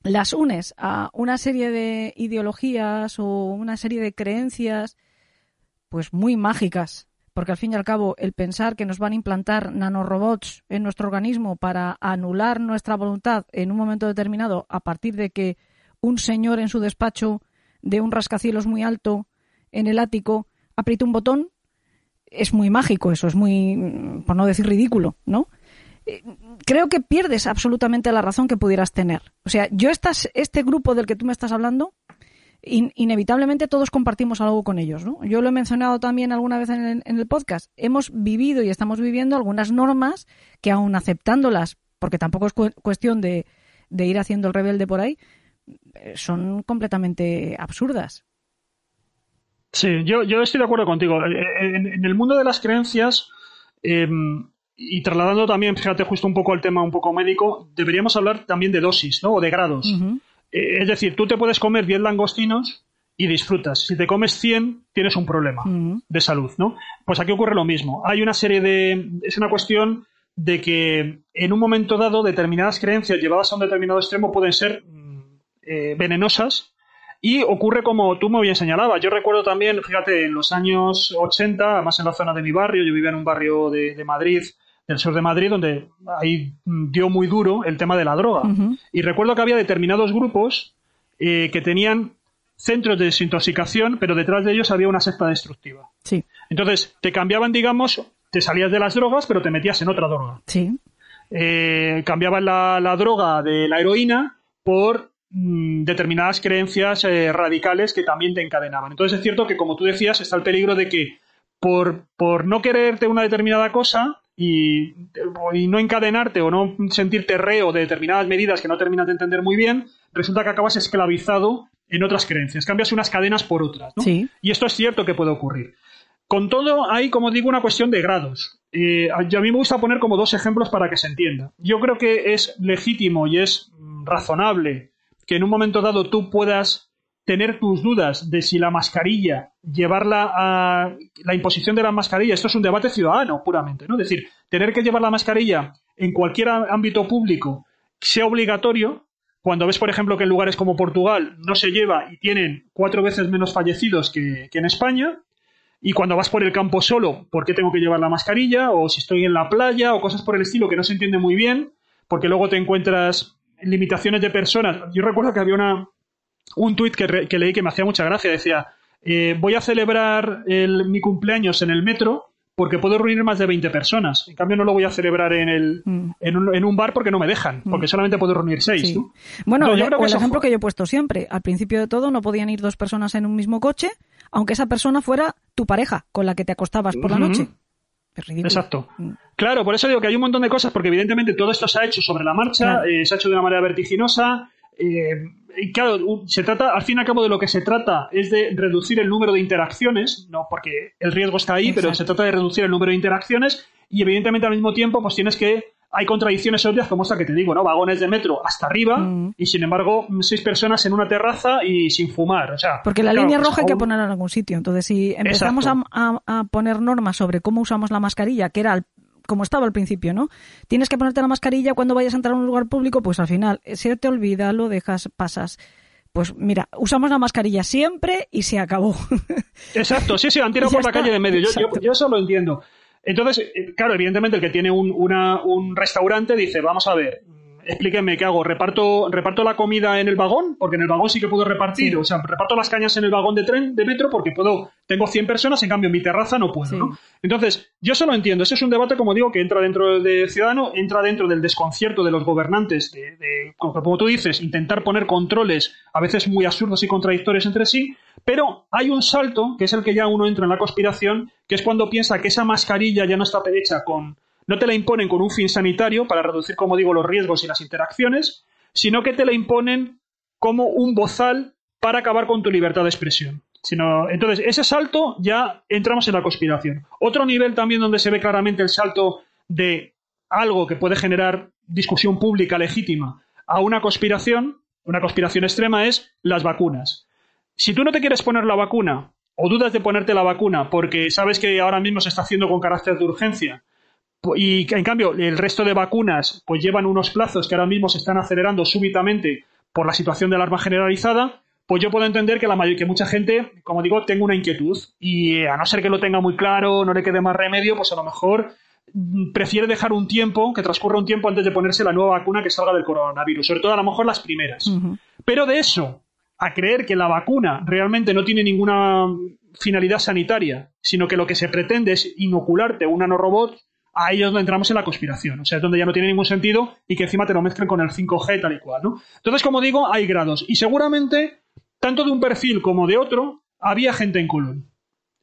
las unes a una serie de ideologías o una serie de creencias, pues muy mágicas, porque al fin y al cabo el pensar que nos van a implantar nanorobots en nuestro organismo para anular nuestra voluntad en un momento determinado a partir de que un señor en su despacho de un rascacielos muy alto en el ático aprieta un botón, es muy mágico eso, es muy, por no decir ridículo, ¿no? Eh, creo que pierdes absolutamente la razón que pudieras tener. O sea, yo estás, este grupo del que tú me estás hablando, inevitablemente todos compartimos algo con ellos, ¿no? Yo lo he mencionado también alguna vez en el, podcast. Hemos vivido y estamos viviendo algunas normas que aún aceptándolas, porque tampoco es cuestión de, de ir haciendo el rebelde por ahí, son completamente absurdas. Sí, yo, yo estoy de acuerdo contigo. Eh, eh, en, el mundo de las creencias, em, y trasladando también, fíjate, justo un poco al tema un poco médico, deberíamos hablar también de dosis, ¿no? O de grados. es decir, tú te puedes comer 10 langostinos y disfrutas. Si te comes 100, tienes un problema de salud, ¿no? Pues aquí ocurre lo mismo. Hay una serie de... Es una cuestión de que en un momento dado determinadas creencias llevadas a un determinado extremo pueden ser eh, venenosas y ocurre como tú me bien señalabas. Yo recuerdo también, fíjate, en los años 80, además en la zona de mi barrio, yo vivía en un barrio de, Madrid, del sur de Madrid, donde ahí dio muy duro el tema de la droga. Y recuerdo que había determinados grupos eh, que tenían centros de desintoxicación, pero detrás de ellos había una secta destructiva. Sí. Entonces, te cambiaban, digamos, te salías de las drogas, pero te metías en otra droga. Sí. Eh, cambiaban la, la, droga de la heroína por determinadas creencias eh, radicales que también te encadenaban. Entonces es cierto que, como tú decías, está el peligro de que por, por no quererte una determinada cosa y, no encadenarte o no sentirte reo de determinadas medidas que no terminas de entender muy bien, resulta que acabas esclavizado en otras creencias, cambias unas cadenas por otras. Y esto es cierto que puede ocurrir. Con todo, hay, como digo, una cuestión de grados. Eh, a mí me gusta poner como dos ejemplos para que se entienda. Yo creo que es legítimo y es mm, razonable que en un momento dado tú puedas tener tus dudas de si la mascarilla, llevarla a la imposición de la mascarilla, esto es un debate ciudadano puramente, ¿no? Es decir, tener que llevar la mascarilla en cualquier ámbito público sea obligatorio, cuando ves, por ejemplo, que en lugares como Portugal no se lleva y tienen cuatro veces menos fallecidos que, que en España, y cuando vas por el campo solo, ¿por qué tengo que llevar la mascarilla? O si estoy en la playa, o cosas por el estilo que no se entiende muy bien, porque luego te encuentras limitaciones de personas. Yo recuerdo que había una, un tuit que, leí que me hacía mucha gracia. Decía, eh, voy a celebrar mi cumpleaños en el metro porque puedo reunir más de 20 personas. En cambio, no lo voy a celebrar en, el, mm. en, un, en, un, bar porque no me dejan, mm. porque solamente puedo reunir 6. Bueno, yo creo que el ejemplo que yo he puesto siempre. Al principio de todo, no podían ir dos personas en un mismo coche, aunque esa persona fuera tu pareja con la que te acostabas por la noche. Exacto. Mm. Claro, por eso digo que hay un montón de cosas, porque evidentemente todo esto se ha hecho sobre la marcha, eh, se ha hecho de una manera vertiginosa. Eh, y claro, se trata, al fin y al cabo de lo que se trata es de reducir el número de interacciones, no porque el riesgo está ahí, pero se trata de reducir el número de interacciones y evidentemente al mismo tiempo pues tienes que hay contradicciones obvias como esta que te digo, ¿no? Vagones de metro hasta arriba mm. y sin embargo seis personas en una terraza y sin fumar, o sea... Porque la línea roja hay que ponerla en algún sitio, entonces si empezamos a, poner normas sobre cómo usamos la mascarilla, que era como estaba al principio, ¿no? Tienes que ponerte la mascarilla cuando vayas a entrar a un lugar público, pues al final se te olvida, lo dejas, pasas pues mira, usamos la mascarilla siempre y se acabó. Exacto, sí, sí, han tirado por la calle de medio. Yo, yo, eso lo entiendo. Entonces, eh, claro, evidentemente el que tiene un, un restaurante dice, vamos a ver, explíqueme qué hago. ¿Reparto, ¿Reparto la comida en el vagón? Porque en el vagón sí que puedo repartir. O sea, reparto las cañas en el vagón de tren, de metro, porque puedo, tengo 100 personas, en cambio en mi terraza no puedo. ¿no? Entonces, yo eso lo entiendo. Ese es un debate, como digo, que entra dentro de Ciudadano, entra dentro del desconcierto de los gobernantes, de, como tú dices, intentar poner controles a veces muy absurdos y contradictorios entre sí. Pero hay un salto, que es el que ya uno entra en la conspiración, que es cuando piensa que esa mascarilla ya no está hecha con no te la imponen con un fin sanitario para reducir, como digo, los riesgos y las interacciones, sino que te la imponen como un bozal para acabar con tu libertad de expresión. Sino, entonces, ese salto ya entramos en la conspiración. Otro nivel también donde se ve claramente el salto de algo que puede generar discusión pública legítima a una conspiración, una conspiración extrema, es las vacunas. Si tú no te quieres poner la vacuna o dudas de ponerte la vacuna porque sabes que ahora mismo se está haciendo con carácter de urgencia y en cambio el resto de vacunas pues llevan unos plazos que ahora mismo se están acelerando súbitamente por la situación de alarma generalizada, pues yo puedo entender que, la que mucha gente, como digo, tenga una inquietud y eh, a no ser que lo tenga muy claro, no le quede más remedio, pues a lo mejor mm, prefiere dejar un tiempo, que transcurra un tiempo antes de ponerse la nueva vacuna que salga del coronavirus, sobre todo a lo mejor las primeras. Pero de eso a creer que la vacuna realmente no tiene ninguna finalidad sanitaria, sino que lo que se pretende es inocularte un nanorobot, ahí es donde entramos en la conspiración. O sea, es donde ya no tiene ningún sentido y que encima te lo mezclen con el 5G tal y cual, ¿no? Entonces, como digo, hay grados. Y seguramente, tanto de un perfil como de otro, había gente en Colón.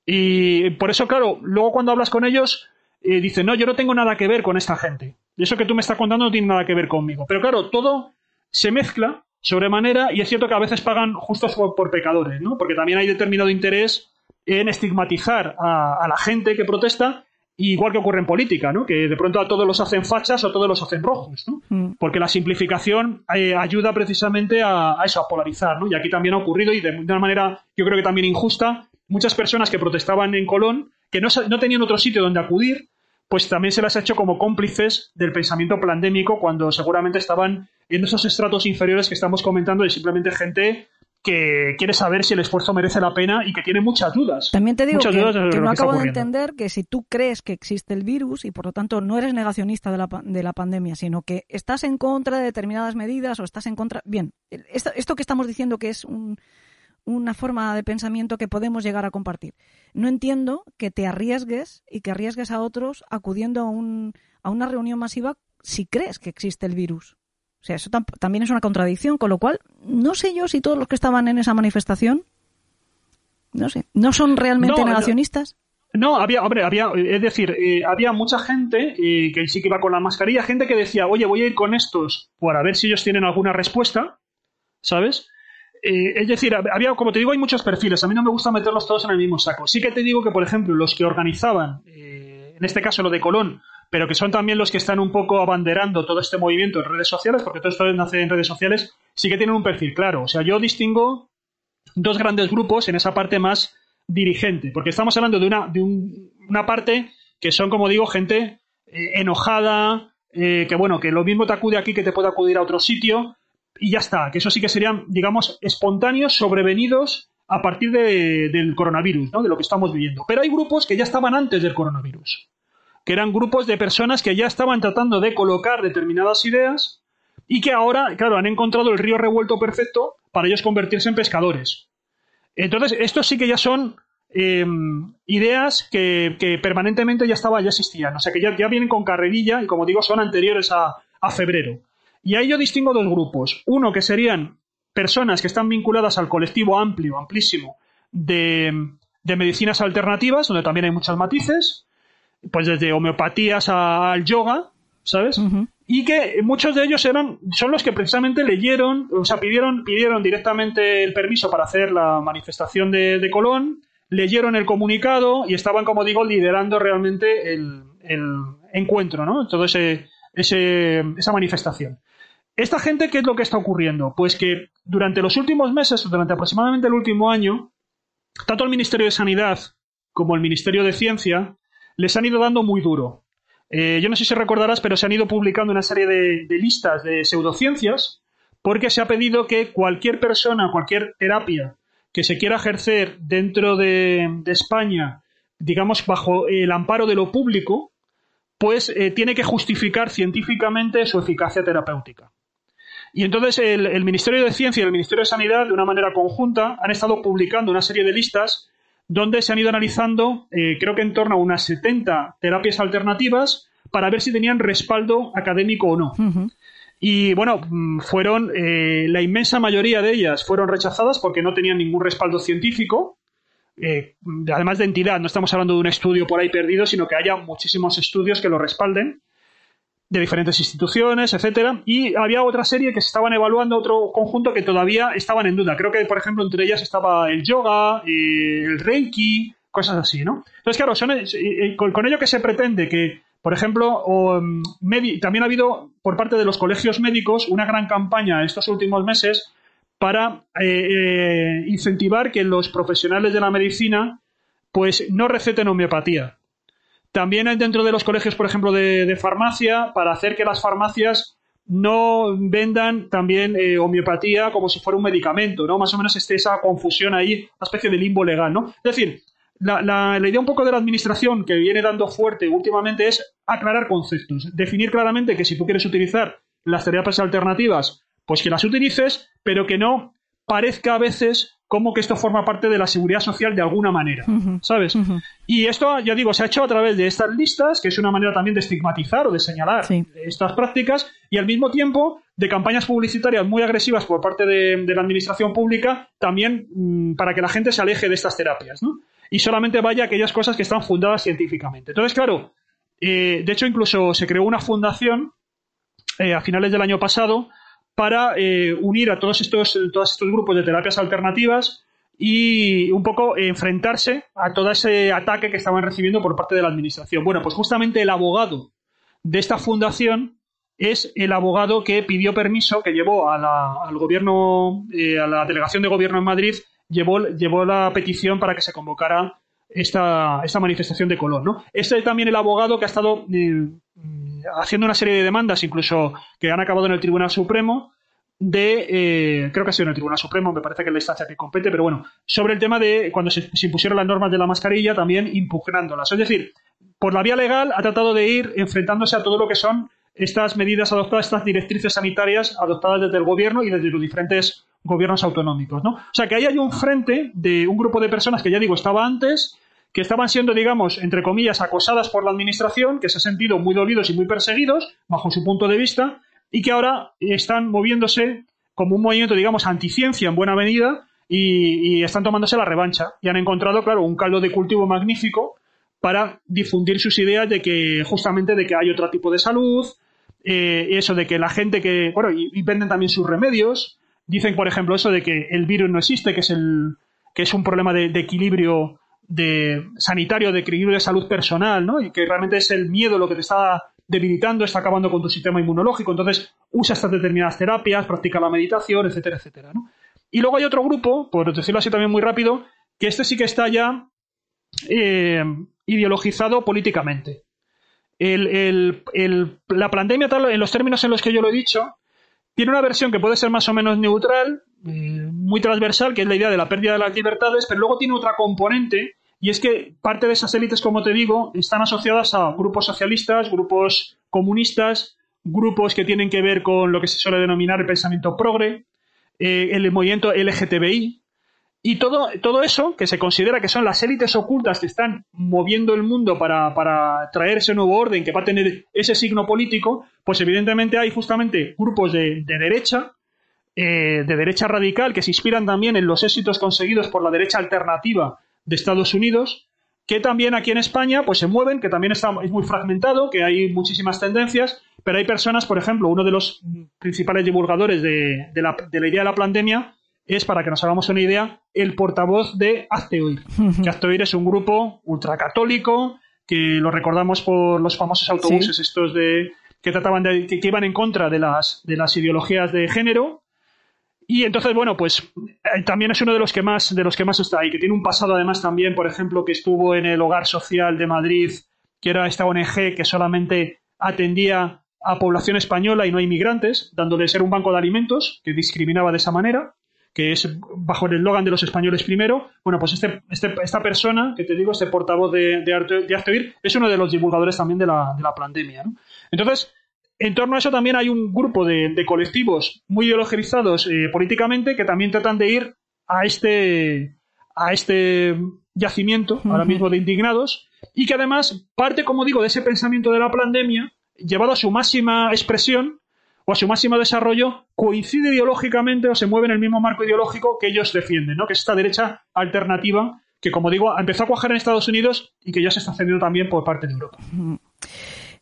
Y por eso, claro, luego cuando hablas con ellos, eh, dicen, no, yo no tengo nada que ver con esta gente. Eso que tú me estás contando no tiene nada que ver conmigo. Pero claro, todo se mezcla sobremanera y es cierto que a veces pagan justos por, pecadores, ¿no? Porque también hay determinado interés en estigmatizar a la gente que protesta igual que ocurre en política, ¿no? Que de pronto a todos los hacen fachas o a todos los hacen rojos, ¿no? Mm. Porque la simplificación eh, ayuda precisamente a, eso, a polarizar, ¿no? Y aquí también ha ocurrido, y de, una manera yo creo que también injusta, muchas personas que protestaban en Colón, que no, no tenían otro sitio donde acudir, pues también se las ha hecho como cómplices del pensamiento pandémico cuando seguramente estaban en esos estratos inferiores que estamos comentando de simplemente gente que quiere saber si el esfuerzo merece la pena y que tiene muchas dudas. También te digo que, no acabo de entender que si tú crees que existe el virus y por lo tanto no eres negacionista de la, de la pandemia, sino que estás en contra de determinadas medidas o estás en contra... Bien, esto, esto que estamos diciendo que es una forma de pensamiento que podemos llegar a compartir. No entiendo que te arriesgues y que arriesgues a otros acudiendo a, un, a una reunión masiva si crees que existe el virus. O sea, eso también es una contradicción, con lo cual no sé yo si todos los que estaban en esa manifestación, no sé, no son realmente negacionistas. No, había, hombre, había, es decir, eh, había mucha gente eh, que sí que iba con la mascarilla, gente que decía, oye, voy a ir con estos para ver si ellos tienen alguna respuesta, ¿sabes? Eh, es decir, había, como te digo, hay muchos perfiles. A mí no me gusta meterlos todos en el mismo saco. Sí que te digo que, por ejemplo, los que organizaban, en este caso lo de Colón, pero que son también los que están un poco abanderando todo este movimiento en redes sociales, porque todo esto nace en redes sociales, sí que tienen un perfil claro. O sea, yo distingo dos grandes grupos en esa parte más dirigente, porque estamos hablando de una, de una parte que son, como digo, gente eh, enojada, eh, que bueno, que lo mismo te acude aquí que te puede acudir a otro sitio, y ya está, que eso sí que serían, digamos, espontáneos, sobrevenidos a partir del coronavirus, ¿no? de lo que estamos viviendo. Pero hay grupos que ya estaban antes del coronavirus que eran grupos de personas que ya estaban tratando de colocar determinadas ideas y que ahora, claro, han encontrado el río revuelto perfecto para ellos convertirse en pescadores. Entonces, estos sí que ya son em, ideas que, permanentemente ya estaban, ya existían. O sea, que ya, ya vienen con carrerilla y, como digo, son anteriores a, febrero. Y ahí yo distingo dos grupos. Uno que serían personas que están vinculadas al colectivo amplio, amplísimo, de, de medicinas alternativas, donde también hay muchos matices, pues desde homeopatías al yoga, ¿sabes? Y que muchos de ellos eran, son los que precisamente leyeron, o sea, pidieron, pidieron directamente el permiso para hacer la manifestación de, Colón, leyeron el comunicado y estaban, como digo, liderando realmente el, encuentro, ¿no? Todo ese, esa manifestación. ¿Esta gente qué es lo que está ocurriendo? Pues que durante los últimos meses, durante aproximadamente el último año, tanto el Ministerio de Sanidad como el Ministerio de Ciencia les han ido dando muy duro. Eh, yo no sé si recordarás, pero se han ido publicando una serie de, listas de pseudociencias porque se ha pedido que cualquier persona, cualquier terapia que se quiera ejercer dentro de, España, digamos, bajo el amparo de lo público, pues eh, tiene que justificar científicamente su eficacia terapéutica. Y entonces el, Ministerio de Ciencia y el Ministerio de Sanidad, de una manera conjunta, han estado publicando una serie de listas donde se han ido analizando, eh, creo que en torno a unas 70 terapias alternativas para ver si tenían respaldo académico o no. Y bueno, mm, fueron, eh, la inmensa mayoría de ellas fueron rechazadas porque no tenían ningún respaldo científico. Eh, además de entidad, no estamos hablando de un estudio por ahí perdido, sino que haya muchísimos estudios que lo respalden de diferentes instituciones, etcétera, y había otra serie que se estaban evaluando, otro conjunto que todavía estaban en duda. Creo que, por ejemplo, entre ellas estaba el yoga, eh, el reiki, cosas así, ¿no? Entonces, claro, son, eh, eh, con, ello que se pretende que, por ejemplo, mm, también ha habido por parte de los colegios médicos una gran campaña estos últimos meses para incentivar que los profesionales de la medicina pues no receten homeopatía, también hay dentro de los colegios, por ejemplo, de, farmacia, para hacer que las farmacias no vendan también eh, homeopatía como si fuera un medicamento, ¿no? Más o menos esté esa confusión ahí, una especie de limbo legal, ¿no? Es decir, la, la, idea un poco de la administración que viene dando fuerte últimamente es aclarar conceptos, definir claramente que si tú quieres utilizar las terapias alternativas, pues que las utilices, pero que no parezca a veces como que esto forma parte de la seguridad social de alguna manera, ¿sabes? Y esto, ya digo, se ha hecho a través de estas listas, que es una manera también de estigmatizar o de señalar estas prácticas, y al mismo tiempo de campañas publicitarias muy agresivas por parte de, la administración pública, también mm, para que la gente se aleje de estas terapias, ¿no? Y solamente vaya a aquellas cosas que están fundadas científicamente. Entonces, claro, eh, de hecho, incluso se creó una fundación eh, a finales del año pasado para eh, unir a todos estos, todos estos grupos de terapias alternativas y un poco enfrentarse a todo ese ataque que estaban recibiendo por parte de la administración. Bueno, pues justamente el abogado de esta fundación es el abogado que pidió permiso, que llevó al gobierno, eh, a la delegación de gobierno en Madrid, llevó, llevó la petición para que se convocara esta, esta manifestación de color. ¿no? Este es también el abogado que ha estado eh, haciendo una serie de demandas, incluso que han acabado en el Tribunal Supremo, de, eh, creo que ha sido en el Tribunal Supremo, me parece que es la instancia que compete, pero bueno, sobre el tema de cuando se, impusieron las normas de la mascarilla, también impugnándolas. Es decir, por la vía legal ha tratado de ir enfrentándose a todo lo que son estas medidas adoptadas, estas directrices sanitarias adoptadas desde el gobierno y desde los diferentes gobiernos autonómicos, ¿no? O sea, que ahí hay un frente de un grupo de personas que ya digo estaba antes, que estaban siendo, digamos, entre comillas, acosadas por la administración, que se han sentido muy dolidos y muy perseguidos, bajo su punto de vista, y que ahora están moviéndose como un movimiento, digamos, anticiencia en buena medida y, están tomándose la revancha. Y han encontrado, claro, un caldo de cultivo magnífico para difundir sus ideas de que, justamente, de que hay otro tipo de salud, eh, eso de que la gente que, bueno, y, venden también sus remedios, dicen, por ejemplo, eso de que el virus no existe, que es el que es un problema de equilibrio de sanitario, de equilibrio de salud personal, ¿no? Y que realmente es el miedo lo que te está debilitando, está acabando con tu sistema inmunológico. Entonces, usa estas determinadas terapias, practica la meditación, etcétera, etcétera, ¿no? Y luego hay otro grupo, por decirlo así también muy rápido, que este sí que está ya eh, ideologizado políticamente. la pandemia, tal, en los términos en los que yo lo he dicho, tiene una versión que puede ser más o menos neutral, eh, muy transversal, que es la idea de la pérdida de las libertades, pero luego tiene otra componente y es que parte de esas élites, como te digo, están asociadas a grupos socialistas, grupos comunistas, grupos que tienen que ver con lo que se suele denominar el pensamiento progre, eh, el movimiento LGTBI, y todo, todo eso, que se considera que son las élites ocultas que están moviendo el mundo para, traer ese nuevo orden que va a tener ese signo político, pues evidentemente hay justamente grupos de, derecha, eh, de derecha radical, que se inspiran también en los éxitos conseguidos por la derecha alternativa de Estados Unidos, que también aquí en España pues se mueven, que también está, es muy fragmentado, que hay muchísimas tendencias, pero hay personas, por ejemplo, uno de los principales divulgadores de, la, idea de la pandemia es, para que nos hagamos una idea, el portavoz de Hazte Oír. que es un grupo ultracatólico, que lo recordamos por los famosos autobuses estos de, que trataban de, que, iban en contra de las, de las ideologías de género. Y entonces, bueno, pues eh, también es uno de los que más, de los que más está ahí, que tiene un pasado además también, por ejemplo, que estuvo en el Hogar Social de Madrid, que era esta ONG que solamente atendía a población española y no a inmigrantes, dándole ser un banco de alimentos que discriminaba de esa manera que es bajo el eslogan de los españoles primero. Bueno, pues este, este, esta persona, que te digo, este portavoz de, de, Arte, de es uno de los divulgadores también de la, de la pandemia. ¿no? Entonces, en torno a eso también hay un grupo de, de colectivos muy ideologizados eh, políticamente que también tratan de ir a este, a este yacimiento ahora mismo de indignados y que además parte, como digo, de ese pensamiento de la pandemia llevado a su máxima expresión o a su máximo desarrollo coincide ideológicamente o se mueve en el mismo marco ideológico que ellos defienden, ¿no? que es esta derecha alternativa que, como digo, empezó a cuajar en Estados Unidos y que ya se está haciendo también por parte de Europa.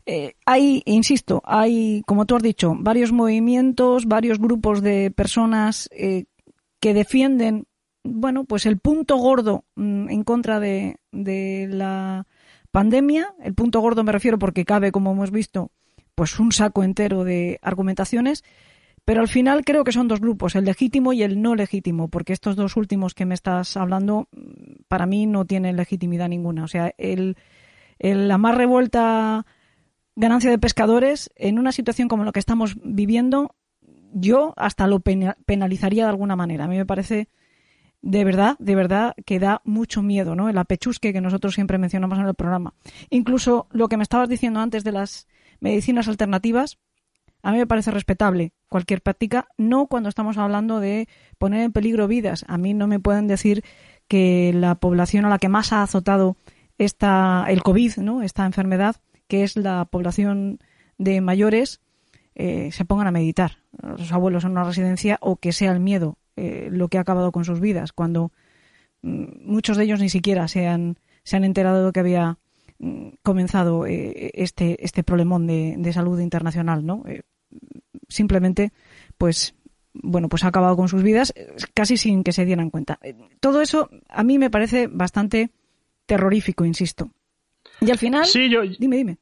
Eh, hay, insisto, hay, como tú has dicho, varios movimientos, varios grupos de personas eh, que defienden, bueno, pues el punto gordo mm, en contra de, de la pandemia. El punto gordo me refiero porque cabe, como hemos visto, pues un saco entero de argumentaciones, pero al final creo que son dos grupos, el legítimo y el no legítimo, porque estos dos últimos que me estás hablando para mí no tienen legitimidad ninguna. O sea, el, la más revuelta ganancia de pescadores en una situación como la que estamos viviendo, yo hasta lo penalizaría de alguna manera. A mí me parece de verdad, de verdad que da mucho miedo, ¿no? El apechusque que nosotros siempre mencionamos en el programa. Incluso lo que me estabas diciendo antes de las medicinas alternativas, a mí me parece respetable cualquier práctica, no cuando estamos hablando de poner en peligro vidas. A mí no me pueden decir que la población a la que más ha azotado esta, el COVID, ¿no? esta enfermedad, que es la población de mayores, eh, se pongan a meditar, los abuelos en una residencia, o que sea el miedo eh, lo que ha acabado con sus vidas, cuando mm, muchos de ellos ni siquiera se han, se han enterado de que había comenzado eh, este, este problemón de, de, salud internacional, ¿no? Eh, simplemente, pues, bueno, pues ha acabado con sus vidas eh, casi sin que se dieran cuenta. Todo eso a mí me parece bastante terrorífico, insisto. Y al final, sí, yo, dime, dime.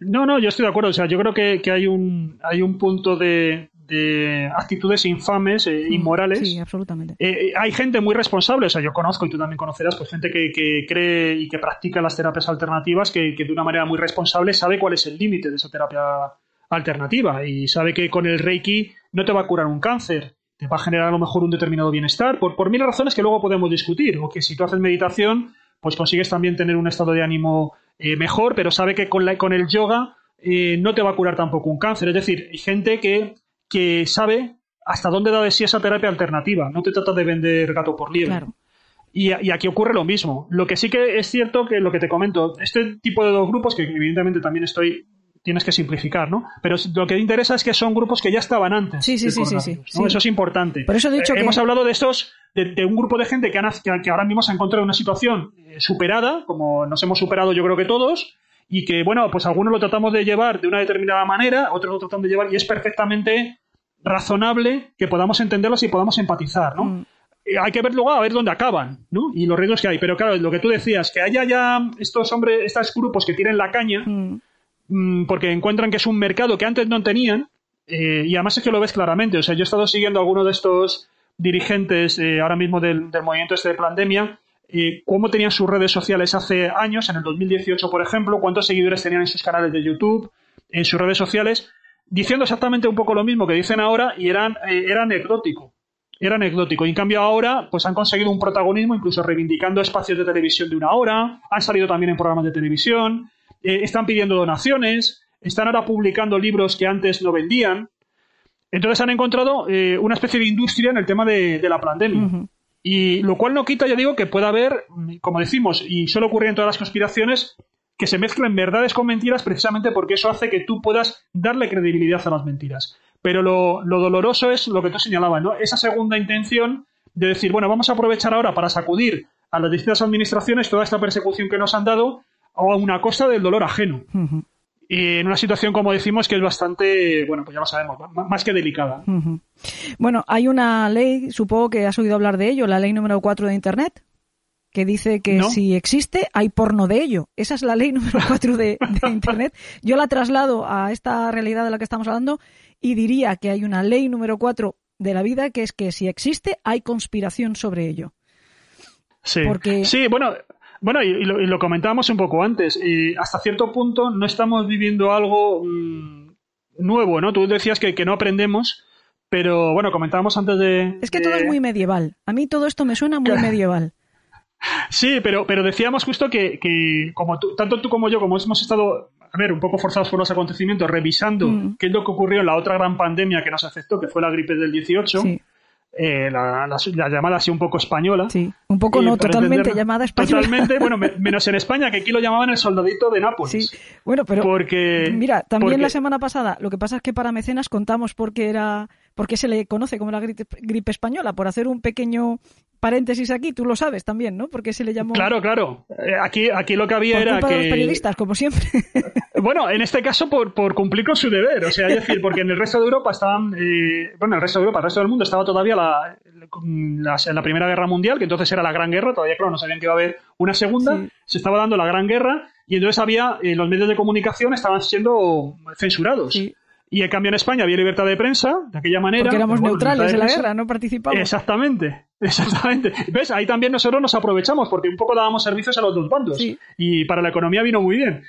no, no, yo estoy de acuerdo. O sea, yo creo que, que hay un hay un punto de, de actitudes infames e inmorales. Sí, absolutamente. Eh, eh, hay gente muy responsable, o sea, yo conozco y tú también conocerás, pues gente que, cree y que practica las terapias alternativas, que, de una manera muy responsable sabe cuál es el límite de esa terapia alternativa y sabe que con el Reiki no te va a curar un cáncer, te va a generar a lo mejor un determinado bienestar, por, por mil razones que luego podemos discutir, o que si tú haces meditación, pues consigues también tener un estado de ánimo mejor, pero sabe que con, la, con el yoga no te va a curar tampoco un cáncer. Es decir, hay gente que que sabe hasta dónde da de sí esa terapia alternativa. No te trata de vender gato por liebre. Y, aquí ocurre lo mismo. Lo que sí que es cierto que lo que te comento, este tipo de dos grupos, que evidentemente también estoy tienes que simplificar, ¿no? Pero lo que interesa es que son grupos que ya estaban antes. Sí, sí, sí, sí, Eso es importante. Por eso he dicho eh, Hemos hablado de estos, de, un grupo de gente que, que, ahora mismo se ha encontrado en una situación eh, superada, como nos hemos superado yo creo que todos, y que, bueno, pues algunos lo tratamos de llevar de una determinada manera, otros lo tratan de llevar, y es perfectamente razonable que podamos entenderlos y podamos empatizar, ¿no? Mm. Eh, hay que ver luego a ver dónde acaban, ¿no? Y los riesgos que hay. Pero claro, lo que tú decías, que haya ya estos hombres, estos grupos que tienen la caña, mm. Mm, porque encuentran que es un mercado que antes no tenían, eh, y además es que lo ves claramente. O sea, yo he estado siguiendo a algunos de estos dirigentes eh, ahora mismo del, movimiento este de pandemia, cómo tenían sus redes sociales hace años, en el 2018, por ejemplo, cuántos seguidores tenían en sus canales de YouTube, en sus redes sociales, diciendo exactamente un poco lo mismo que dicen ahora y eran, eh, era anecdótico. Era anecdótico. Y en cambio ahora, pues han conseguido un protagonismo, incluso reivindicando espacios de televisión de una hora, han salido también en programas de televisión, eh, están pidiendo donaciones, están ahora publicando libros que antes no vendían. Entonces han encontrado eh, una especie de industria en el tema de, la pandemia. Y lo cual no quita, ya digo, que pueda haber, como decimos, y suele ocurrir en todas las conspiraciones, que se mezclen verdades con mentiras precisamente porque eso hace que tú puedas darle credibilidad a las mentiras. Pero lo, doloroso es lo que tú señalabas, ¿no? Esa segunda intención de decir, bueno, vamos a aprovechar ahora para sacudir a las distintas administraciones toda esta persecución que nos han dado a una costa del dolor ajeno. Y en una situación, como decimos, que es bastante, bueno, pues ya lo sabemos, más que delicada. Bueno, hay una ley, supongo que has oído hablar de ello, la ley número 4 de Internet. Que dice que si existe, hay porno de ello. Esa es la ley número 4 de, Internet. Yo la traslado a esta realidad de la que estamos hablando y diría que hay una ley número 4 de la vida que es que si existe, hay conspiración sobre ello. Sí, sí bueno, bueno y, lo, comentábamos un poco antes. Y hasta cierto punto no estamos viviendo algo mm, nuevo, ¿no? Tú decías que, que no aprendemos. Pero bueno, comentábamos antes de. Es que todo es muy medieval. A mí todo esto me suena muy medieval. Sí, pero, pero decíamos justo que, como tanto tú como yo, como hemos estado, a ver, un poco forzados por los acontecimientos, revisando mm. qué es lo que ocurrió en la otra gran pandemia que nos afectó, que fue la gripe del 18, eh, la, llamada así un poco española. Sí, un poco no, totalmente llamada española. Totalmente, bueno, menos en España, que aquí lo llamaban el soldadito de Nápoles. Sí, bueno, pero porque, mira, también la semana pasada, lo que pasa es que para mecenas contamos porque era porque se le conoce como la gripe española, por hacer un pequeño paréntesis aquí, tú lo sabes también, ¿no? Porque se le llamó. Claro, claro. Eh, aquí, aquí lo que había era que. los periodistas, como siempre. Bueno, en este caso por, por cumplir con su deber, o sea, es decir, porque en el resto de Europa estaban. Eh, bueno, en el resto de Europa, el resto del mundo estaba todavía la, la, Primera Guerra Mundial, que entonces era la Gran Guerra, todavía, claro, no sabían que iba a haber una segunda, se estaba dando la Gran Guerra y entonces había. Eh, los medios de comunicación estaban siendo censurados. Sí. Y en cambio en España había libertad de prensa, de aquella manera. Porque éramos neutrales en la guerra, no participamos. Exactamente, exactamente. ¿Ves? Ahí también nosotros nos aprovechamos porque un poco dábamos servicios a los dos bandos. Y para la economía vino muy bien.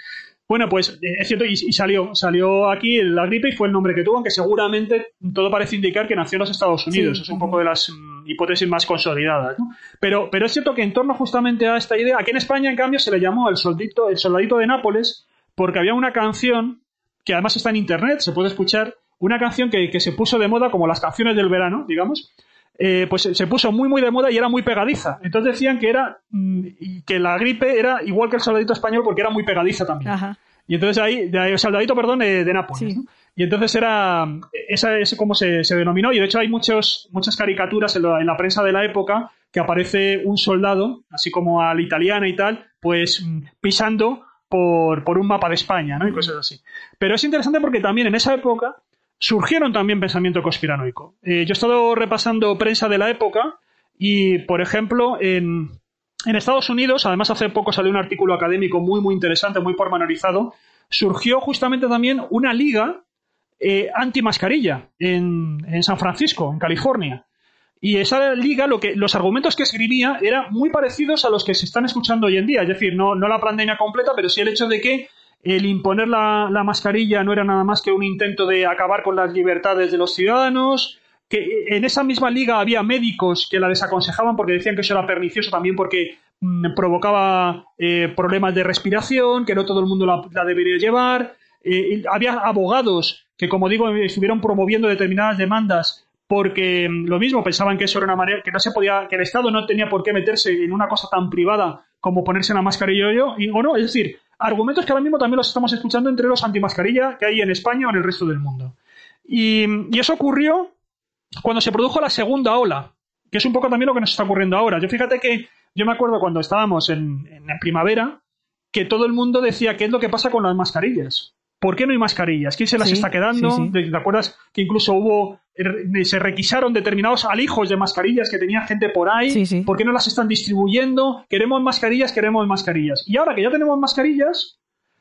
Bueno, pues eh, es cierto, y, salió, salió aquí la gripe y fue el nombre que tuvo, aunque seguramente todo parece indicar que nació en los Estados Unidos. Es un poco de las mm, hipótesis más consolidadas. ¿no? Pero, pero es cierto que en torno justamente a esta idea, aquí en España, en cambio, se le llamó el soldito, el soldadito de Nápoles, porque había una canción que además está en internet, se puede escuchar, una canción que, se puso de moda como las canciones del verano, digamos, eh, pues se puso muy muy de moda y era muy pegadiza. Entonces decían que era mm, que la gripe era igual que el soldadito español porque era muy pegadiza también. Y entonces ahí, de el soldadito, perdón, de, Nápoles. Y entonces era, esa es como se, denominó, y de hecho hay muchos, muchas caricaturas en la, prensa de la época que aparece un soldado, así como a la italiana y tal, pues mm, pisando por, un mapa de España, ¿no? Y cosas así. Pero es interesante porque también en esa época surgieron también pensamiento conspiranoico. Eh, yo he estado repasando prensa de la época y, por ejemplo, en, Estados Unidos, además hace poco salió un artículo académico muy, muy interesante, muy pormenorizado, surgió justamente también una liga eh, anti-mascarilla en San Francisco, en California. Y esa liga, lo que, los argumentos que escribía eran muy parecidos a los que se están escuchando hoy en día. Es decir, no, la pandemia completa, pero sí el hecho de que el imponer la, mascarilla no era nada más que un intento de acabar con las libertades de los ciudadanos, que en esa misma liga había médicos que la desaconsejaban porque decían que eso era pernicioso también porque mm, provocaba eh, problemas de respiración, que no todo el mundo la, debería llevar. Eh, había abogados que, como digo, estuvieron promoviendo determinadas demandas porque lo mismo pensaban que eso era una manera que no se podía que el Estado no tenía por qué meterse en una cosa tan privada como ponerse la mascarilla yo y o no es decir argumentos que ahora mismo también los estamos escuchando entre los antimascarilla que hay en España o en el resto del mundo y, eso ocurrió cuando se produjo la segunda ola que es un poco también lo que nos está ocurriendo ahora yo fíjate que yo me acuerdo cuando estábamos en, en primavera que todo el mundo decía qué es lo que pasa con las mascarillas ¿Por qué no hay mascarillas? ¿Quién se las está quedando? ¿Te acuerdas que incluso hubo se requisaron determinados alijos de mascarillas que tenía gente por ahí? ¿Por qué no las están distribuyendo? Queremos mascarillas, queremos mascarillas. Y ahora que ya tenemos mascarillas,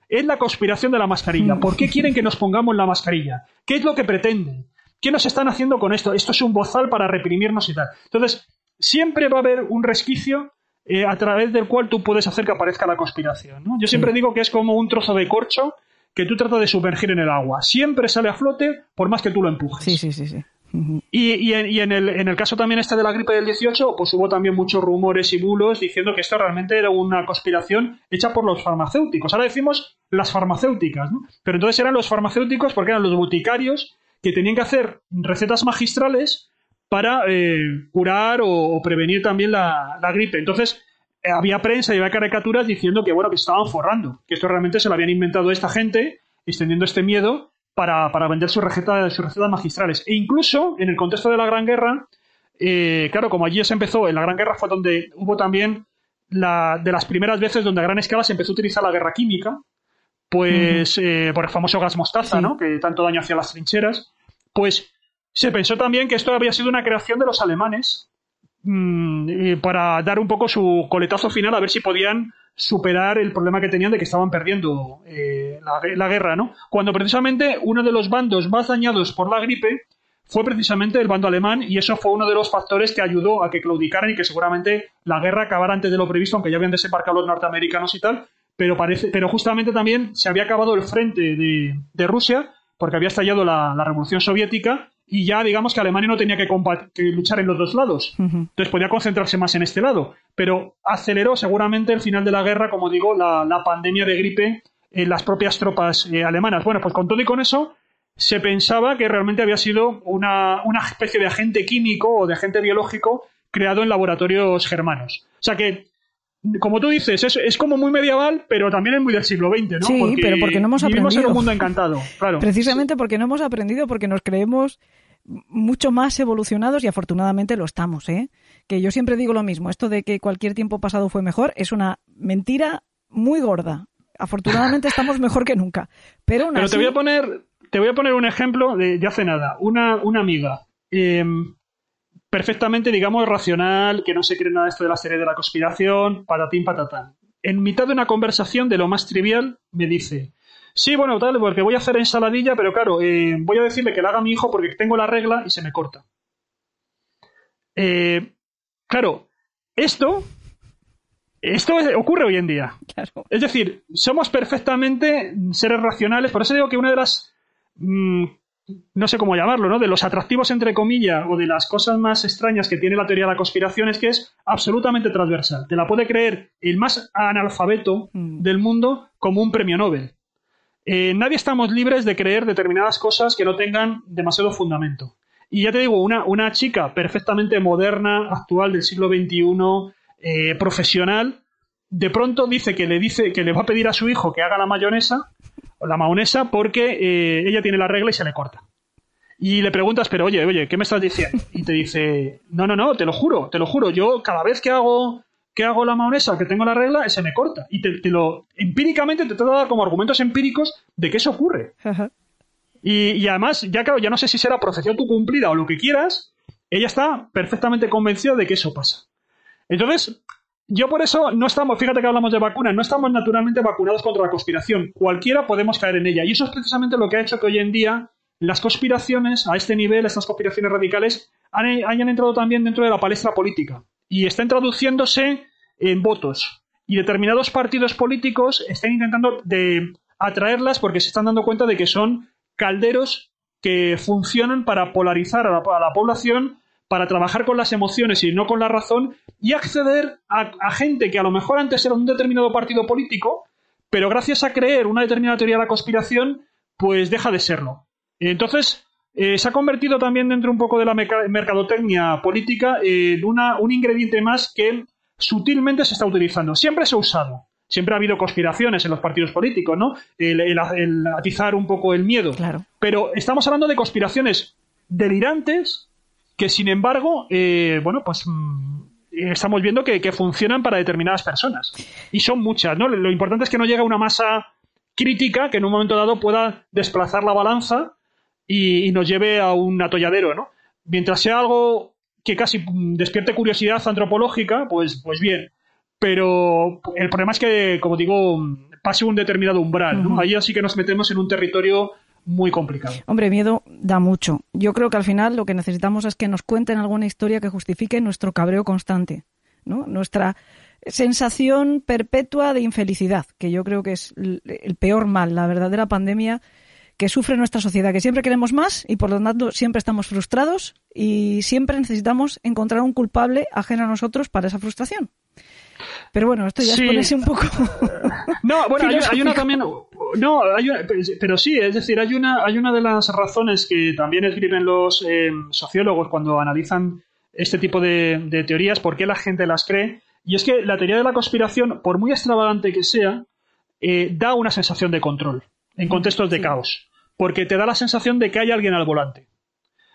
es la conspiración de la mascarilla. ¿Por qué quieren que nos pongamos la mascarilla? ¿Qué es lo que pretenden? ¿Qué nos están haciendo con esto? Esto es un bozal para reprimirnos y tal. Entonces, siempre va a haber un resquicio eh, a través del cual tú puedes hacer que aparezca la conspiración. Yo siempre digo que es como un trozo de corcho que tú tratas de sumergir en el agua. Siempre sale a flote por más que tú lo empujes. Sí, sí, sí. sí. Y, en, el, en, el, caso también este de la gripe del 18, pues hubo también muchos rumores y bulos diciendo que esto realmente era una conspiración hecha por los farmacéuticos. Ahora decimos las farmacéuticas, ¿no? Pero entonces eran los farmacéuticos porque eran los boticarios que tenían que hacer recetas magistrales para eh, curar o, prevenir también la, la gripe. Entonces, había prensa y había caricaturas diciendo que, bueno, que estaban forrando, que esto realmente se lo habían inventado esta gente, extendiendo este miedo para, vender sus recetas, sus recetas magistrales. E incluso, en el contexto de la Gran Guerra, eh, claro, como allí se empezó, en la Gran Guerra fue donde hubo también la, de las primeras veces donde a gran escala se empezó a utilizar la guerra química, pues eh, por el famoso gas mostaza, ¿no? Que tanto daño hacía las trincheras, pues se pensó también que esto había sido una creación de los alemanes mm, para dar un poco su coletazo final a ver si podían superar el problema que tenían de que estaban perdiendo eh, la, guerra, ¿no? Cuando precisamente uno de los bandos más dañados por la gripe fue precisamente el bando alemán y eso fue uno de los factores que ayudó a que claudicaran y que seguramente la guerra acabara antes de lo previsto, aunque ya habían desembarcado los norteamericanos y tal, pero parece, pero justamente también se había acabado el frente de, Rusia porque había estallado la, revolución soviética y ya digamos que Alemania no tenía que, luchar en los dos lados. Entonces podía concentrarse más en este lado. Pero aceleró seguramente el final de la guerra, como digo, la, pandemia de gripe en las propias tropas eh, alemanas. Bueno, pues con todo y con eso, se pensaba que realmente había sido una, una especie de agente químico o de agente biológico creado en laboratorios germanos. O sea que como tú dices, es, es, como muy medieval, pero también es muy del siglo XX, ¿no? Sí, pero porque no hemos aprendido. en un mundo encantado, claro. Precisamente porque no hemos aprendido, porque nos creemos mucho más evolucionados y afortunadamente lo estamos, ¿eh? Que yo siempre digo lo mismo, esto de que cualquier tiempo pasado fue mejor es una mentira muy gorda. Afortunadamente estamos mejor que nunca. Pero, pero te voy a poner te voy a poner un ejemplo de, hace nada. Una, una amiga. Em, perfectamente, digamos, racional, que no se cree nada de esto de la serie de la conspiración, patatín, patatán. En mitad de una conversación de lo más trivial, me dice, sí, bueno, tal, porque voy a hacer ensaladilla, pero claro, eh, voy a decirle que la haga mi hijo porque tengo la regla y se me corta. Eh, claro, esto, esto ocurre hoy en día. Es decir, somos perfectamente seres racionales, por eso digo que una de las Mm, no sé cómo llamarlo, ¿no? De los atractivos, entre comillas, o de las cosas más extrañas que tiene la teoría de la conspiración es que es absolutamente transversal. Te la puede creer el más analfabeto mm. del mundo como un premio Nobel. Eh, nadie estamos libres de creer determinadas cosas que no tengan demasiado fundamento. Y ya te digo, una, una chica perfectamente moderna, actual del siglo XXI, eh, profesional, de pronto dice que le dice que le va a pedir a su hijo que haga la mayonesa la maonesa porque eh, ella tiene la regla y se le corta. Y le preguntas, pero oye, oye, ¿qué me estás diciendo? Y te dice, no, no, no, te lo juro, te lo juro, yo cada vez que hago que hago la maonesa, que tengo la regla, se me corta. Y te, lo empíricamente te trata de dar como argumentos empíricos de que eso ocurre. Y, y, además, ya claro, ya no sé si será profesión tu cumplida o lo que quieras, ella está perfectamente convencida de que eso pasa. Entonces, yo por eso no estamos, fíjate que hablamos de vacunas, no estamos naturalmente vacunados contra la conspiración. Cualquiera podemos caer en ella. Y eso es precisamente lo que ha hecho que hoy en día las conspiraciones, a este nivel, estas conspiraciones radicales, hayan entrado también dentro de la palestra política. Y estén traduciéndose en votos. Y determinados partidos políticos están intentando atraerlas porque se están dando cuenta de que son calderos que funcionan para polarizar a la, a la población para trabajar con las emociones y no con la razón y acceder a, gente que a lo mejor antes era un determinado partido político, pero gracias a creer una determinada teoría de la conspiración, pues deja de serlo. Entonces, eh, se ha convertido también dentro un poco de la mercadotecnia política en una, un ingrediente más que sutilmente se está utilizando. Siempre se ha usado. Siempre ha habido conspiraciones en los partidos políticos, ¿no? El, atizar un poco el miedo. Claro. Pero estamos hablando de conspiraciones delirantes que sin embargo, eh, bueno, pues mm, estamos viendo que, funcionan para determinadas personas. Y son muchas, ¿no? Lo importante es que no llegue a una masa crítica que en un momento dado pueda desplazar la balanza y, nos lleve a un atolladero, ¿no? Mientras sea algo que casi mm, despierte curiosidad antropológica, pues, pues bien. Pero el problema es que, como digo, pase un determinado umbral, ¿no? Ahí así que nos metemos en un territorio muy complicado. Hombre, miedo da mucho. Yo creo que al final lo que necesitamos es que nos cuenten alguna historia que justifique nuestro cabreo constante, ¿no? Nuestra sensación perpetua de infelicidad, que yo creo que es el peor mal, la verdadera pandemia que sufre nuestra sociedad, que siempre queremos más y por lo tanto siempre estamos frustrados y siempre necesitamos encontrar un culpable ajeno a nosotros para esa frustración. Pero bueno, esto ya es ponerse un poco. no, bueno, hay, una también. No, hay pero sí, es decir, hay una, hay una de las razones que también escriben los eh, sociólogos cuando analizan este tipo de, teorías, por qué la gente las cree, y es que la teoría de la conspiración, por muy extravagante que sea, eh, da una sensación de control en contextos de caos, porque te da la sensación de que hay alguien al volante.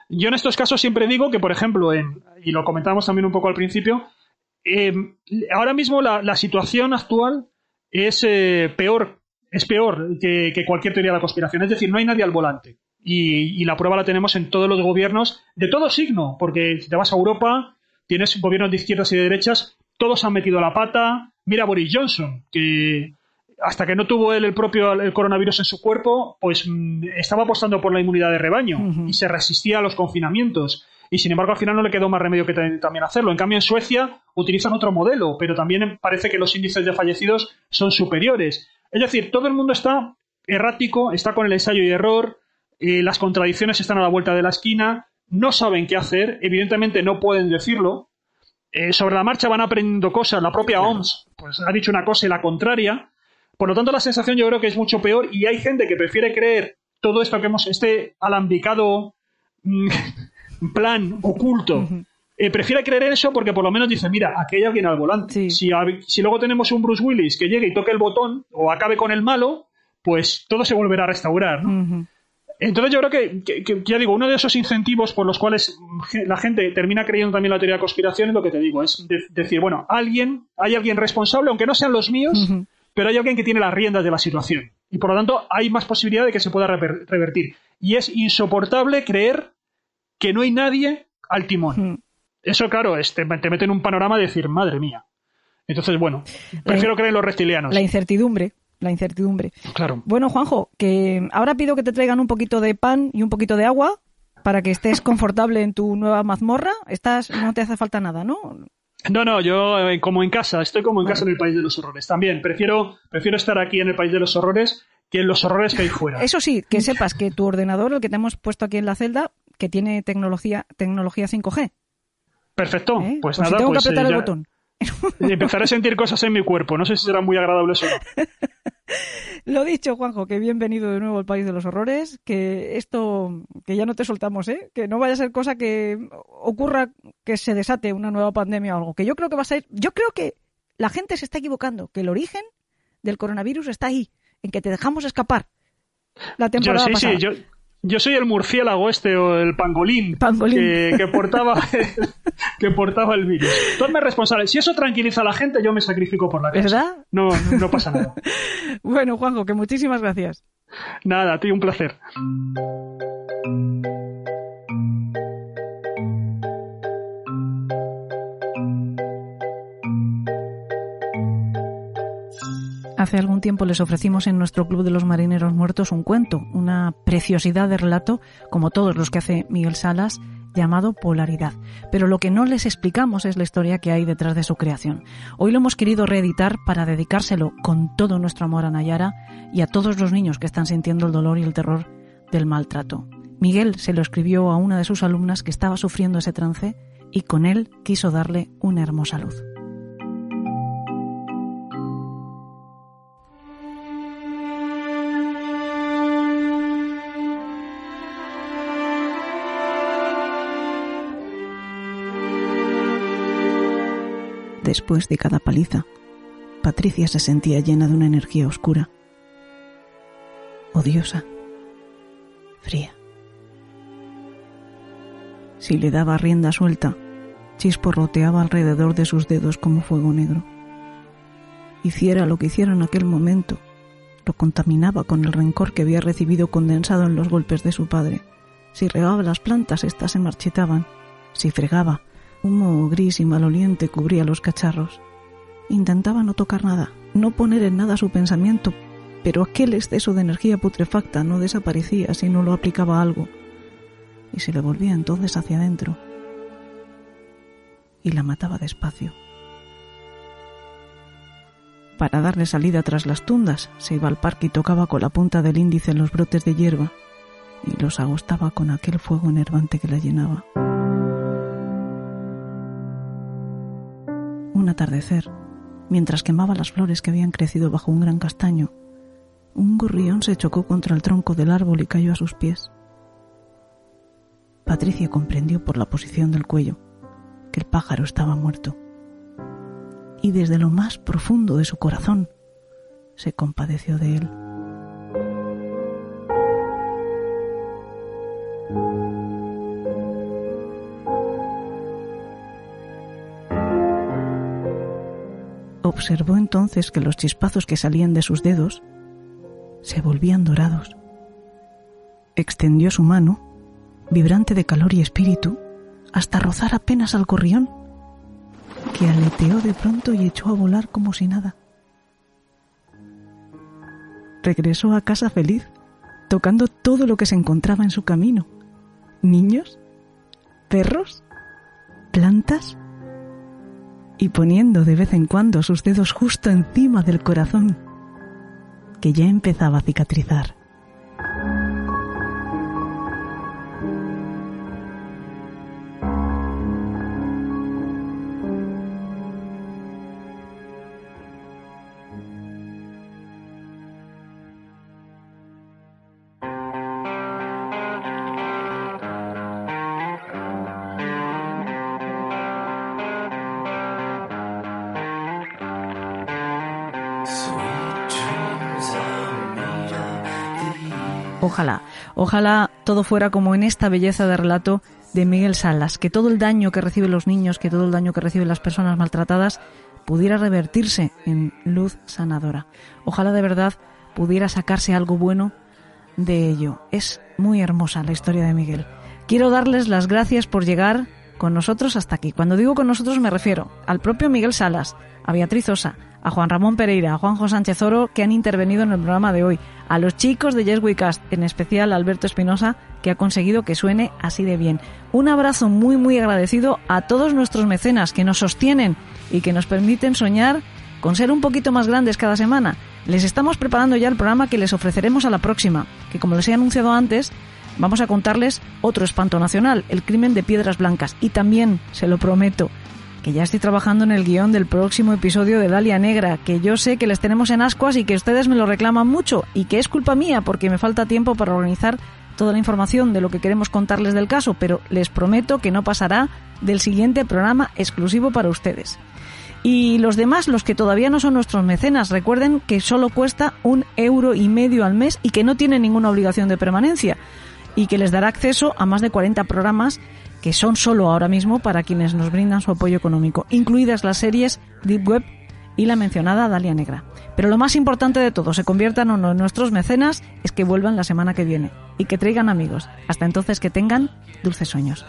Yo en estos casos siempre digo que, por ejemplo, en, y lo comentamos también un poco al principio, eh, ahora mismo la, situación actual es eh, peor, es peor que, cualquier teoría de la conspiración. Es decir, no hay nadie al volante. Y, la prueba la tenemos en todos los gobiernos de todo signo, porque si te vas a Europa, tienes gobiernos de izquierdas y de derechas, todos han metido la pata. Mira Boris Johnson, que hasta que no tuvo él el propio el coronavirus en su cuerpo, pues mm, estaba apostando por la inmunidad de rebaño y se resistía a los confinamientos. Y sin embargo, al final no le quedó más remedio que también hacerlo. En cambio, en Suecia utilizan otro modelo, pero también parece que los índices de fallecidos son superiores. Es decir, todo el mundo está errático, está con el ensayo y error, eh, las contradicciones están a la vuelta de la esquina, no saben qué hacer, evidentemente no pueden decirlo. Eh, sobre la marcha van aprendiendo cosas, la propia OMS pues, ha dicho una cosa y la contraria. Por lo tanto, la sensación yo creo que es mucho peor y hay gente que prefiere creer todo esto que hemos, este alambicado mm, plan oculto, eh, prefiere creer en eso porque por lo menos dice, mira, aquí hay alguien al volante. Si, si, luego tenemos un Bruce Willis que llegue y toque el botón o acabe con el malo, pues todo se volverá a restaurar. Entonces yo creo que, ya digo, uno de esos incentivos por los cuales la gente termina creyendo también la teoría de conspiración es lo que te digo, es decir, bueno, alguien, hay alguien responsable, aunque no sean los míos, pero hay alguien que tiene las riendas de la situación. Y por lo tanto hay más posibilidad de que se pueda revertir. Y es insoportable creer que no hay nadie al timón. Eso, claro, te, mete en un panorama de decir, madre mía. Entonces, bueno, prefiero creer en los reptilianos. La incertidumbre la incertidumbre. Claro. Bueno, Juanjo, que ahora pido que te traigan un poquito de pan y un poquito de agua para que estés confortable en tu nueva mazmorra. Estás, no te hace falta nada, ¿no? No, no, yo eh, como en casa, estoy como en casa en el País de los Horrores. También prefiero, prefiero estar aquí en el País de los Horrores que en los horrores que hay fuera. Eso sí, que sepas que tu ordenador, el que te hemos puesto aquí en la celda, que tiene tecnología, tecnología 5G. Perfecto, ¿Eh? pues, pues nada. tengo que pues, apretar eh, el botón. Empezaré a sentir cosas en mi cuerpo. No sé si será muy agradable eso. Lo dicho, Juanjo, que bienvenido de nuevo al País de los Horrores. Que esto, que ya no te soltamos, ¿eh? Que no vaya a ser cosa que ocurra que se desate una nueva pandemia o algo. Que yo creo que va a ser. Yo creo que la gente se está equivocando. Que el origen del coronavirus está ahí, en que te dejamos escapar la temporada yo, sí, Sí, yo, yo soy el murciélago este o el pangolín, Que, portaba el, que portaba el virus. Tú responsable. Si eso tranquiliza a la gente, yo me sacrifico por la casa. ¿Verdad? No, no pasa nada. bueno, Juanjo, que muchísimas gracias. Nada, a ti un placer. Hace algún tiempo les ofrecimos en nuestro Club de los Marineros Muertos un cuento, una preciosidad de relato, como todos los que hace Miguel Salas, llamado Polaridad. Pero lo que no les explicamos es la historia que hay detrás de su creación. Hoy lo hemos querido reeditar para dedicárselo con todo nuestro amor a Nayara y a todos los niños que están sintiendo el dolor y el terror del maltrato. Miguel se lo escribió a una de sus alumnas que estaba sufriendo ese trance y con él quiso darle una hermosa luz. Después de cada paliza, Patricia se sentía llena de una energía oscura, odiosa, fría. Si le daba rienda suelta, chisporroteaba alrededor de sus dedos como fuego negro. Hiciera lo que hiciera en aquel momento, lo contaminaba con el rencor que había recibido condensado en los golpes de su padre. Si regaba las plantas, éstas se marchitaban. Si fregaba, Humo gris y maloliente cubría los cacharros. Intentaba no tocar nada, no poner en nada su pensamiento, pero aquel exceso de energía putrefacta no desaparecía si no lo aplicaba algo, y se le volvía entonces hacia adentro, y la mataba despacio. Para darle salida tras las tundas, se iba al parque y tocaba con la punta del índice en los brotes de hierba, y los agostaba con aquel fuego enervante que la llenaba. Atardecer, mientras quemaba las flores que habían crecido bajo un gran castaño, un gorrión se chocó contra el tronco del árbol y cayó a sus pies. Patricia comprendió por la posición del cuello que el pájaro estaba muerto. Y desde lo más profundo de su corazón se compadeció de él. Observó entonces que los chispazos que salían de sus dedos se volvían dorados. Extendió su mano, vibrante de calor y espíritu, hasta rozar apenas al corrión que aleteó de pronto y echó a volar como si nada. Regresó a casa feliz, tocando todo lo que se encontraba en su camino. Niños, perros, plantas y poniendo de vez en cuando sus dedos justo encima del corazón, que ya empezaba a cicatrizar. Ojalá, ojalá todo fuera como en esta belleza de relato de Miguel Salas, que todo el daño que reciben los niños, que todo el daño que reciben las personas maltratadas pudiera revertirse en luz sanadora. Ojalá de verdad pudiera sacarse algo bueno de ello. Es muy hermosa la historia de Miguel. Quiero darles las gracias por llegar con nosotros hasta aquí. Cuando digo con nosotros me refiero al propio Miguel Salas, a Beatriz Osa, a Juan Ramón Pereira, a Juanjo Sánchez Oro, que han intervenido en el programa de hoy, a los chicos de Yes We Cast, en especial a Alberto Espinosa, que ha conseguido que suene así de bien. Un abrazo muy, muy agradecido a todos nuestros mecenas que nos sostienen y que nos permiten soñar con ser un poquito más grandes cada semana. Les estamos preparando ya el programa que les ofreceremos a la próxima, que como les he anunciado antes, vamos a contarles otro espanto nacional, el crimen de Piedras Blancas. Y también, se lo prometo, ya estoy trabajando en el guion del próximo episodio de Dalia Negra, que yo sé que les tenemos en ascuas y que ustedes me lo reclaman mucho y que es culpa mía porque me falta tiempo para organizar toda la información de lo que queremos contarles del caso, pero les prometo que no pasará del siguiente programa exclusivo para ustedes. Y los demás, los que todavía no son nuestros mecenas, recuerden que solo cuesta un euro y medio al mes y que no tiene ninguna obligación de permanencia y que les dará acceso a más de 40 programas que son solo ahora mismo para quienes nos brindan su apoyo económico, incluidas las series Deep Web y la mencionada Dalia Negra. Pero lo más importante de todo, se conviertan o no en nuestros mecenas, es que vuelvan la semana que viene y que traigan amigos. Hasta entonces que tengan dulces sueños.